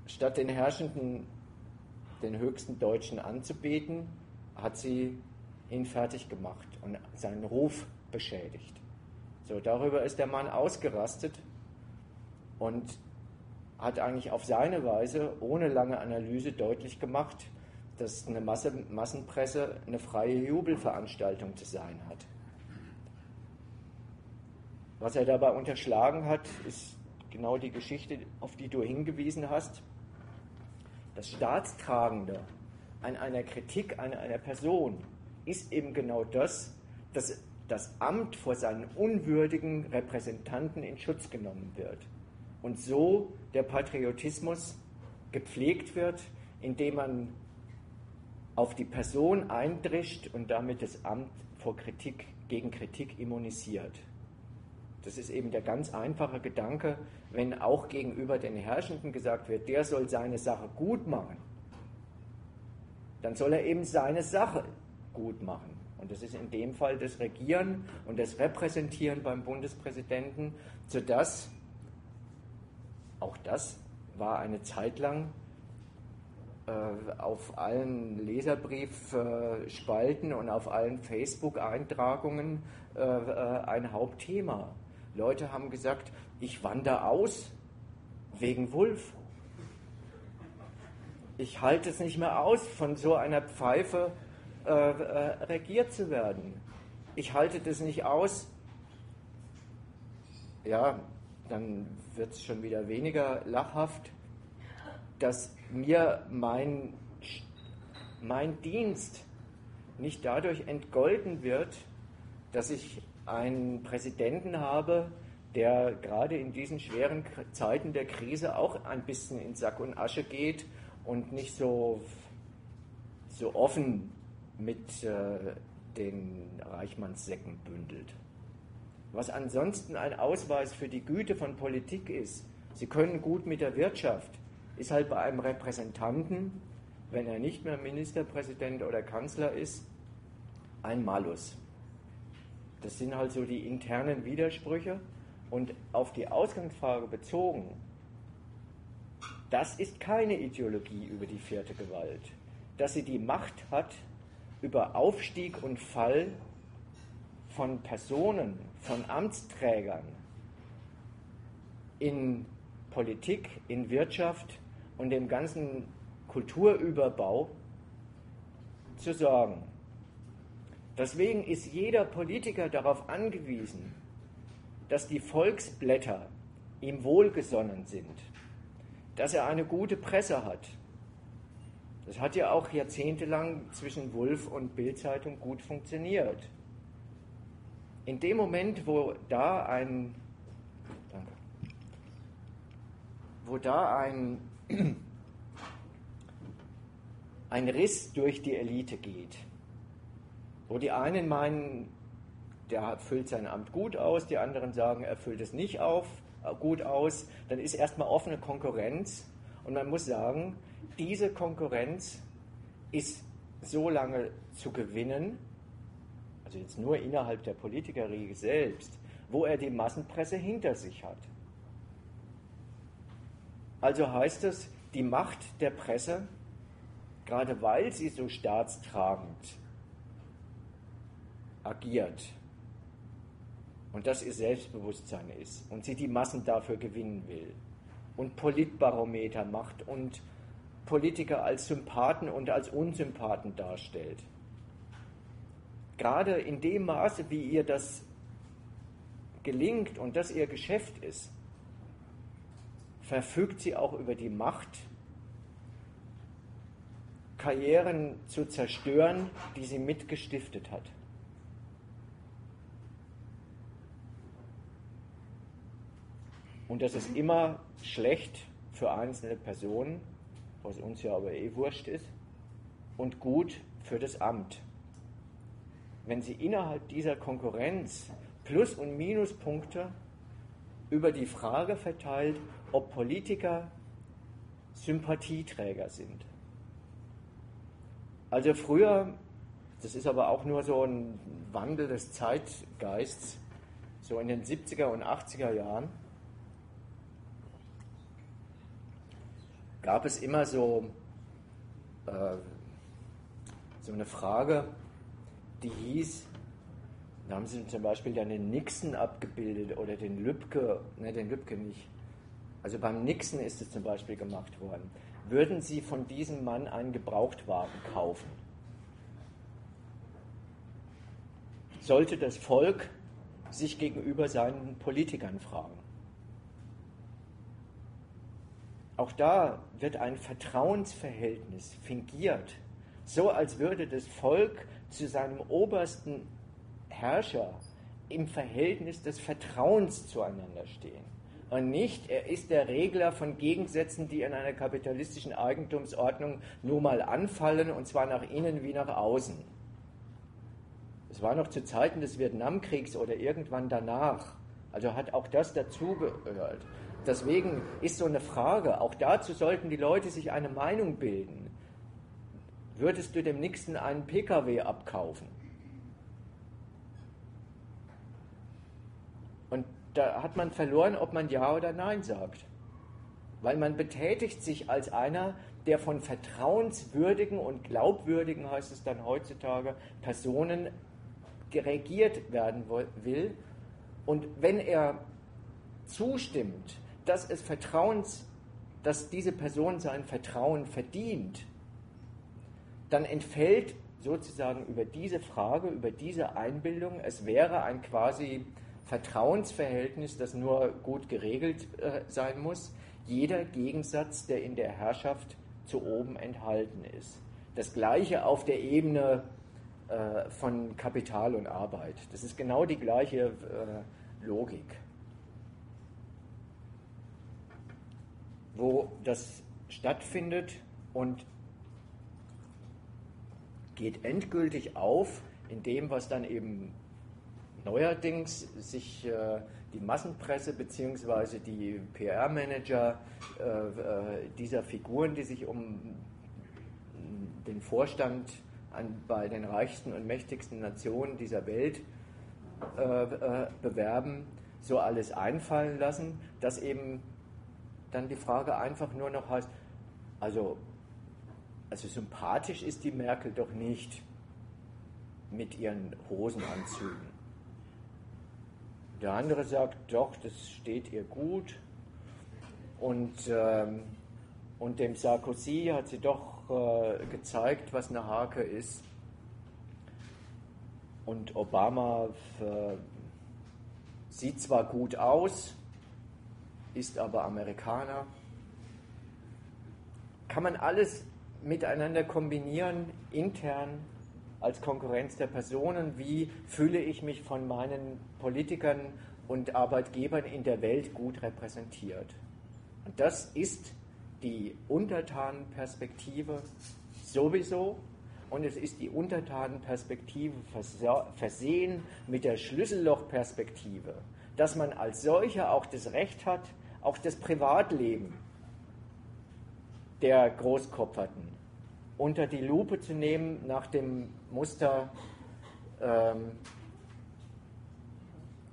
Statt den Herrschenden, den höchsten Deutschen anzubeten, hat sie ihn fertig gemacht und seinen Ruf beschädigt. So, darüber ist der Mann ausgerastet und hat eigentlich auf seine Weise ohne lange Analyse deutlich gemacht, dass eine Masse, Massenpresse eine freie Jubelveranstaltung zu sein hat. Was er dabei unterschlagen hat, ist genau die Geschichte, auf die du hingewiesen hast. Das Staatstragende an einer Kritik an einer Person ist eben genau das, dass das Amt vor seinen unwürdigen Repräsentanten in Schutz genommen wird. Und so der Patriotismus gepflegt wird, indem man auf die Person eindrischt und damit das Amt vor Kritik, gegen Kritik immunisiert. Das ist eben der ganz einfache Gedanke, wenn auch gegenüber den Herrschenden gesagt wird, der soll seine Sache gut machen, dann soll er eben seine Sache gut machen. Und das ist in dem Fall das Regieren und das Repräsentieren beim Bundespräsidenten, sodass auch das war eine Zeit lang äh, auf allen Leserbriefspalten und auf allen Facebook-Eintragungen äh, äh, ein Hauptthema. Leute haben gesagt, ich wandere aus wegen Wulf. Ich halte es nicht mehr aus, von so einer Pfeife äh, äh, regiert zu werden. Ich halte das nicht aus. Ja, dann wird es schon wieder weniger lachhaft, dass mir mein, mein Dienst nicht dadurch entgolten wird, dass ich einen Präsidenten habe, der gerade in diesen schweren Zeiten der Krise auch ein bisschen in Sack und Asche geht und nicht so, so offen mit äh, den Reichmannssäcken bündelt. Was ansonsten ein Ausweis für die Güte von Politik ist, sie können gut mit der Wirtschaft, ist halt bei einem Repräsentanten, wenn er nicht mehr Ministerpräsident oder Kanzler ist, ein Malus. Das sind halt so die internen Widersprüche. Und auf die Ausgangsfrage bezogen, das ist keine Ideologie über die vierte Gewalt. Dass sie die Macht hat über Aufstieg und Fall von Personen, von Amtsträgern in Politik, in Wirtschaft und dem ganzen Kulturüberbau zu sorgen. Deswegen ist jeder Politiker darauf angewiesen, dass die Volksblätter ihm wohlgesonnen sind, dass er eine gute Presse hat. Das hat ja auch jahrzehntelang zwischen Wulf und Bildzeitung gut funktioniert. In dem Moment, wo da ein, danke, wo da ein, ein Riss durch die Elite geht, wo die einen meinen, der füllt sein Amt gut aus, die anderen sagen, er füllt es nicht auf, äh, gut aus, dann ist erstmal offene Konkurrenz und man muss sagen, diese Konkurrenz ist so lange zu gewinnen, also jetzt nur innerhalb der Politikerriege selbst, wo er die Massenpresse hinter sich hat. Also heißt es, die Macht der Presse, gerade weil sie so staatstragend agiert und das ihr Selbstbewusstsein ist und sie die Massen dafür gewinnen will und Politbarometer macht und Politiker als Sympathen und als Unsympathen darstellt. Gerade in dem Maße, wie ihr das gelingt und das ihr Geschäft ist, verfügt sie auch über die Macht, Karrieren zu zerstören, die sie mitgestiftet hat. Und das ist immer schlecht für einzelne Personen, was uns ja aber eh wurscht ist, und gut für das Amt. Wenn sie innerhalb dieser Konkurrenz Plus- und Minuspunkte über die Frage verteilt, ob Politiker Sympathieträger sind. Also früher, das ist aber auch nur so ein Wandel des Zeitgeists, so in den 70er und 80er Jahren, gab es immer so, äh, so eine Frage, die hieß, da haben sie zum Beispiel dann den Nixon abgebildet oder den Lübcke, ne, den Lübcke nicht. Also beim Nixon ist es zum Beispiel gemacht worden. Würden Sie von diesem Mann einen Gebrauchtwagen kaufen? Sollte das Volk sich gegenüber seinen Politikern fragen. Auch da wird ein Vertrauensverhältnis fingiert, so als würde das Volk zu seinem obersten Herrscher im Verhältnis des Vertrauens zueinander stehen. Und nicht, er ist der Regler von Gegensätzen, die in einer kapitalistischen Eigentumsordnung nur mal anfallen, und zwar nach innen wie nach außen. Es war noch zu Zeiten des Vietnamkriegs oder irgendwann danach. Also hat auch das dazugehört. Deswegen ist so eine Frage, auch dazu sollten die Leute sich eine Meinung bilden. Würdest du dem Nixon einen Pkw abkaufen? Und da hat man verloren, ob man Ja oder Nein sagt. Weil man betätigt sich als einer, der von vertrauenswürdigen und glaubwürdigen, heißt es dann heutzutage, Personen regiert werden will. Und wenn er zustimmt, dass es Vertrauens, dass diese Person sein Vertrauen verdient, dann entfällt sozusagen über diese Frage, über diese Einbildung, es wäre ein quasi Vertrauensverhältnis, das nur gut geregelt äh, sein muss, jeder Gegensatz, der in der Herrschaft zu oben enthalten ist. Das gleiche auf der Ebene äh, von Kapital und Arbeit. Das ist genau die gleiche äh, Logik. Wo das stattfindet und geht endgültig auf in dem, was dann eben neuerdings sich äh, die Massenpresse bzw. die PR-Manager äh, äh, dieser Figuren, die sich um den Vorstand an, bei den reichsten und mächtigsten Nationen dieser Welt äh, äh, bewerben, so alles einfallen lassen, dass eben dann die Frage einfach nur noch heißt, also, also sympathisch ist die Merkel doch nicht mit ihren Hosenanzügen. Der andere sagt, doch, das steht ihr gut. Und, ähm, und dem Sarkozy hat sie doch äh, gezeigt, was eine Hake ist. Und Obama äh, sieht zwar gut aus, ist aber Amerikaner. Kann man alles miteinander kombinieren, intern als Konkurrenz der Personen, wie fühle ich mich von meinen Politikern und Arbeitgebern in der Welt gut repräsentiert. Und das ist die Untertanenperspektive sowieso und es ist die Untertanenperspektive versehen mit der Schlüssellochperspektive, dass man als solcher auch das Recht hat, auch das Privatleben der Großkopferten unter die Lupe zu nehmen nach dem Muster, ähm,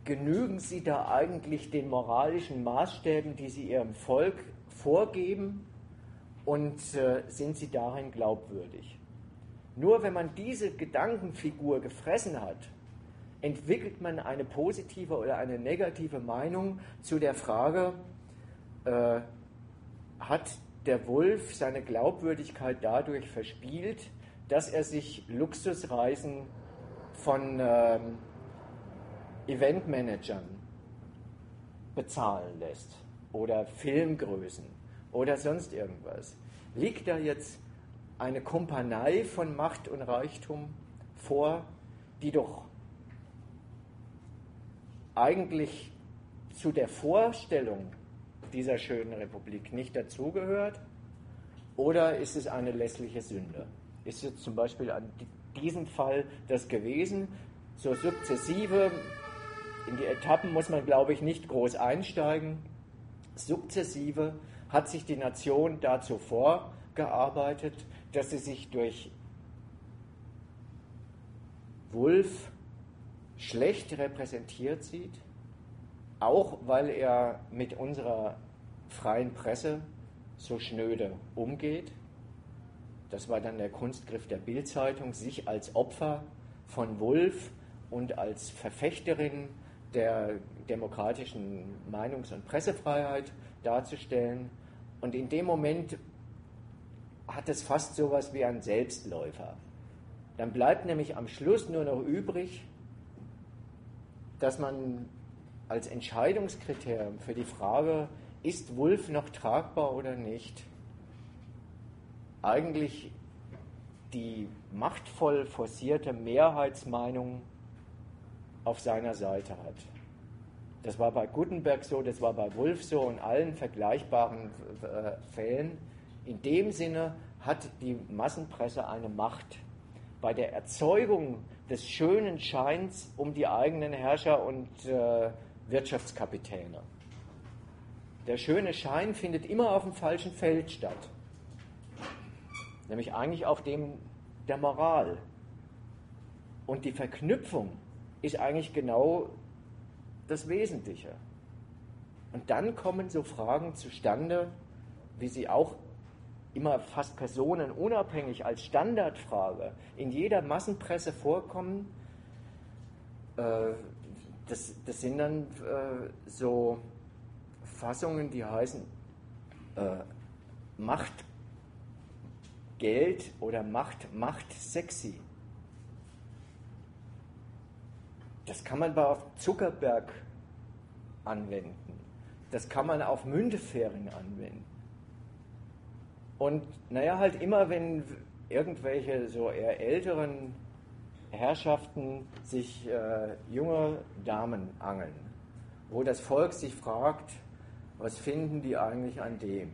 genügen sie da eigentlich den moralischen Maßstäben, die sie ihrem Volk vorgeben und äh, sind sie darin glaubwürdig. Nur wenn man diese Gedankenfigur gefressen hat, entwickelt man eine positive oder eine negative Meinung zu der Frage, äh, hat der Wolf seine Glaubwürdigkeit dadurch verspielt, dass er sich Luxusreisen von ähm, Eventmanagern bezahlen lässt oder Filmgrößen oder sonst irgendwas. Liegt da jetzt eine Kumpanei von Macht und Reichtum vor, die doch eigentlich zu der Vorstellung dieser schönen Republik nicht dazugehört? Oder ist es eine lässliche Sünde? Ist jetzt zum Beispiel an diesem Fall das gewesen? So sukzessive, in die Etappen muss man, glaube ich, nicht groß einsteigen. Sukzessive hat sich die Nation dazu vorgearbeitet, dass sie sich durch Wulf schlecht repräsentiert sieht, auch weil er mit unserer freien Presse so schnöde umgeht. Das war dann der Kunstgriff der Bildzeitung, sich als Opfer von Wulff und als Verfechterin der demokratischen Meinungs- und Pressefreiheit darzustellen. Und in dem Moment hat es fast so etwas wie ein Selbstläufer. Dann bleibt nämlich am Schluss nur noch übrig, dass man als Entscheidungskriterium für die Frage, ist Wulf noch tragbar oder nicht, eigentlich die machtvoll forcierte Mehrheitsmeinung auf seiner Seite hat. Das war bei Gutenberg so, das war bei Wulf so und allen vergleichbaren äh, Fällen. In dem Sinne hat die Massenpresse eine Macht bei der Erzeugung des schönen Scheins um die eigenen Herrscher und äh, Wirtschaftskapitäne. Der schöne Schein findet immer auf dem falschen Feld statt, nämlich eigentlich auf dem der Moral. Und die Verknüpfung ist eigentlich genau das Wesentliche. Und dann kommen so Fragen zustande, wie sie auch immer fast personenunabhängig als Standardfrage in jeder Massenpresse vorkommen. Äh, das, das sind dann äh, so Fassungen, die heißen äh, Macht Geld oder Macht Macht sexy. Das kann man bei auf Zuckerberg anwenden. Das kann man auf Mündefering anwenden. Und naja, halt immer, wenn irgendwelche so eher älteren Herrschaften sich äh, junge Damen angeln, wo das Volk sich fragt, was finden die eigentlich an dem?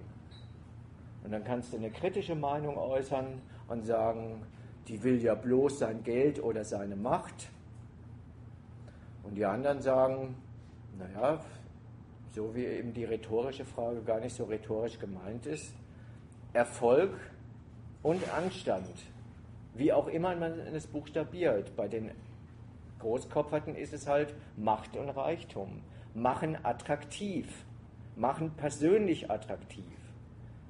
Und dann kannst du eine kritische Meinung äußern und sagen, die will ja bloß sein Geld oder seine Macht. Und die anderen sagen, naja, so wie eben die rhetorische Frage gar nicht so rhetorisch gemeint ist, Erfolg und Anstand, wie auch immer man es buchstabiert. Bei den Großkopferten ist es halt Macht und Reichtum, machen attraktiv, machen persönlich attraktiv.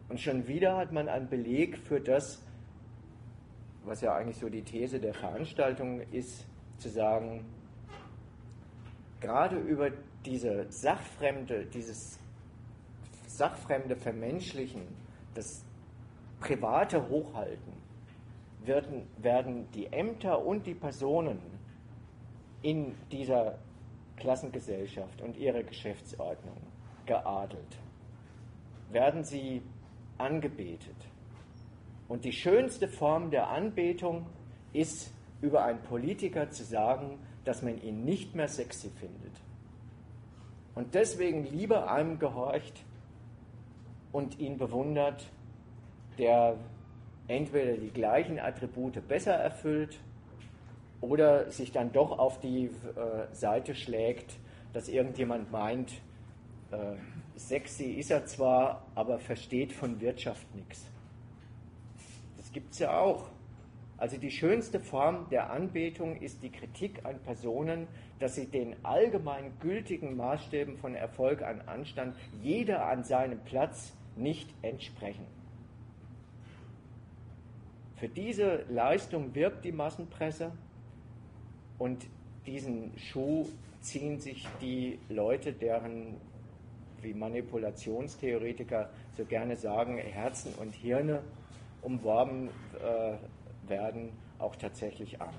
Und schon wieder hat man einen Beleg für das, was ja eigentlich so die These der Veranstaltung ist, zu sagen, gerade über diese sachfremde, dieses sachfremde Vermenschlichen, das private Hochhalten, werden, werden die Ämter und die Personen in dieser Klassengesellschaft und ihrer Geschäftsordnung geadelt, werden sie angebetet. Und die schönste Form der Anbetung ist, über einen Politiker zu sagen, dass man ihn nicht mehr sexy findet. Und deswegen lieber einem gehorcht und ihn bewundert, der entweder die gleichen Attribute besser erfüllt oder sich dann doch auf die äh, Seite schlägt, dass irgendjemand meint, sexy ist er zwar, aber versteht von Wirtschaft nichts. Das gibt es ja auch. Also die schönste Form der Anbetung ist die Kritik an Personen, dass sie den allgemein gültigen Maßstäben von Erfolg an Anstand, jeder an seinem Platz, nicht entsprechen. Für diese Leistung wirbt die Massenpresse und diesen Schuh ziehen sich die Leute, deren, wie Manipulationstheoretiker so gerne sagen, Herzen und Hirne umworben äh, werden, auch tatsächlich an.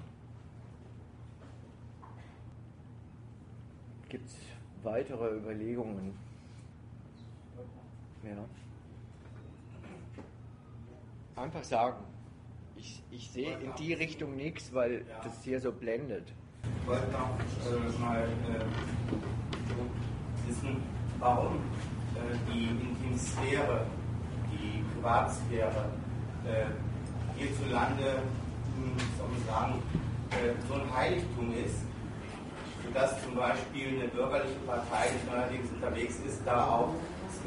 Gibt es weitere Überlegungen? Ja. Einfach sagen. Ich, ich sehe in die Richtung nichts, weil das hier so blendet. Ich wollte noch äh, mal äh, wissen, warum äh, die Intimsphäre, die Privatsphäre äh, hierzulande, hm, soll sagen, äh, so ein Heiligtum ist, sodass zum Beispiel eine bürgerliche Partei, die neuerdings unterwegs ist, da auch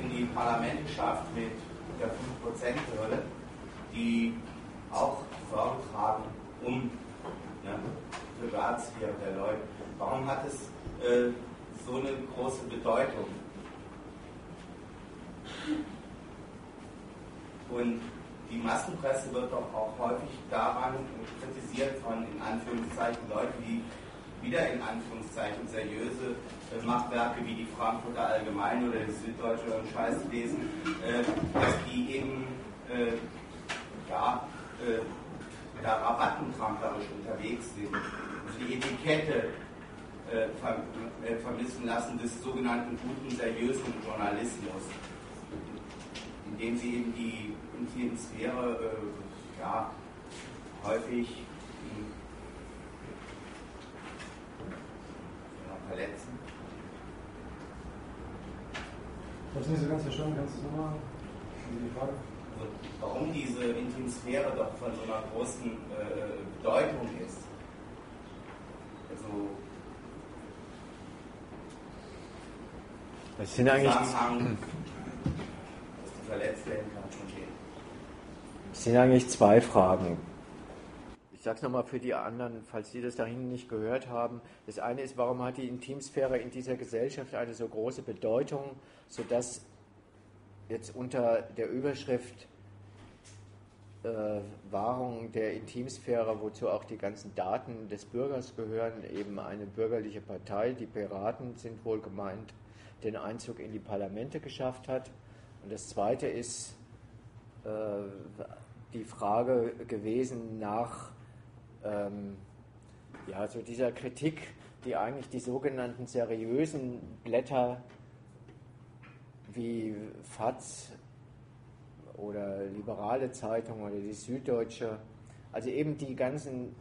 in die Parlamente schafft mit der 5%-Hürde, die auch Sorge tragen um ne, Privatsphäre der Leute. Warum hat es äh, so eine große Bedeutung? Und die Massenpresse wird doch auch häufig daran kritisiert von in Anführungszeichen Leuten, die wieder in Anführungszeichen seriöse äh, Machwerke wie die Frankfurter Allgemeine oder die Süddeutsche und Scheiß lesen, äh, dass die eben äh, ja, äh, da rabattentrampelerisch unterwegs sind und die Etikette äh, äh, vermissen lassen des sogenannten guten, seriösen Journalismus, indem sie eben die intimen Sphäre äh, ja, häufig ja, verletzen. Habe es nicht so ganz verstanden, kannst du nochmal die Frage? Also, warum diese Intimsphäre doch von so einer großen äh, Bedeutung ist. Also das sind eigentlich, Zusammenhang, verletzt werden kann von denen. das sind eigentlich zwei Fragen. Ich sage es nochmal für die anderen, falls die das da hinten nicht gehört haben. Das eine ist, warum hat die Intimsphäre in dieser Gesellschaft eine so große Bedeutung, sodass jetzt unter der Überschrift äh, Wahrung der Intimsphäre, wozu auch die ganzen Daten des Bürgers gehören, eben eine bürgerliche Partei, die Piraten sind wohl gemeint, den Einzug in die Parlamente geschafft hat. Und das Zweite ist äh, die Frage gewesen nach ähm, ja, so dieser Kritik, die eigentlich die sogenannten seriösen Blätter wie FAZ oder liberale Zeitung oder die Süddeutsche, also eben die ganzen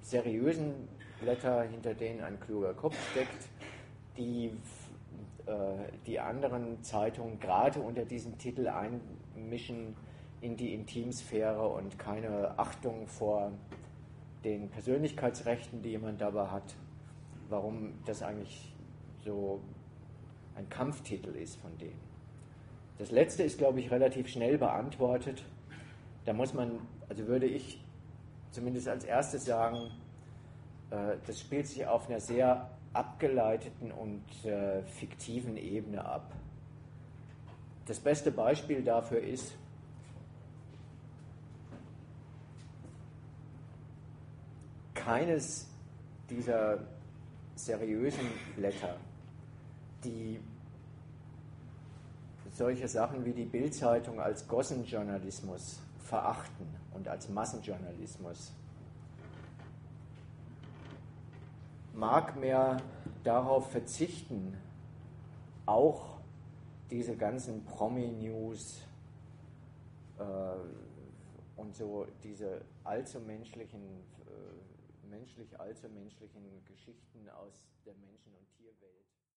seriösen Blätter, hinter denen ein kluger Kopf steckt, die die anderen Zeitungen gerade unter diesem Titel einmischen in die Intimsphäre und keine Achtung vor den Persönlichkeitsrechten, die jemand dabei hat, warum das eigentlich so ein Kampftitel ist von denen. Das letzte ist, glaube ich, relativ schnell beantwortet. Da muss man, also würde ich zumindest als erstes sagen, äh, das spielt sich auf einer sehr abgeleiteten und äh, fiktiven Ebene ab. Das beste Beispiel dafür ist, keines dieser seriösen Blätter, die solche Sachen wie die Bildzeitung als Gossenjournalismus verachten und als Massenjournalismus mag mehr darauf verzichten, auch diese ganzen Promi-News äh, und so diese allzu menschlichen, äh, menschlich allzu menschlichen Geschichten aus der Menschen- und